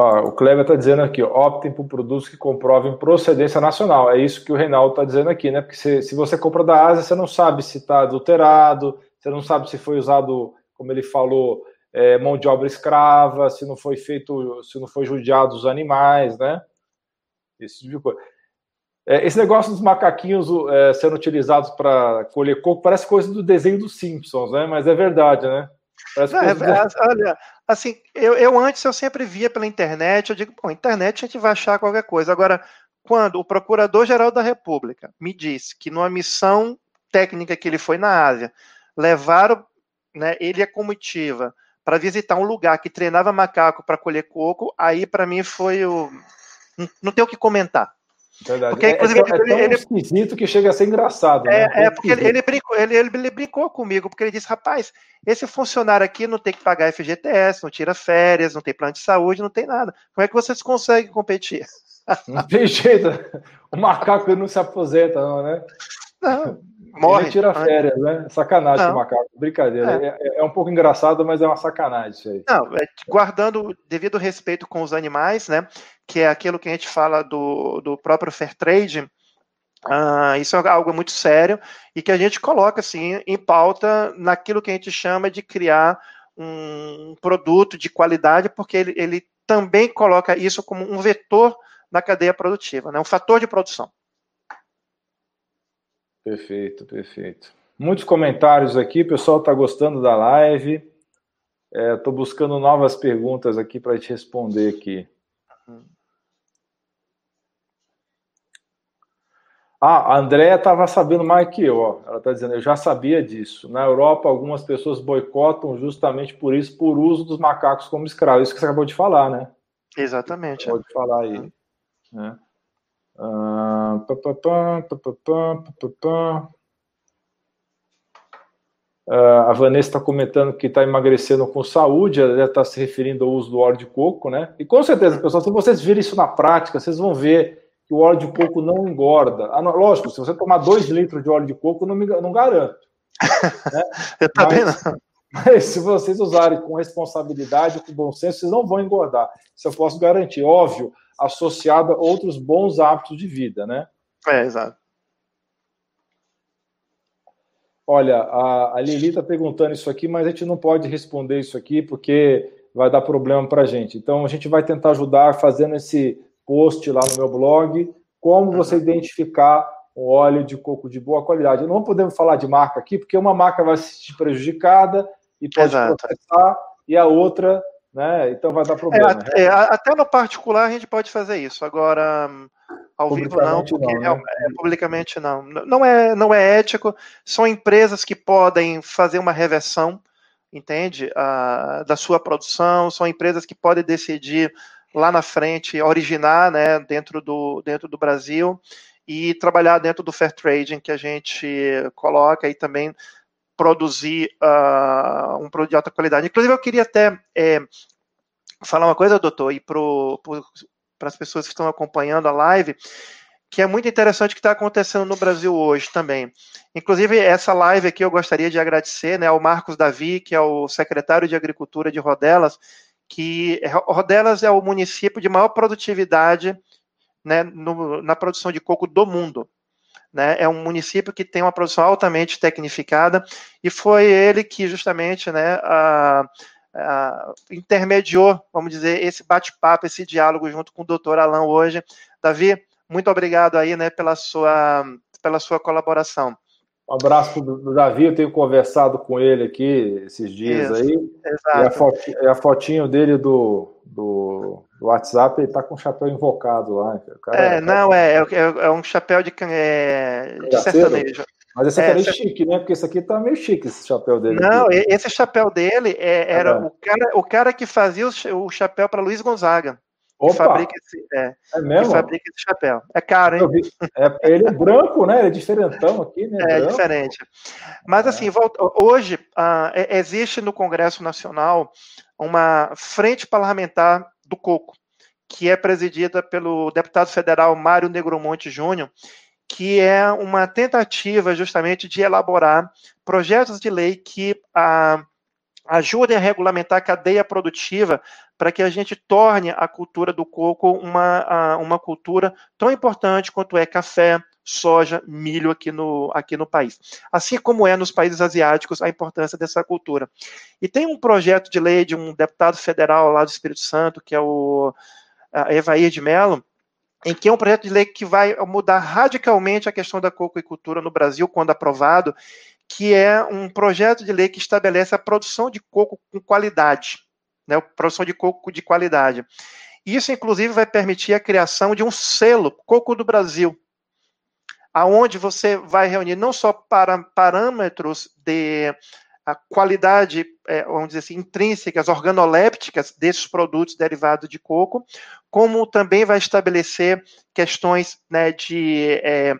Ó, o Kleber está dizendo aqui, optem por produtos que comprovem procedência nacional. É isso que o Reinaldo está dizendo aqui, né? Porque se, se você compra da Ásia, você não sabe se está adulterado, você não sabe se foi usado, como ele falou, é, mão de obra escrava, se não foi feito, se não foi judiado os animais, né? Esse tipo de coisa. É, esse negócio dos macaquinhos é, sendo utilizados para colher coco parece coisa do desenho dos Simpsons, né? Mas é verdade, né? É. Olha, assim, eu, eu antes eu sempre via pela internet, eu digo, bom, internet a gente vai achar qualquer coisa. Agora, quando o Procurador-Geral da República me disse que numa missão técnica que ele foi na Ásia, levaram né, ele e a comitiva para visitar um lugar que treinava macaco para colher coco, aí para mim foi o. Não tem o que comentar. Verdade. Porque, inclusive, é, é, ele, é ele, esquisito que chega a ser engraçado. Né? É, é porque ele, ele, brincou, ele, ele, brincou comigo, porque ele disse: rapaz, esse funcionário aqui não tem que pagar FGTS, não tira férias, não tem plano de saúde, não tem nada. Como é que vocês conseguem competir? Não tem jeito. O macaco não se aposenta, não, né? Não. Morre. Ele tira férias, né? Sacanagem o macaco. Brincadeira. É. É, é. um pouco engraçado, mas é uma sacanagem isso aí. Não, é, guardando devido respeito com os animais, né? Que é aquilo que a gente fala do, do próprio fair trade. Uh, isso é algo muito sério e que a gente coloca assim em pauta naquilo que a gente chama de criar um produto de qualidade, porque ele, ele também coloca isso como um vetor na cadeia produtiva, né? um fator de produção. Perfeito, perfeito. Muitos comentários aqui, o pessoal está gostando da live. Estou é, buscando novas perguntas aqui para te responder aqui. Ah, a Andrea estava sabendo mais que eu. Ó. Ela está dizendo, eu já sabia disso. Na Europa, algumas pessoas boicotam justamente por isso, por uso dos macacos como escravos. Isso que você acabou de falar, né? Exatamente. Acabou de falar aí. Uhum. Né? A Vanessa está comentando que está emagrecendo com saúde, ela está se referindo ao uso do óleo de coco, né? E com certeza, pessoal, se vocês virem isso na prática, vocês vão ver que o óleo de coco não engorda. Ah, lógico, se você tomar 2 litros de óleo de coco, não, me, não garanto. Né? Eu também mas, não. Mas se vocês usarem com responsabilidade, com bom senso, vocês não vão engordar. Isso eu posso garantir. Óbvio, associado a outros bons hábitos de vida, né? É, exato. Olha, a, a Lili está perguntando isso aqui, mas a gente não pode responder isso aqui porque vai dar problema para a gente. Então, a gente vai tentar ajudar fazendo esse post lá no meu blog, como você uhum. identificar um óleo de coco de boa qualidade. Não podemos falar de marca aqui, porque uma marca vai se sentir prejudicada e pode Exato. processar, e a outra né? Então vai dar problema. É, é, até no particular a gente pode fazer isso. Agora, ao vivo não, porque não, né? é, publicamente não. Não é, não é ético. São empresas que podem fazer uma reversão entende? Uh, da sua produção, são empresas que podem decidir lá na frente originar né, dentro, do, dentro do Brasil e trabalhar dentro do fair trading que a gente coloca e também produzir uh, um produto de alta qualidade. Inclusive, eu queria até é, falar uma coisa, doutor, e para as pessoas que estão acompanhando a live, que é muito interessante o que está acontecendo no Brasil hoje também. Inclusive, essa live aqui eu gostaria de agradecer né, ao Marcos Davi, que é o secretário de Agricultura de Rodelas, que Rodelas é o município de maior produtividade né, no, na produção de coco do mundo. Né, é um município que tem uma produção altamente tecnificada e foi ele que justamente né, a, a, intermediou, vamos dizer, esse bate-papo, esse diálogo junto com o doutor Alain hoje. Davi, muito obrigado aí né, pela, sua, pela sua colaboração. Um abraço do Davi, eu tenho conversado com ele aqui esses dias Isso, aí. Exato. E a, fotinho, a fotinho dele do, do, do WhatsApp, ele tá com o chapéu invocado lá. Cara, é, não, é, é, é, um chapéu de, é, de sertanejo. Mas esse aqui é, é meio chique, né? Porque esse aqui tá meio chique, esse chapéu dele. Não, aqui. esse chapéu dele é, era é. o, cara, o cara que fazia o chapéu para Luiz Gonzaga. Opa. Que fabrica esse, é, é mesmo? Fabrica esse chapéu. É caro, hein? É, ele é branco, né? Ele é diferentão aqui, né? É branco. diferente. Mas é. assim, volta, hoje uh, existe no Congresso Nacional uma frente parlamentar do coco, que é presidida pelo deputado federal Mário Negromonte Júnior, que é uma tentativa justamente de elaborar projetos de lei que uh, ajudem a regulamentar a cadeia produtiva para que a gente torne a cultura do coco uma, uma cultura tão importante quanto é café, soja, milho aqui no, aqui no país. Assim como é nos países asiáticos a importância dessa cultura. E tem um projeto de lei de um deputado federal lá do Espírito Santo, que é o Evair de Mello, em que é um projeto de lei que vai mudar radicalmente a questão da cocoicultura no Brasil, quando aprovado, que é um projeto de lei que estabelece a produção de coco com qualidade, né, produção de coco de qualidade. Isso, inclusive, vai permitir a criação de um selo Coco do Brasil, aonde você vai reunir não só para parâmetros de a qualidade, é, vamos dizer assim, intrínsecas, organolépticas desses produtos derivados de coco, como também vai estabelecer questões né, de é,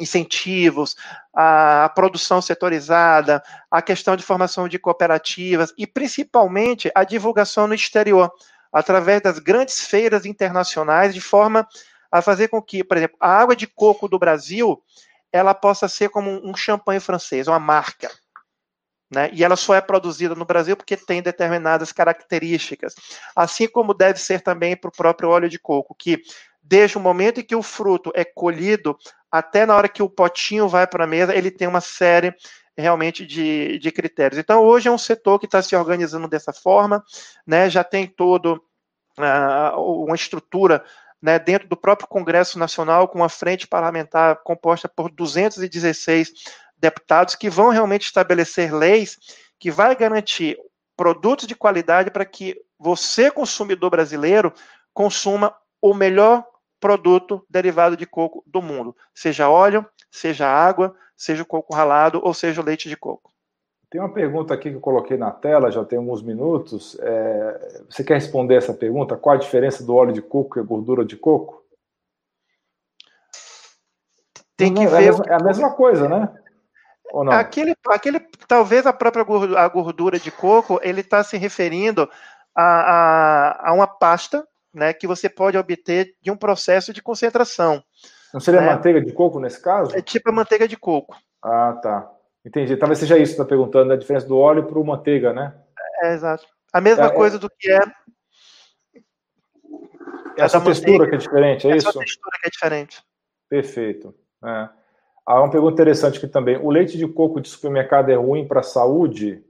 incentivos, a produção setorizada, a questão de formação de cooperativas e principalmente a divulgação no exterior, através das grandes feiras internacionais, de forma a fazer com que, por exemplo, a água de coco do Brasil, ela possa ser como um champanhe francês, uma marca. Né? E ela só é produzida no Brasil porque tem determinadas características. Assim como deve ser também para o próprio óleo de coco, que desde o momento em que o fruto é colhido até na hora que o potinho vai para a mesa, ele tem uma série realmente de, de critérios. Então, hoje é um setor que está se organizando dessa forma, né, já tem todo uh, uma estrutura né, dentro do próprio Congresso Nacional, com uma frente parlamentar composta por 216 deputados que vão realmente estabelecer leis que vai garantir produtos de qualidade para que você, consumidor brasileiro, consuma o melhor produto derivado de coco do mundo, seja óleo, seja água, seja o coco ralado ou seja o leite de coco. Tem uma pergunta aqui que eu coloquei na tela, já tem alguns minutos. É, você quer responder essa pergunta? Qual a diferença do óleo de coco e a gordura de coco? Tem que é ver. A mesma, é a mesma coisa, né? Ou não? Aquele, aquele, talvez a própria gordura, a gordura de coco, ele está se referindo a, a, a uma pasta né, que você pode obter de um processo de concentração. Não seria né? manteiga de coco nesse caso? É tipo a manteiga de coco. Ah, tá. Entendi. Talvez seja isso que está perguntando, né? a diferença do óleo para o manteiga, né? É, exato. A mesma é, é. coisa do que é. É essa textura que é diferente, é, isso? Essa textura que é diferente. Perfeito. É. Há uma pergunta interessante aqui também. O leite de coco de supermercado é ruim para a saúde?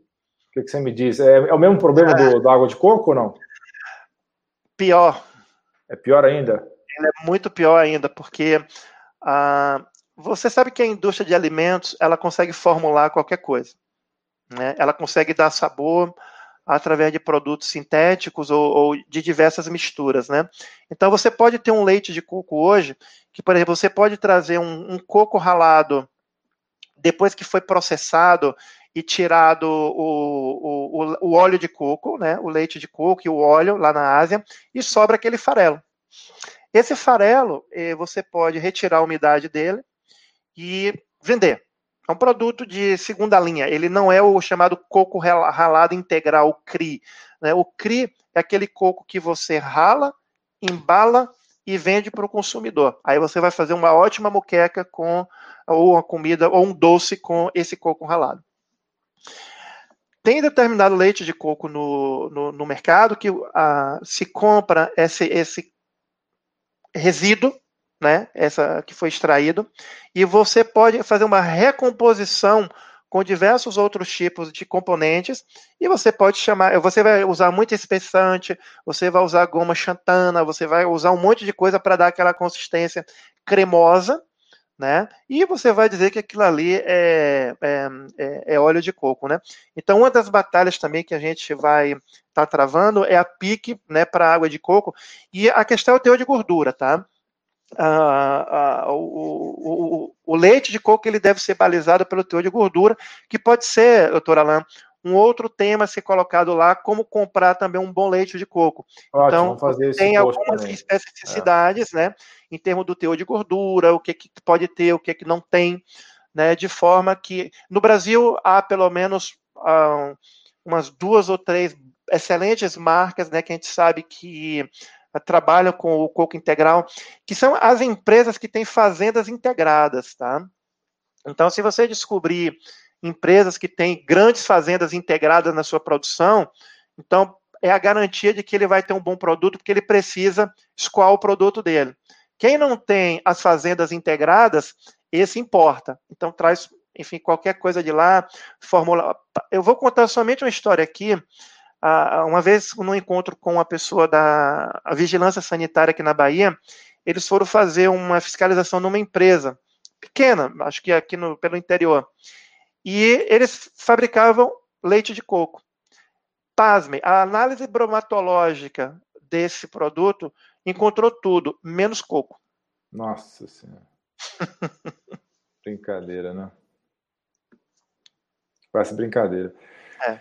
O que, que, você me diz? É, é o mesmo problema é. do, da água de coco ou não? Pior. É pior ainda? Ele é muito pior ainda, porque ah, você sabe que a indústria de alimentos ela consegue formular qualquer coisa. Né? Ela consegue dar sabor através de produtos sintéticos ou, ou, de diversas misturas, né? Então você pode ter um leite de coco hoje, que por exemplo você pode trazer um, um coco ralado depois que foi processado e tirado o, o, o, óleo de coco, né, o leite de coco e o óleo lá na Ásia, e sobra aquele farelo. Esse farelo, eh, você pode retirar a umidade dele e vender. É um produto de segunda linha, ele não é o chamado coco ralado integral, o CRI. Né? O CRI é aquele coco que você rala, embala e vende para o consumidor. Aí você vai fazer uma ótima moqueca com ou uma comida ou um doce com esse coco ralado. Tem determinado leite de coco no, no, no mercado que uh, se compra esse, esse resíduo, né, essa que foi extraído, e você pode fazer uma recomposição com diversos outros tipos de componentes, e você pode chamar, você vai usar muito espessante, você vai usar goma xantana, você vai usar um monte de coisa para dar aquela consistência cremosa, né? E você vai dizer que aquilo ali é, é, é, é óleo de coco, né? Então, uma das batalhas também que a gente vai estar tá travando é a pique, né, para água de coco, e a questão é o teor de gordura, tá? Ah, ah, o, o, o, leite de coco ele deve ser balizado pelo teor de gordura, que pode ser, doutor Alain, um outro tema a ser colocado lá, como comprar também um bom leite de coco. Ótimo, então, tem algumas também. especificidades, é. né, em termos do teor de gordura, o que, que pode ter, o que, que não tem, né, de forma que, no Brasil, há pelo menos ah, umas duas ou três excelentes marcas, né, que a gente sabe que trabalham com o coco integral, que são as empresas que têm fazendas integradas, tá? Então, se você descobrir empresas que têm grandes fazendas integradas na sua produção, então é a garantia de que ele vai ter um bom produto, porque ele precisa escoar o produto dele. Quem não tem as fazendas integradas, esse importa. Então traz, enfim, qualquer coisa de lá, formula. Eu vou contar somente uma história aqui uma vez, no encontro com uma pessoa da vigilância sanitária aqui na Bahia, eles foram fazer uma fiscalização numa empresa pequena, acho que aqui no, pelo interior. E eles fabricavam leite de coco. Pasme, a análise bromatológica desse produto encontrou tudo, menos coco. Nossa Senhora. brincadeira, né? Parece brincadeira. É.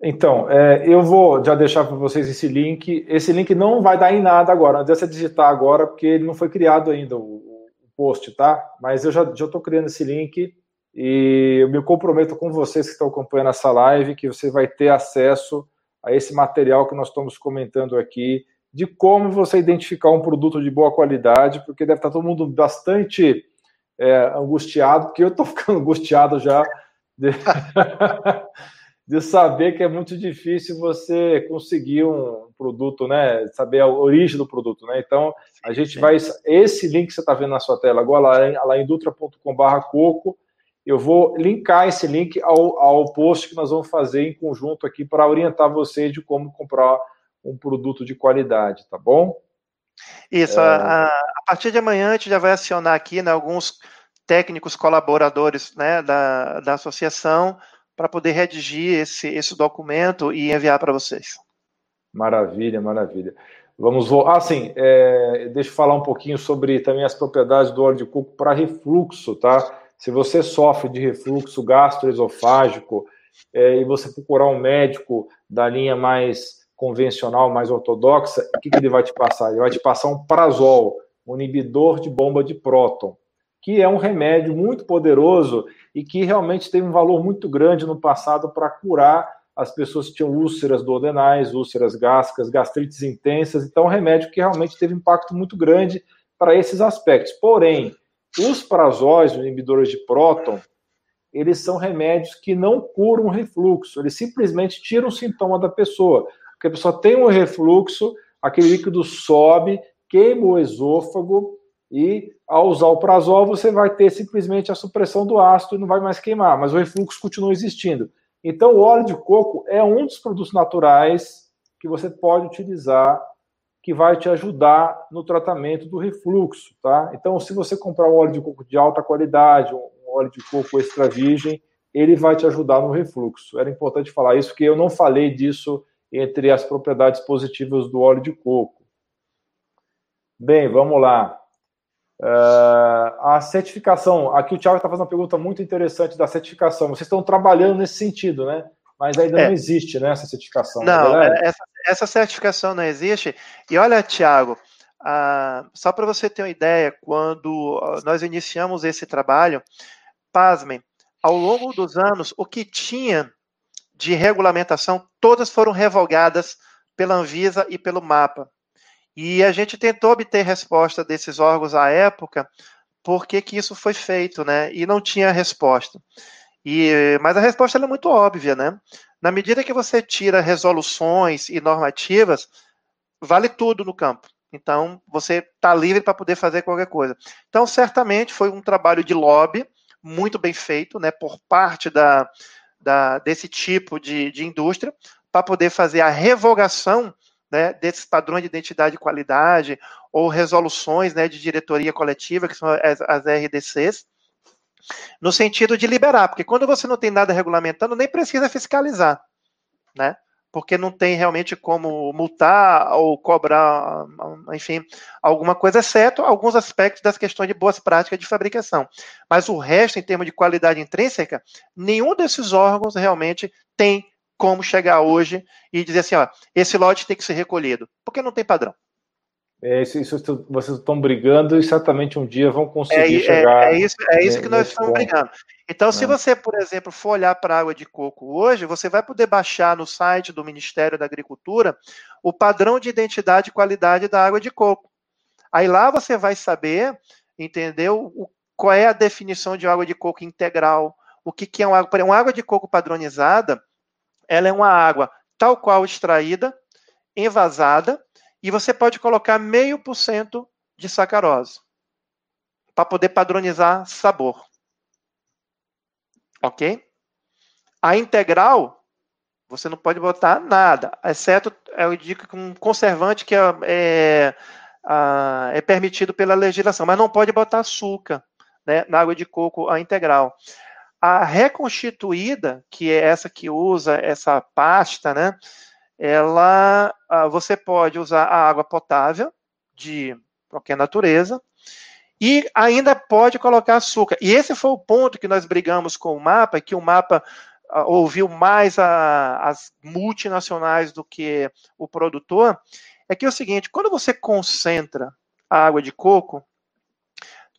Então, é, eu vou já deixar para vocês esse link. Esse link não vai dar em nada agora, não adianta você digitar agora, porque ele não foi criado ainda, o, o post, tá? Mas eu já estou criando esse link e eu me comprometo com vocês que estão acompanhando essa live que você vai ter acesso a esse material que nós estamos comentando aqui, de como você identificar um produto de boa qualidade, porque deve estar todo mundo bastante é, angustiado, porque eu estou ficando angustiado já. De... de saber que é muito difícil você conseguir um produto, né? Saber a origem do produto, né? Então, a gente vai. Esse link que você está vendo na sua tela agora, lá em indutra.com.br coco, eu vou linkar esse link ao, ao post que nós vamos fazer em conjunto aqui para orientar vocês de como comprar um produto de qualidade, tá bom? Isso, é... a, a, partir de amanhã a gente já vai acionar aqui né, alguns técnicos colaboradores né, da, da associação para poder redigir esse, esse documento e enviar para vocês. Maravilha, maravilha. Vamos voltar. Ah, sim, é, deixa eu falar um pouquinho sobre também as propriedades do óleo de coco para refluxo, tá? Se você sofre de refluxo gastroesofágico é, e você procurar um médico da linha mais convencional, mais ortodoxa, o que, que ele vai te passar? Ele vai te passar um prazol, um inibidor de bomba de próton que é um remédio muito poderoso e que realmente teve um valor muito grande no passado para curar as pessoas que tinham úlceras duodenais, úlceras gástricas, gastrites intensas. Então, é um remédio que realmente teve impacto muito grande para esses aspectos. Porém, os prazóis, os inibidores de próton, eles são remédios que não curam o refluxo, eles simplesmente tiram o sintoma da pessoa. Porque a pessoa tem um refluxo, aquele líquido sobe, queima o esôfago, e ao usar o prazol, você vai ter simplesmente a supressão do ácido e não vai mais queimar, mas o refluxo continua existindo. Então, o óleo de coco é um dos produtos naturais que você pode utilizar que vai te ajudar no tratamento do refluxo, tá? Então, se você comprar um óleo de coco de alta qualidade, um óleo de coco extra virgem, ele vai te ajudar no refluxo. Era importante falar isso, porque eu não falei disso entre as propriedades positivas do óleo de coco. Bem, vamos lá. Uh, a certificação, aqui o Thiago está fazendo uma pergunta muito interessante da certificação. Vocês estão trabalhando nesse sentido, né? Mas ainda é. não existe, né, essa certificação. Não, é essa, essa, certificação não existe. E olha, Thiago, uh, só para você ter uma ideia, quando nós iniciamos esse trabalho, pasmem, ao longo dos anos, o que tinha de regulamentação, todas foram revogadas pela Anvisa e pelo MAPA. E a gente tentou obter resposta desses órgãos à época, por que, que isso foi feito, né? E não tinha resposta. E, mas a resposta é muito óbvia, né? Na medida que você tira resoluções e normativas, vale tudo no campo. Então, você está livre para poder fazer qualquer coisa. Então, certamente foi um trabalho de lobby muito bem feito, né, por parte da, da desse tipo de, de indústria, para poder fazer a revogação né, desses padrões de identidade e qualidade, ou resoluções né, de diretoria coletiva, que são as, as RDCs, no sentido de liberar, porque quando você não tem nada regulamentando, nem precisa fiscalizar, né? Porque não tem realmente como multar ou cobrar, enfim, alguma coisa, exceto alguns aspectos das questões de boas práticas de fabricação. Mas o resto, em termos de qualidade intrínseca, nenhum desses órgãos realmente tem como chegar hoje e dizer assim, ó, esse lote tem que ser recolhido, porque não tem padrão. É, isso, isso, vocês estão brigando e certamente um dia vão conseguir é, chegar. É, é isso, é isso que nós estamos ponto. brigando. Então, se é. você, por exemplo, for olhar para a água de coco hoje, você vai poder baixar no site do Ministério da Agricultura o padrão de identidade e qualidade da água de coco. Aí lá você vai saber, entendeu, o, qual é a definição de água de coco integral, o que, que é uma água. Uma água de coco padronizada, ela é uma água tal qual extraída, envasada, e você pode colocar meio por cento de sacarose para poder padronizar sabor. Ok? A integral, você não pode botar nada, exceto, eu digo, um conservante que é, é, é permitido pela legislação, mas não pode botar açúcar né, na água de coco, a integral. A reconstituída, que é essa que usa essa pasta, né? Ela, ah, você pode usar a água potável de qualquer natureza e ainda pode colocar açúcar. E esse foi o ponto que nós brigamos com o mapa, que o mapa uh, ouviu mais a, as multinacionais do que o produtor, é que é o seguinte, quando você concentra a água de coco,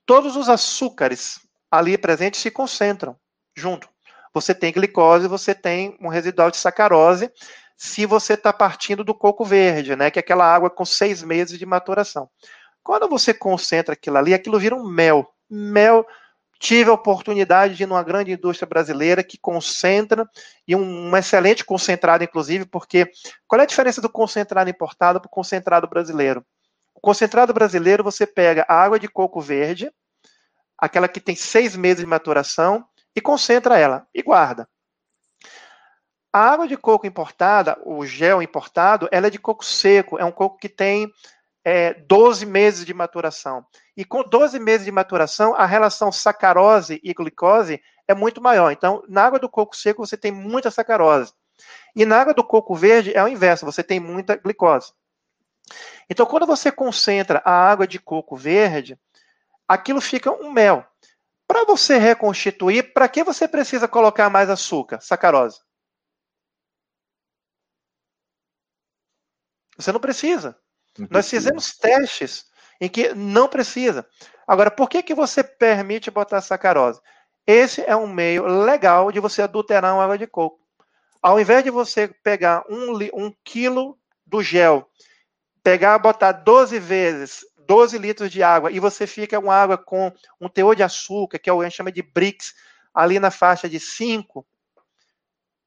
todos os açúcares ali presentes se concentram junto. Você tem glicose, você tem um residual de sacarose, se você está partindo do coco verde, né, que é aquela água com seis meses de maturação. Quando você concentra aquilo ali, aquilo vira um mel. Mel. Tive a oportunidade de ir numa grande indústria brasileira que concentra, e um, um excelente concentrado, inclusive, porque qual é a diferença do concentrado importado para o concentrado brasileiro? O concentrado brasileiro, você pega a água de coco verde, aquela que tem seis meses de maturação, e concentra ela e guarda. A água de coco importada, o gel importado, ela é de coco seco, é um coco que tem é, 12 meses de maturação. E com 12 meses de maturação, a relação sacarose e glicose é muito maior. Então, na água do coco seco, você tem muita sacarose. E na água do coco verde é o inverso, você tem muita glicose. Então, quando você concentra a água de coco verde, aquilo fica um mel. Para você reconstituir, para que você precisa colocar mais açúcar, sacarose? Você não precisa. Não Nós precisa. fizemos testes em que não precisa. Agora, por que, que você permite botar sacarose? Esse é um meio legal de você adulterar uma água de coco. Ao invés de você pegar um, um quilo do gel, pegar, botar 12 vezes 12 litros de água e você fica com água com um teor de açúcar, que é o que a gente chama de BRICS, ali na faixa de 5,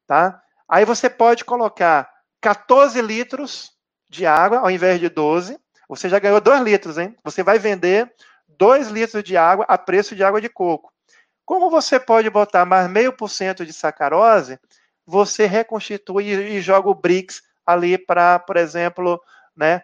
tá? Aí você pode colocar 14 litros de água ao invés de 12. Você já ganhou 2 litros, hein? Você vai vender 2 litros de água a preço de água de coco. Como você pode botar mais meio por cento de sacarose, você reconstitui e joga o BRICS ali para, por exemplo, né,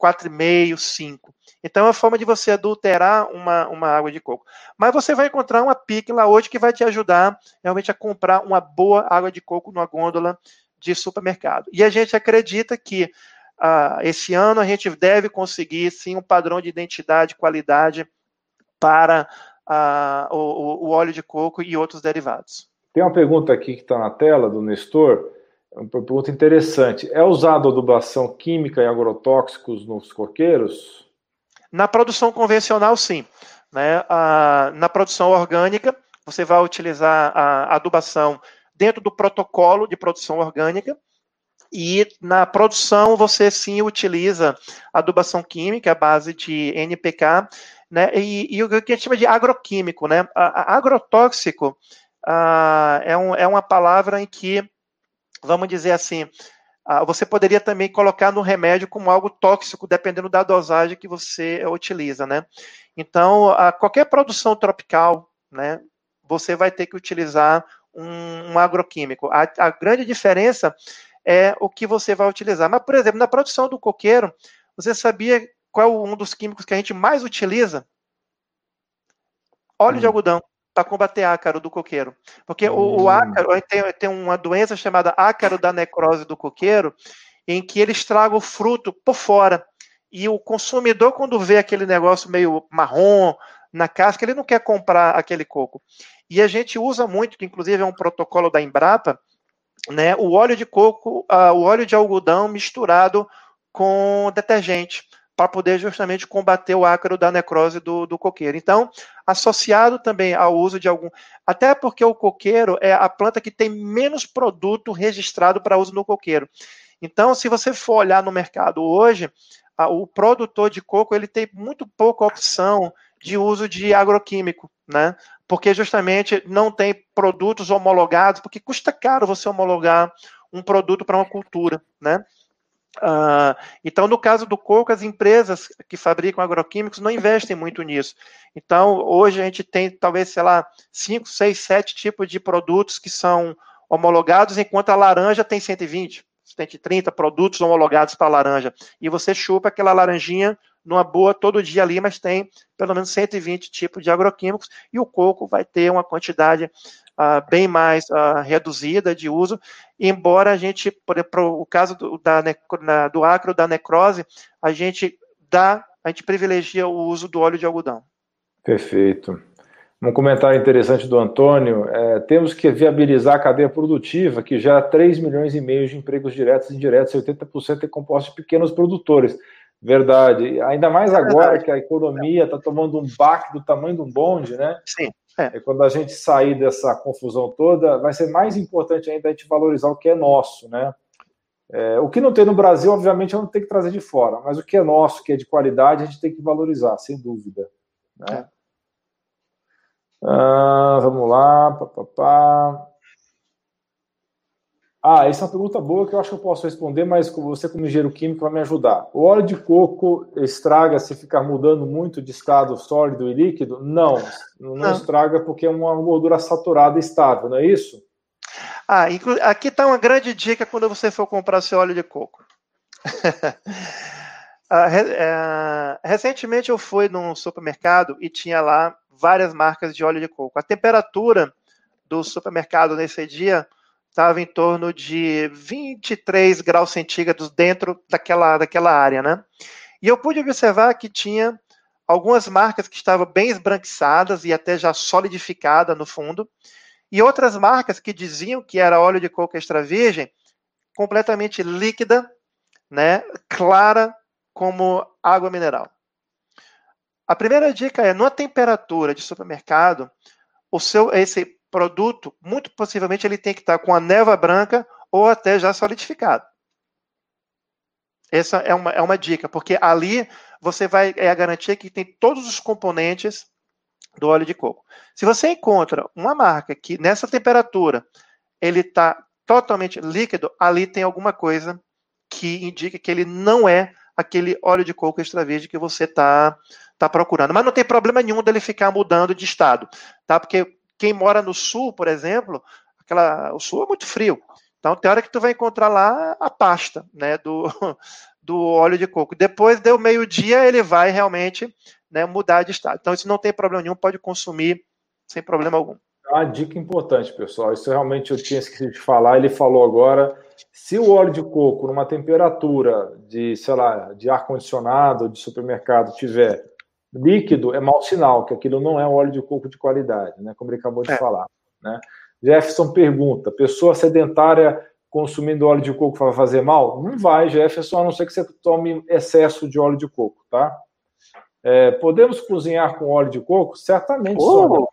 4,5, 5. Então é uma forma de você adulterar uma, uma água de coco. Mas você vai encontrar uma pique lá hoje que vai te ajudar realmente a comprar uma boa água de coco numa gôndola de supermercado. E a gente acredita que uh, esse ano a gente deve conseguir sim um padrão de identidade, qualidade para uh, o, o, óleo de coco e outros derivados. Tem uma pergunta aqui que está na tela do Nestor, uma pergunta interessante. É usado adubação química e agrotóxicos nos coqueiros? Na produção convencional, sim. Né? Uh, na produção orgânica, você vai utilizar a adubação dentro do protocolo de produção orgânica, e na produção você sim utiliza adubação química à base de NPK, né? E, e o que a gente chama de agroquímico, né? A, a agrotóxico a, é, um, é uma palavra em que, vamos dizer assim, a, você poderia também colocar no remédio como algo tóxico, dependendo da dosagem que você utiliza, né? Então, qualquer produção tropical, né? Você vai ter que utilizar um, um agroquímico. A, a grande diferença é o que você vai utilizar. Mas, por exemplo, na produção do coqueiro, você sabia qual é um dos químicos que a gente mais utiliza? Óleo hum. de algodão para combater ácaro do coqueiro. Porque hum. o, o, hum. ácaro tem, tem uma doença chamada ácaro da necrose do coqueiro, em que ele estraga o fruto por fora. E o consumidor, quando vê aquele negócio meio marrom na casca, ele não quer comprar aquele coco. E a gente usa muito, que inclusive é um protocolo da Embrapa, né, o óleo de coco, uh, o óleo de algodão misturado com detergente, para poder justamente combater o ácaro da necrose do, do coqueiro. Então, associado também ao uso de algum. Até porque o coqueiro é a planta que tem menos produto registrado para uso no coqueiro. Então, se você for olhar no mercado hoje, o produtor de coco ele tem muito pouca opção de uso de agroquímico, né? Porque justamente não tem produtos homologados, porque custa caro você homologar um produto para uma cultura, né? Uh, então, no caso do coco, as empresas que fabricam agroquímicos não investem muito nisso. Então, hoje a gente tem, talvez, sei lá, 5, 6, 7 tipos de produtos que são homologados, enquanto a laranja tem 120, 130 produtos homologados para laranja. E você chupa aquela laranjinha numa boa todo dia ali, mas tem pelo menos 120 tipos de agroquímicos, e o coco vai ter uma quantidade uh, bem mais uh, reduzida de uso, embora a gente, por exemplo, o caso do, da, na, do acro da necrose, a gente dá, a gente privilegia o uso do óleo de algodão. Perfeito. Um comentário interessante do Antônio, é, temos que viabilizar a cadeia produtiva, que gera 3 milhões e meio de empregos diretos e indiretos, 80% é composto de pequenos produtores. Verdade. Ainda mais é agora que a economia está tomando um baque do tamanho de um bonde, né? Sim. É. quando a gente sair dessa confusão toda, vai ser mais importante ainda a gente valorizar o que é nosso, né? É, o que não tem no Brasil, obviamente, não tem que trazer de fora, mas o que é nosso, que é de qualidade, a gente tem que valorizar, sem dúvida. Né? É. Ah, vamos lá. Pá, pá, pá. Ah, essa é uma pergunta boa que eu acho que eu posso responder, mas você, como engenheiro químico, vai me ajudar. O óleo de coco estraga se ficar mudando muito de estado sólido e líquido? Não, não, não. estraga porque é uma gordura saturada estável, não é isso? Ah, aqui está uma grande dica quando você for comprar seu óleo de coco. ah, é, recentemente eu fui num supermercado e tinha lá várias marcas de óleo de coco. A temperatura do supermercado nesse dia estava em torno de 23 graus centígrados dentro daquela, daquela área, né? E eu pude observar que tinha algumas marcas que estavam bem esbranquiçadas e até já solidificada no fundo, e outras marcas que diziam que era óleo de coco extra virgem, completamente líquida, né, clara como água mineral. A primeira dica é, numa temperatura de supermercado, o seu esse produto, muito possivelmente ele tem que estar com a neva branca ou até já solidificado. Essa é uma, é uma dica, porque ali você vai é a garantia que tem todos os componentes do óleo de coco. Se você encontra uma marca que nessa temperatura ele está totalmente líquido, ali tem alguma coisa que indica que ele não é aquele óleo de coco extra virgem que você está tá procurando. Mas não tem problema nenhum dele ficar mudando de estado, tá? Porque quem mora no sul, por exemplo, aquela, o sul é muito frio. Então, tem hora que tu vai encontrar lá a pasta, né, do, do óleo de coco. Depois, deu meio-dia, ele vai realmente né, mudar de estado. Então, isso não tem problema nenhum, pode consumir sem problema algum. Uma dica importante, pessoal. Isso realmente eu tinha esquecido de falar. Ele falou agora. Se o óleo de coco, numa temperatura de, sei lá, de ar-condicionado, de supermercado, tiver líquido é mau sinal, que aquilo não é um óleo de coco de qualidade, né? Como ele acabou de é. falar. Né? Jefferson pergunta: pessoa sedentária consumindo óleo de coco vai fazer mal? Não vai, Jefferson, a não ser que você tome excesso de óleo de coco, tá? É, podemos cozinhar com óleo de coco? Certamente. Oh,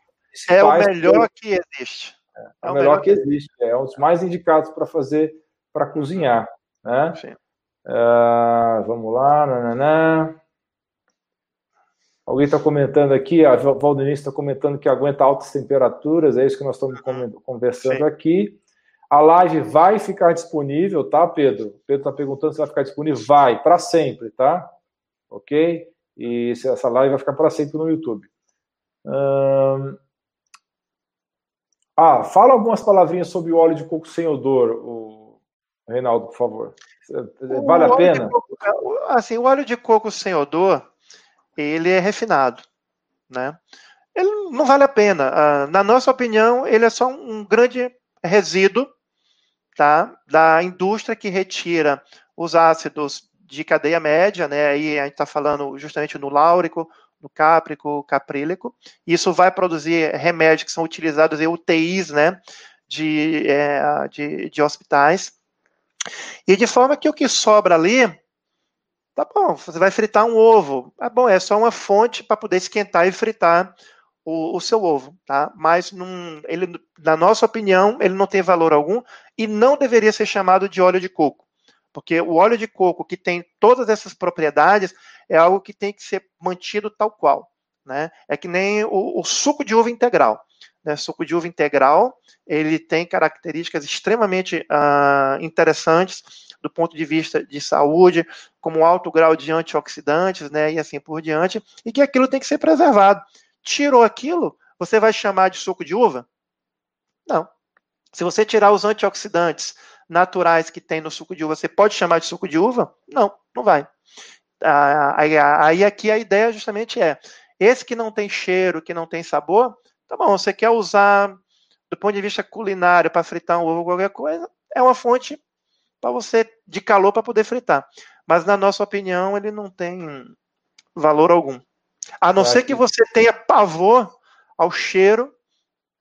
é o melhor que existe. É, é, é o melhor que existe. É um dos mais indicados para fazer, para cozinhar. Né? Sim. Uh, vamos lá. Nananã. Alguém está comentando aqui, a Valdenice está comentando que aguenta altas temperaturas, é isso que nós estamos conversando Sim. aqui. A live vai ficar disponível, tá, Pedro? Pedro está perguntando se vai ficar disponível. Vai, para sempre, tá? Ok? E essa live vai ficar para sempre no YouTube. Hum... Ah, fala algumas palavrinhas sobre o óleo de coco sem odor, o Reinaldo, por favor. Vale a pena? Coco, assim, o óleo de coco sem odor, ele é refinado, né? Ele não vale a pena. Ah, na nossa opinião, ele é só um grande resíduo, tá? Da indústria que retira os ácidos de cadeia média, né? Aí a gente está falando justamente no láurico, no cáprico, caprílico. Isso vai produzir remédios que são utilizados em UTIs, né? De, é, de, de hospitais. E de forma que o que sobra ali, tá bom, você vai fritar um ovo. Ah, bom, é só uma fonte para poder esquentar e fritar o, o, seu ovo, tá? Mas, num, ele, na nossa opinião, ele não tem valor algum e não deveria ser chamado de óleo de coco. Porque o óleo de coco, que tem todas essas propriedades, é algo que tem que ser mantido tal qual. Né? É que nem o, o suco de uva integral. Né? Suco de uva integral, ele tem características extremamente uh, interessantes do ponto de vista de saúde, como alto grau de antioxidantes, né, e assim por diante, e que aquilo tem que ser preservado. Tirou aquilo, você vai chamar de suco de uva? Não. Se você tirar os antioxidantes naturais que tem no suco de uva, você pode chamar de suco de uva? Não, não vai. Ah, aí, aí aqui a ideia justamente é, esse que não tem cheiro, que não tem sabor, tá bom, você quer usar do ponto de vista culinário para fritar um ovo ou qualquer coisa, é uma fonte para você de calor para poder fritar. Mas na nossa opinião, ele não tem valor algum. A não ser que você tenha pavor ao cheiro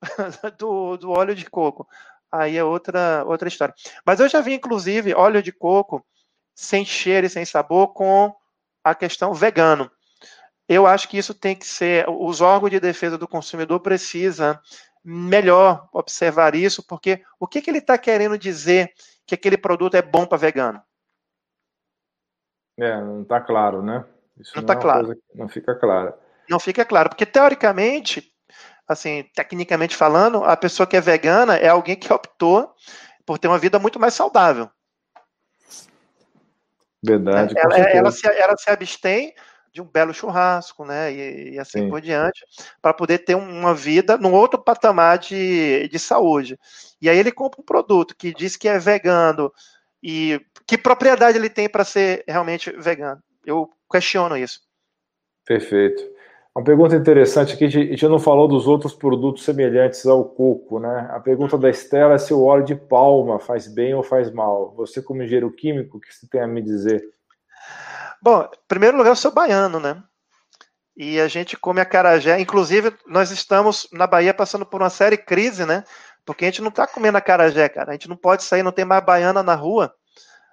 do, do óleo de coco. Aí é outra, outra história. Mas eu já vi, inclusive, óleo de coco sem cheiro e sem sabor com a questão vegano. Eu acho que isso tem que ser, os órgãos de defesa do consumidor precisa melhor observar isso, porque o que, que ele está querendo dizer que aquele produto é bom para vegano? É, não está claro, né? Isso não está é claro. não fica claro. Não fica claro, porque teoricamente, assim, tecnicamente falando, a pessoa que é vegana é alguém que optou por ter uma vida muito mais saudável. Verdade. Ela, ela, se, ela se abstém de um belo churrasco, né? E, e assim Sim. por diante, para poder ter uma vida num outro patamar de, de saúde. E aí ele compra um produto que diz que é vegano e que propriedade ele tem para ser realmente vegano? Eu questiono isso. Perfeito. Uma pergunta interessante aqui, a gente não falou dos outros produtos semelhantes ao coco, né? A pergunta da Estela é se o óleo de palma faz bem ou faz mal. Você, como engenheiro químico, o que você tem a me dizer? Bom, em primeiro lugar, eu sou baiano, né? E a gente come a carajé. Inclusive, nós estamos na Bahia passando por uma série crise, né? Porque a gente não está comendo a carajé, cara. A gente não pode sair, não tem mais baiana na rua.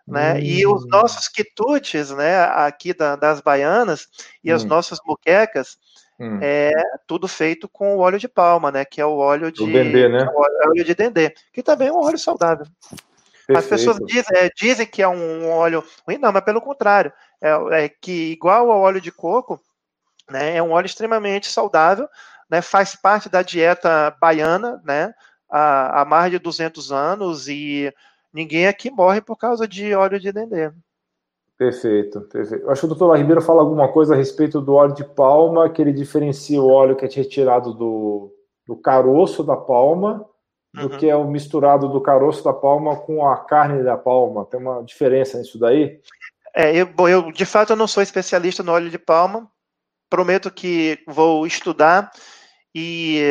Né? Hum. E os nossos quitutes, né, aqui da, das baianas e hum. as nossas muquecas, Hum. É tudo feito com o óleo de palma, né? Que é o óleo de. O dendê, né? É óleo de dendê, que também é um óleo saudável. Perfeito. As pessoas dizem, é, dizem, que é um óleo ruim, não, mas pelo contrário, é, é, que igual ao óleo de coco, né, é um óleo extremamente saudável, né, faz parte da dieta baiana, né, há, há mais de 200 anos e ninguém aqui morre por causa de óleo de dendê. Perfeito, perfeito. Eu acho que o doutor Ribeiro fala alguma coisa a respeito do óleo de palma, que ele diferencia o óleo que é retirado do, do caroço da palma, do uhum. que é o misturado do caroço da palma com a carne da palma. Tem uma diferença nisso daí? É, eu, bom, eu de fato eu não sou especialista no óleo de palma. Prometo que vou estudar e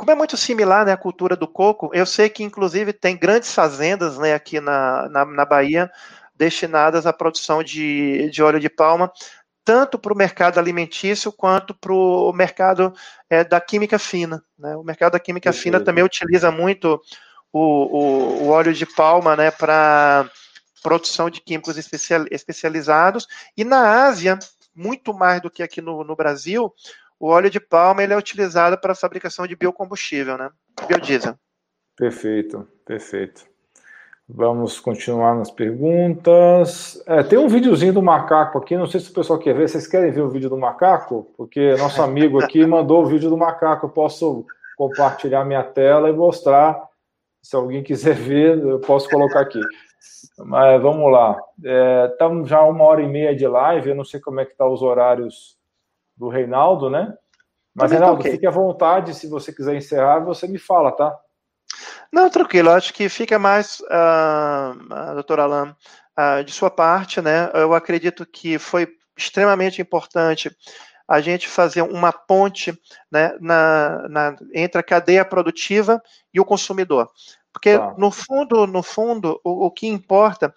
como é muito similar né, à cultura do coco, eu sei que inclusive tem grandes fazendas né, aqui na, na, na Bahia destinadas à produção de, de óleo de palma, tanto para o mercado alimentício quanto para o mercado é, da química fina. Né? O mercado da química Perfeito. fina também utiliza muito o, o, o óleo de palma né, para produção de químicos especial, especializados. E na Ásia, muito mais do que aqui no, no Brasil, o óleo de palma ele é utilizado para a fabricação de biocombustível, né? biodiesel. Perfeito, perfeito. Vamos continuar nas perguntas. É, tem um videozinho do macaco aqui, não sei se o pessoal quer ver. Vocês querem ver o vídeo do macaco? Porque nosso amigo aqui mandou o vídeo do macaco. Eu posso compartilhar minha tela e mostrar. Se alguém quiser ver, eu posso colocar aqui. Mas vamos lá. Estamos é, já uma hora e meia de live. Eu não sei como é que estão tá os horários do Reinaldo, né? Mas, Reinaldo, okay. fique à vontade. Se você quiser encerrar, você me fala, tá? Não, tranquilo. Acho que fica mais, uh, doutor Alain, uh, de sua parte, né? Eu acredito que foi extremamente importante a gente fazer uma ponte né, na, na, entre a cadeia produtiva e o consumidor. Porque, tá. no fundo, no fundo, o, o, que importa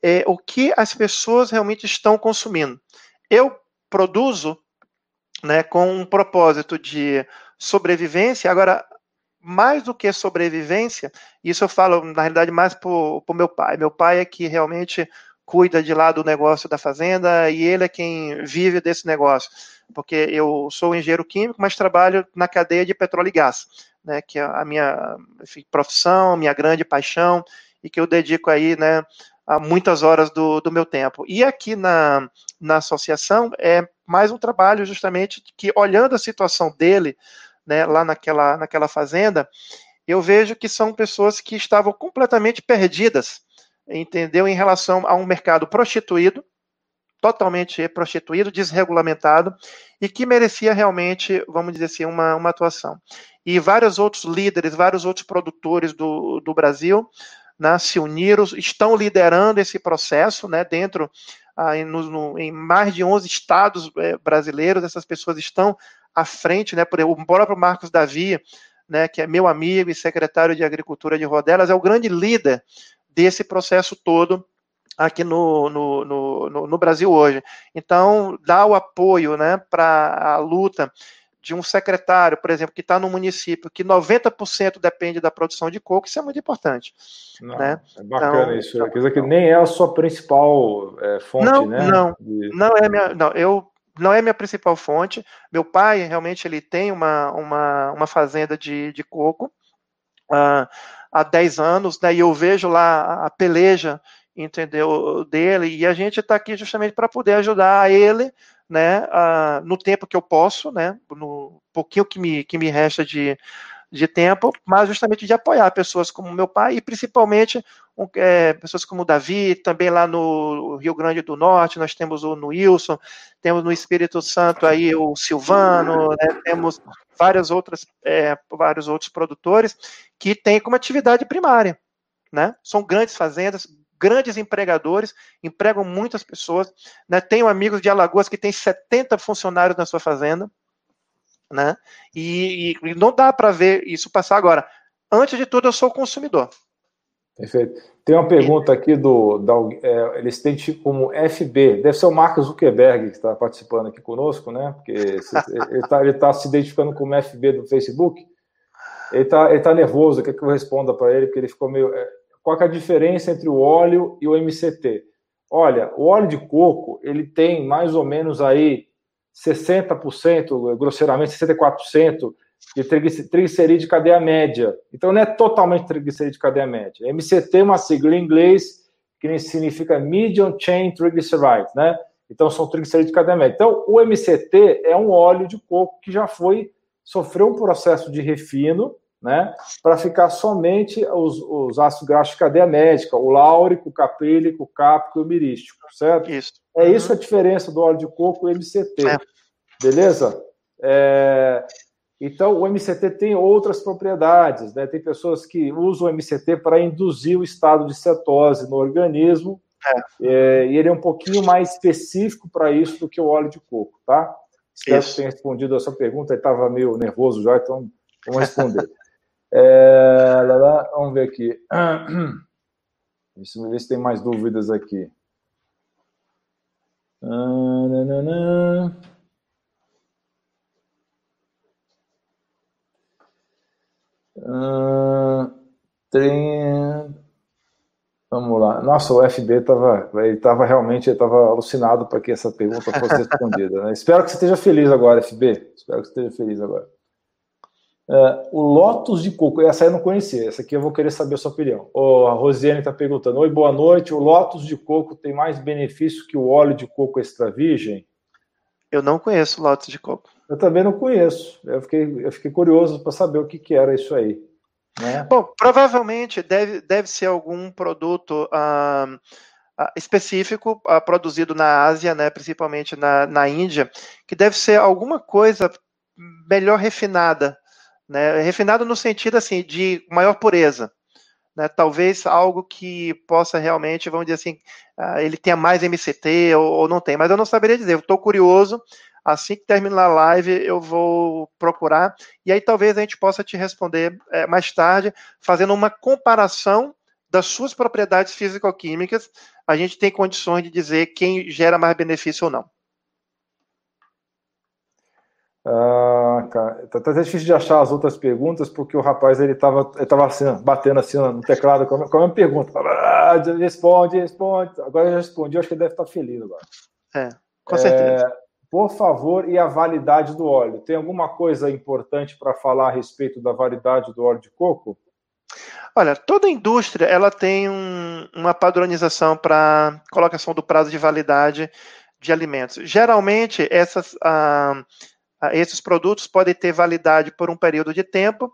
é o que as pessoas realmente estão consumindo. Eu produzo né, com um propósito de sobrevivência. Agora, mais do que sobrevivência, isso eu falo, na realidade, mais para o meu pai. Meu pai é que realmente cuida de lá do negócio da fazenda e ele é quem vive desse negócio. Porque eu sou engenheiro químico, mas trabalho na cadeia de petróleo e gás, né, que é a minha enfim, profissão, minha grande paixão e que eu dedico aí, né, a muitas horas do, do meu tempo. E aqui na, na associação é mais um trabalho justamente que, olhando a situação dele, né, lá naquela, naquela fazenda, eu vejo que são pessoas que estavam completamente perdidas, entendeu? Em relação a um mercado prostituído, totalmente prostituído, desregulamentado, e que merecia realmente, vamos dizer assim, uma, uma atuação. E vários outros líderes, vários outros produtores do, do Brasil né, se uniram, estão liderando esse processo né, dentro, ah, no, em mais de 11 estados é, brasileiros, essas pessoas estão à frente, né, por, o próprio Marcos Davi, né, que é meu amigo e secretário de Agricultura de Rodelas, é o grande líder desse processo todo aqui no, no, no, no Brasil hoje. Então, dá o apoio né, para a luta de um secretário, por exemplo, que está no município que 90% depende da produção de coco, isso é muito importante. Não, né? É bacana então, isso. Quer dizer que nem é a sua principal é, fonte, não, né? Não, de... não é minha. Não, eu não é minha principal fonte. Meu pai realmente ele tem uma, uma, uma fazenda de, de coco uh, há 10 anos, né, e eu vejo lá a peleja entendeu dele e a gente está aqui justamente para poder ajudar ele né uh, no tempo que eu posso né no pouquinho que me, que me resta de, de tempo, mas justamente de apoiar pessoas como meu pai e principalmente é, pessoas como o Davi, também lá no Rio Grande do Norte, nós temos o Wilson, temos no Espírito Santo aí o Silvano, né, temos várias outras, é, vários outros produtores que têm como atividade primária, né? São grandes fazendas, grandes empregadores, empregam muitas pessoas, né? Tenho amigos de Alagoas que têm 70 funcionários na sua fazenda, né? E, e não dá para ver isso passar agora. Antes de tudo, eu sou consumidor. Perfeito. Tem uma pergunta aqui do. Da, é, eles têm tipo como FB, deve ser o Marcos Zuckerberg que está participando aqui conosco, né? Porque ele está ele tá se identificando como FB do Facebook. Ele está ele tá nervoso, quer que eu responda para ele, porque ele ficou meio. É, qual é a diferença entre o óleo e o MCT? Olha, o óleo de coco ele tem mais ou menos aí 60%, grosseiramente 64% de triglicerídeo de cadeia média. Então não é totalmente triglicerídeo de cadeia média. MCT é uma sigla em inglês que significa Medium Chain Triglycerides, né? Então são triglicerídeos de cadeia média. Então o MCT é um óleo de coco que já foi sofreu um processo de refino, né, para ficar somente os, os ácidos graxos de cadeia médica, o láurico, o caprílico, o cápico e o mirístico, certo? Isso. É isso a diferença do óleo de coco e o MCT. É. Beleza? É, então, o MCT tem outras propriedades, né? Tem pessoas que usam o MCT para induzir o estado de cetose no organismo, é. É, e ele é um pouquinho mais específico para isso do que o óleo de coco, tá? Espero que tenha respondido a sua pergunta, ele estava meio nervoso já, então vamos responder. É, lá, lá, vamos ver aqui. Deixa eu ver se tem mais dúvidas aqui. Ah. Ah, Vamos lá. Nossa, o FB estava ele tava realmente estava alucinado para que essa pergunta fosse respondida. Né? Espero que você esteja feliz agora, FB. Espero que você esteja feliz agora. Uh, o Lotus de coco, essa eu não conhecia, essa aqui eu vou querer saber a sua opinião. Oh, a Rosiane está perguntando: Oi, boa noite. O Lotus de coco tem mais benefício que o óleo de coco extra virgem? Eu não conheço o Lotus de coco. Eu também não conheço. Eu fiquei, eu fiquei curioso para saber o que, que era isso aí. Né? Bom, provavelmente deve, deve ser algum produto específico produzido na Ásia, né, principalmente na, na Índia, que deve ser alguma coisa melhor refinada né? Refinado no sentido assim de maior pureza. Né? Talvez algo que possa realmente, vamos dizer assim, uh, ele tenha mais MCT ou, ou, não tem, mas eu não saberia dizer. Estou curioso. Assim que terminar a live, eu vou procurar e aí talvez a gente possa te responder é, mais tarde, fazendo uma comparação das suas propriedades físico-químicas. A gente tem condições de dizer quem gera mais benefício ou não. Ah, cara, tá difícil de achar as outras perguntas, porque o rapaz ele tava, ele tava assim, batendo assim no teclado com a, com a mesma pergunta. Ah, responde, responde. Agora eu já respondi, acho que ele deve estar feliz agora. É, com certeza. É, por favor, e a validade do óleo? Tem alguma coisa importante para falar a respeito da validade do óleo de coco? Olha, toda indústria ela tem um, uma padronização para colocação do prazo de validade de alimentos. Geralmente, essas. Ah, esses produtos podem ter validade por um período de tempo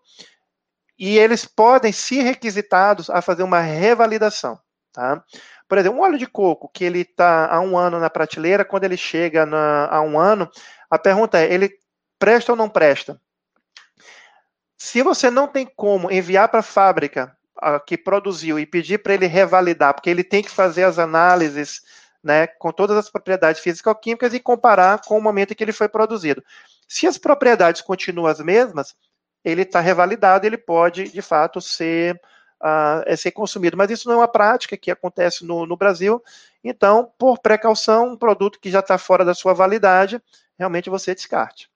e eles podem ser requisitados a fazer uma revalidação, tá? Por exemplo, um óleo de coco que ele está há um ano na prateleira, quando ele chega na, a um ano, a pergunta é, ele presta ou não presta? Se você não tem como enviar para a fábrica a, que produziu e pedir para ele revalidar, porque ele tem que fazer as análises né, com todas as propriedades físico-químicas e comparar com o momento em que ele foi produzido. Se as propriedades continuam as mesmas, ele está revalidado, ele pode, de fato, ser, uh, ser consumido. Mas isso não é uma prática que acontece no, no Brasil. Então, por precaução, um produto que já está fora da sua validade, realmente você descarte.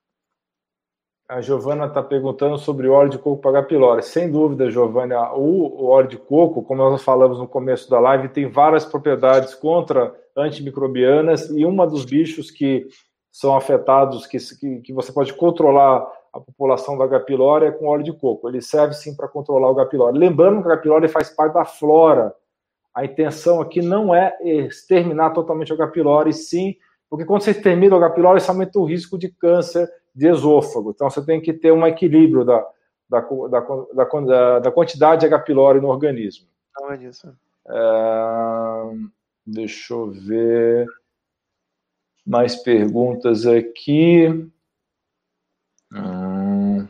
A Giovana está perguntando sobre o óleo de coco para pylori. Sem dúvida, Giovana, o, o, óleo de coco, como nós falamos no começo da live, tem várias propriedades contra antimicrobianas e uma dos bichos que são afetados, que, que, que você pode controlar a população do H. pylori é com óleo de coco. Ele serve sim para controlar o H. pylori. Lembrando que o H. pylori faz parte da flora. A intenção aqui não é exterminar totalmente o H. pylori, sim, porque quando você extermina o H. pylori, você aumenta o risco de câncer de esôfago. Então você tem que ter um equilíbrio da, da, da, da, da quantidade de H. pylori no organismo. Não é isso. É, deixa eu ver mais perguntas aqui. Hum.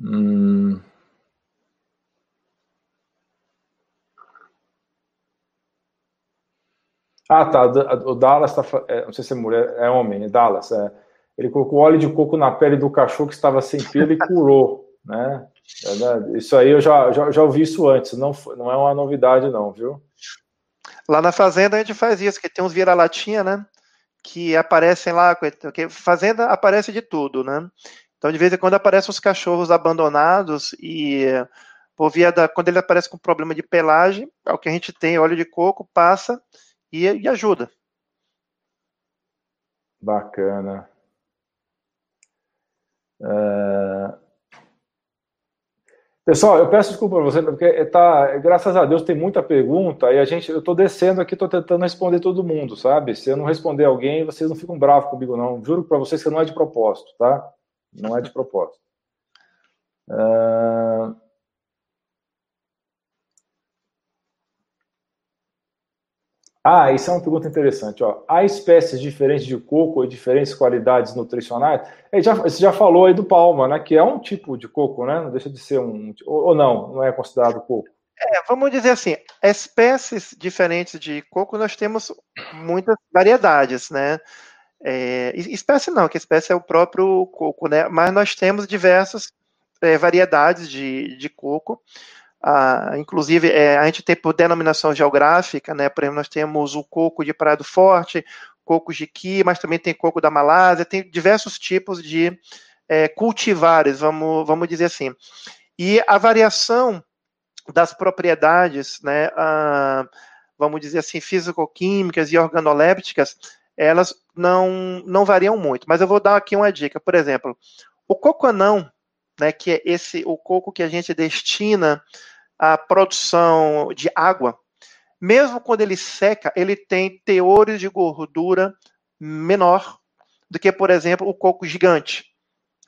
Hum. Ah, tá. O Dallas está. É, não sei se é mulher, é homem, é Dallas. É. Ele colocou óleo de coco na pele do cachorro que estava sem pelo e curou, né? É isso aí eu já, já, já ouvi isso antes, não, não é uma novidade, não, viu? Lá na fazenda a gente faz isso, que tem uns vira-latinha, né? Que aparecem lá, porque fazenda aparece de tudo, né? Então, de vez em quando aparecem os cachorros abandonados e por via da. Quando ele aparece com problema de pelagem, é o que a gente tem, óleo de coco, passa e, e ajuda. Bacana. É... Pessoal, eu peço desculpa para você, porque tá, graças a Deus tem muita pergunta e a gente, eu estou descendo aqui, estou tentando responder todo mundo, sabe? Se eu não responder alguém, vocês não ficam bravos comigo, não. Juro para vocês que não é de propósito, tá? Não é de propósito. Uh... Ah, isso é uma pergunta interessante. Ó. Há espécies diferentes de coco e diferentes qualidades nutricionais? já, você já falou aí do palma, né? Que é um tipo de coco, né? Não deixa de ser um. Ou, ou não, não é considerado coco? É, vamos dizer assim, espécies diferentes de coco nós temos muitas variedades, né? É, espécie não, que espécie é o próprio coco, né? Mas nós temos diversos é, variedades de, de coco. Ah, inclusive, é, a gente tem por denominação geográfica, né? Por exemplo, nós temos o coco de Praia do Forte, coco de Qui, mas também tem coco da Malásia, tem diversos tipos de é, cultivares, vamos, vamos dizer assim. E a variação das propriedades, né, ah, vamos dizer assim, físico-químicas e organolépticas, elas não, não variam muito. Mas eu vou dar aqui uma dica. Por exemplo, o coco anão, né, que é esse o coco que a gente destina à produção de água, mesmo quando ele seca, ele tem teores de gordura menor do que, por exemplo, o coco gigante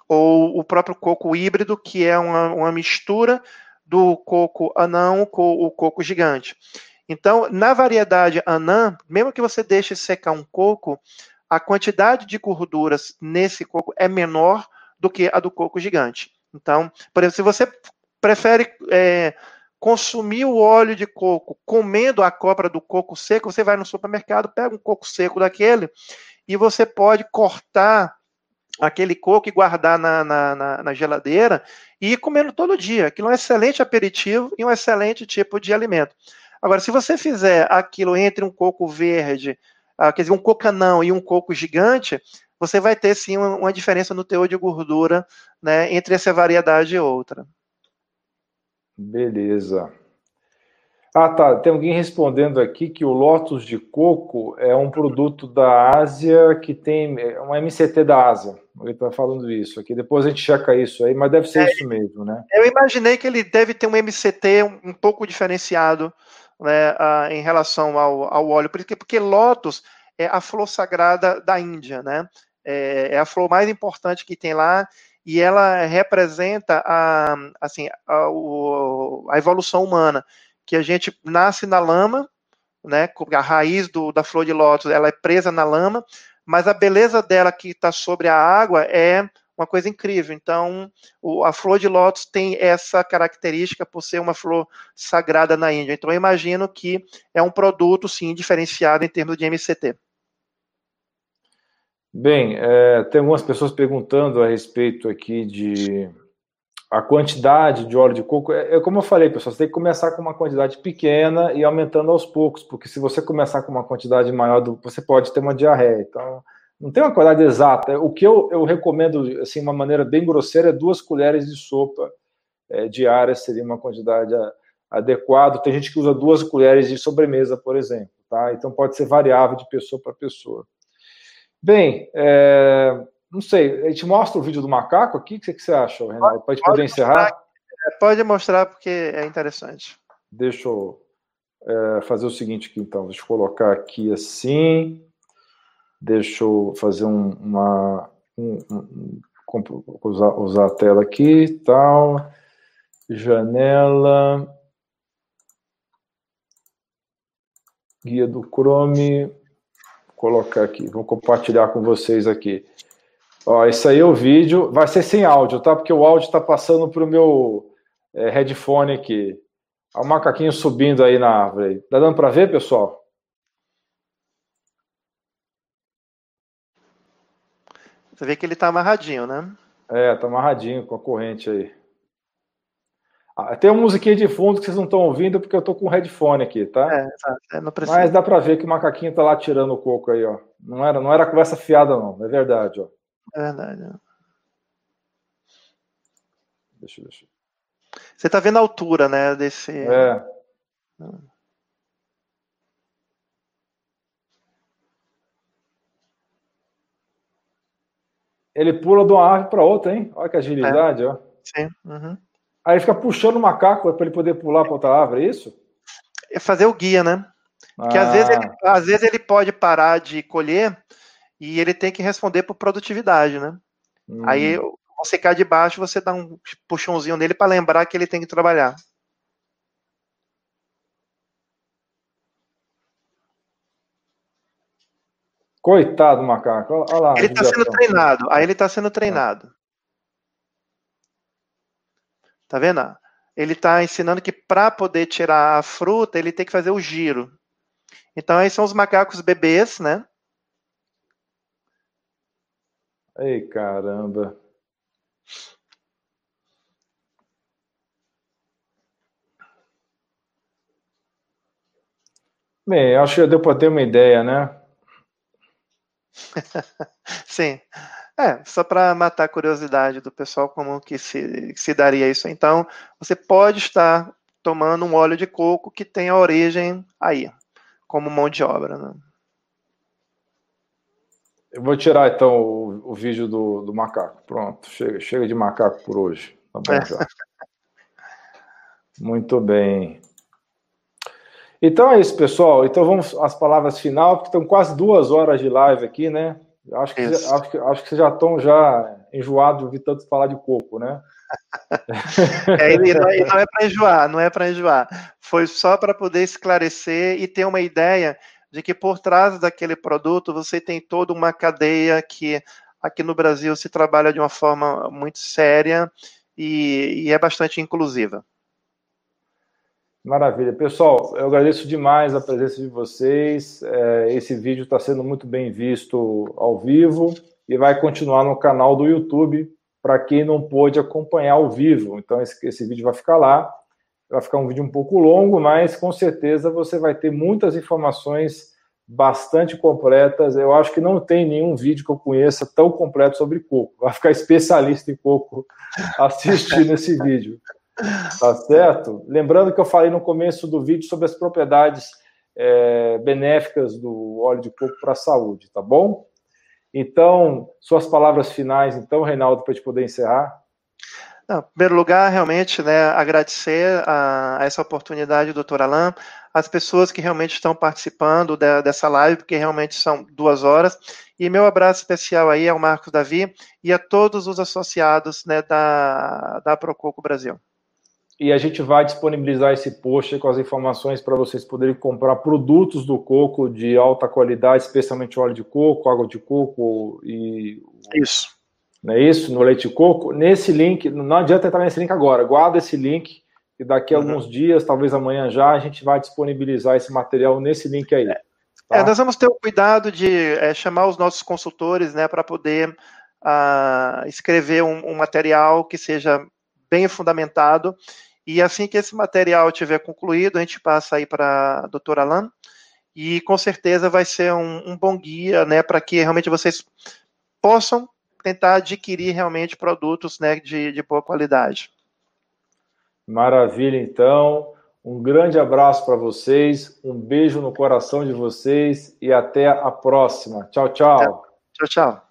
ou o próprio coco híbrido, que é uma, uma mistura do coco anão com o coco gigante. Então, na variedade anã, mesmo que você deixe secar um coco, a quantidade de gorduras nesse coco é menor do que a do coco gigante. Então, por exemplo, se você prefere é, consumir o óleo de coco comendo a cobra do coco seco, você vai no supermercado, pega um coco seco daquele e você pode cortar aquele coco e guardar na, na, na, na geladeira e ir comendo todo dia. Aquilo é um excelente aperitivo e um excelente tipo de alimento. Agora, se você fizer aquilo entre um coco verde, uh, quer dizer, um cocanão e um coco gigante, você vai ter sim uma, uma diferença no teor de gordura né, entre essa variedade e outra. Beleza. Ah, tá. Tem alguém respondendo aqui que o Lotus de coco é um produto da Ásia que tem é um MCT da Ásia. Ele está falando isso aqui. Depois a gente checa isso aí, mas deve ser é, isso mesmo, né? Eu imaginei que ele deve ter um MCT um, um pouco diferenciado né, uh, em relação ao, ao óleo, porque, porque Lotus é a flor sagrada da Índia, né? É, é a flor mais importante que tem lá e ela representa a, assim, a, a evolução humana, que a gente nasce na lama, né, a raiz do, da flor de lótus, ela é presa na lama, mas a beleza dela que está sobre a água é uma coisa incrível. Então, o, a flor de lótus tem essa característica por ser uma flor sagrada na Índia. Então, eu imagino que é um produto, sim, diferenciado em termos de MCT. Bem, é, tem algumas pessoas perguntando a respeito aqui de a quantidade de óleo de coco. É, é, como eu falei, pessoal, você tem que começar com uma quantidade pequena e aumentando aos poucos, porque se você começar com uma quantidade maior, você pode ter uma diarreia. Então, não tem uma quantidade exata. O que eu, eu recomendo, assim, uma maneira bem grosseira, é duas colheres de sopa é, diárias seria uma quantidade adequada. Tem gente que usa duas colheres de sobremesa, por exemplo, tá? Então pode ser variável de pessoa para pessoa. Bem, é, não sei, a gente mostra o vídeo do macaco aqui? O que você acha, Renato? Gente poder encerrar? É, pode mostrar, porque é interessante. Deixa eu é, fazer o seguinte aqui, então. Deixa eu colocar aqui assim. Deixa eu fazer um, uma. Um, um, usar, usar a tela aqui tal. Janela. Guia do Chrome colocar aqui, vou compartilhar com vocês aqui. Ó, isso aí é o vídeo, vai ser sem áudio, tá? Porque o áudio está passando para o meu é, headphone aqui. Olha o macaquinho subindo aí na árvore. Tá dando para ver, pessoal? Você vê que ele está amarradinho, né? É, tá amarradinho com a corrente aí. Ah, tem uma musiquinha de fundo que vocês não estão ouvindo porque eu tô com o headphone aqui, tá? É, é. Mas dá para ver que o macaquinho tá lá tirando o coco aí, ó. Não era, não era conversa fiada, não. É verdade, ó. É verdade. Deixa, deixa. Você tá vendo a altura, né, desse... É. Ele pula de uma árvore para outra, hein? Olha que agilidade, é. ó. Sim. Uhum. Aí fica puxando o macaco para ele poder pular para outra árvore, é isso? É fazer o guia, né? Porque ah. às, vezes ele, às vezes ele pode parar de colher e ele tem que responder por produtividade, né? Hum. Aí você cai de baixo, você dá um puxãozinho nele para lembrar que ele tem que trabalhar. Coitado do macaco. Olha lá, ele está sendo treinado. Aí ele está sendo treinado. Tá vendo? Ele está ensinando que para poder tirar a fruta, ele tem que fazer o giro. Então, aí são os macacos bebês, né? Ei, caramba. Bem, acho que deu para ter uma ideia, né? Sim. É, só para matar a curiosidade do pessoal, como que se, se daria isso. Então, você pode estar tomando um óleo de coco que tem a origem aí, como mão de obra. Né? Eu vou tirar então o, o vídeo do, do, macaco. Pronto, chega, chega de macaco por hoje. Tá bom é. já. Muito bem. Então é isso, pessoal. Então vamos às palavras final, porque estão quase duas horas de live aqui, né? Acho que, acho que, acho que vocês já estão já enjoados de ouvir tanto falar de coco, né? é, e não, não é para enjoar, não é para enjoar. Foi só para poder esclarecer e ter uma ideia de que por trás daquele produto você tem toda uma cadeia que aqui no Brasil se trabalha de uma forma muito séria e, e é bastante inclusiva. Maravilha. Pessoal, eu agradeço demais a presença de vocês. É, esse vídeo está sendo muito bem visto ao vivo e vai continuar no canal do YouTube para quem não pôde acompanhar ao vivo. Então, esse, esse vídeo vai ficar lá. Vai ficar um vídeo um pouco longo, mas com certeza você vai ter muitas informações bastante completas. Eu acho que não tem nenhum vídeo que eu conheça tão completo sobre coco. Vai ficar especialista em coco assistindo esse vídeo. Tá certo? Lembrando que eu falei no começo do vídeo sobre as propriedades é, benéficas do óleo de coco para a saúde, tá bom? Então, suas palavras finais, então, Reinaldo, para gente poder encerrar. Não, em primeiro lugar, realmente, né, agradecer a, a, essa oportunidade, doutor Alain, as pessoas que realmente estão participando de, dessa live, porque realmente são duas horas, e meu abraço especial aí ao Marcos Davi e a todos os associados né, da, da Prococo Brasil e a gente vai disponibilizar esse post com as informações para vocês poderem comprar produtos do coco de alta qualidade, especialmente óleo de coco, água de coco e. Isso. Não é isso? No leite de coco. Nesse link, não adianta entrar nesse link agora, guarda esse link e daqui a uhum. alguns dias, talvez amanhã já, a gente vai disponibilizar esse material nesse link aí. É, tá? é nós vamos ter o cuidado de é, chamar os nossos consultores né, para poder uh, escrever um, um material que seja bem fundamentado e assim que esse material tiver concluído, a gente passa aí para a doutora Alan, e com certeza vai ser um, um bom guia, né, para que realmente vocês possam tentar adquirir realmente produtos né, de, de boa qualidade. Maravilha, então. Um grande abraço para vocês, um beijo no coração de vocês e até a próxima. Tchau, tchau. Tchau, tchau.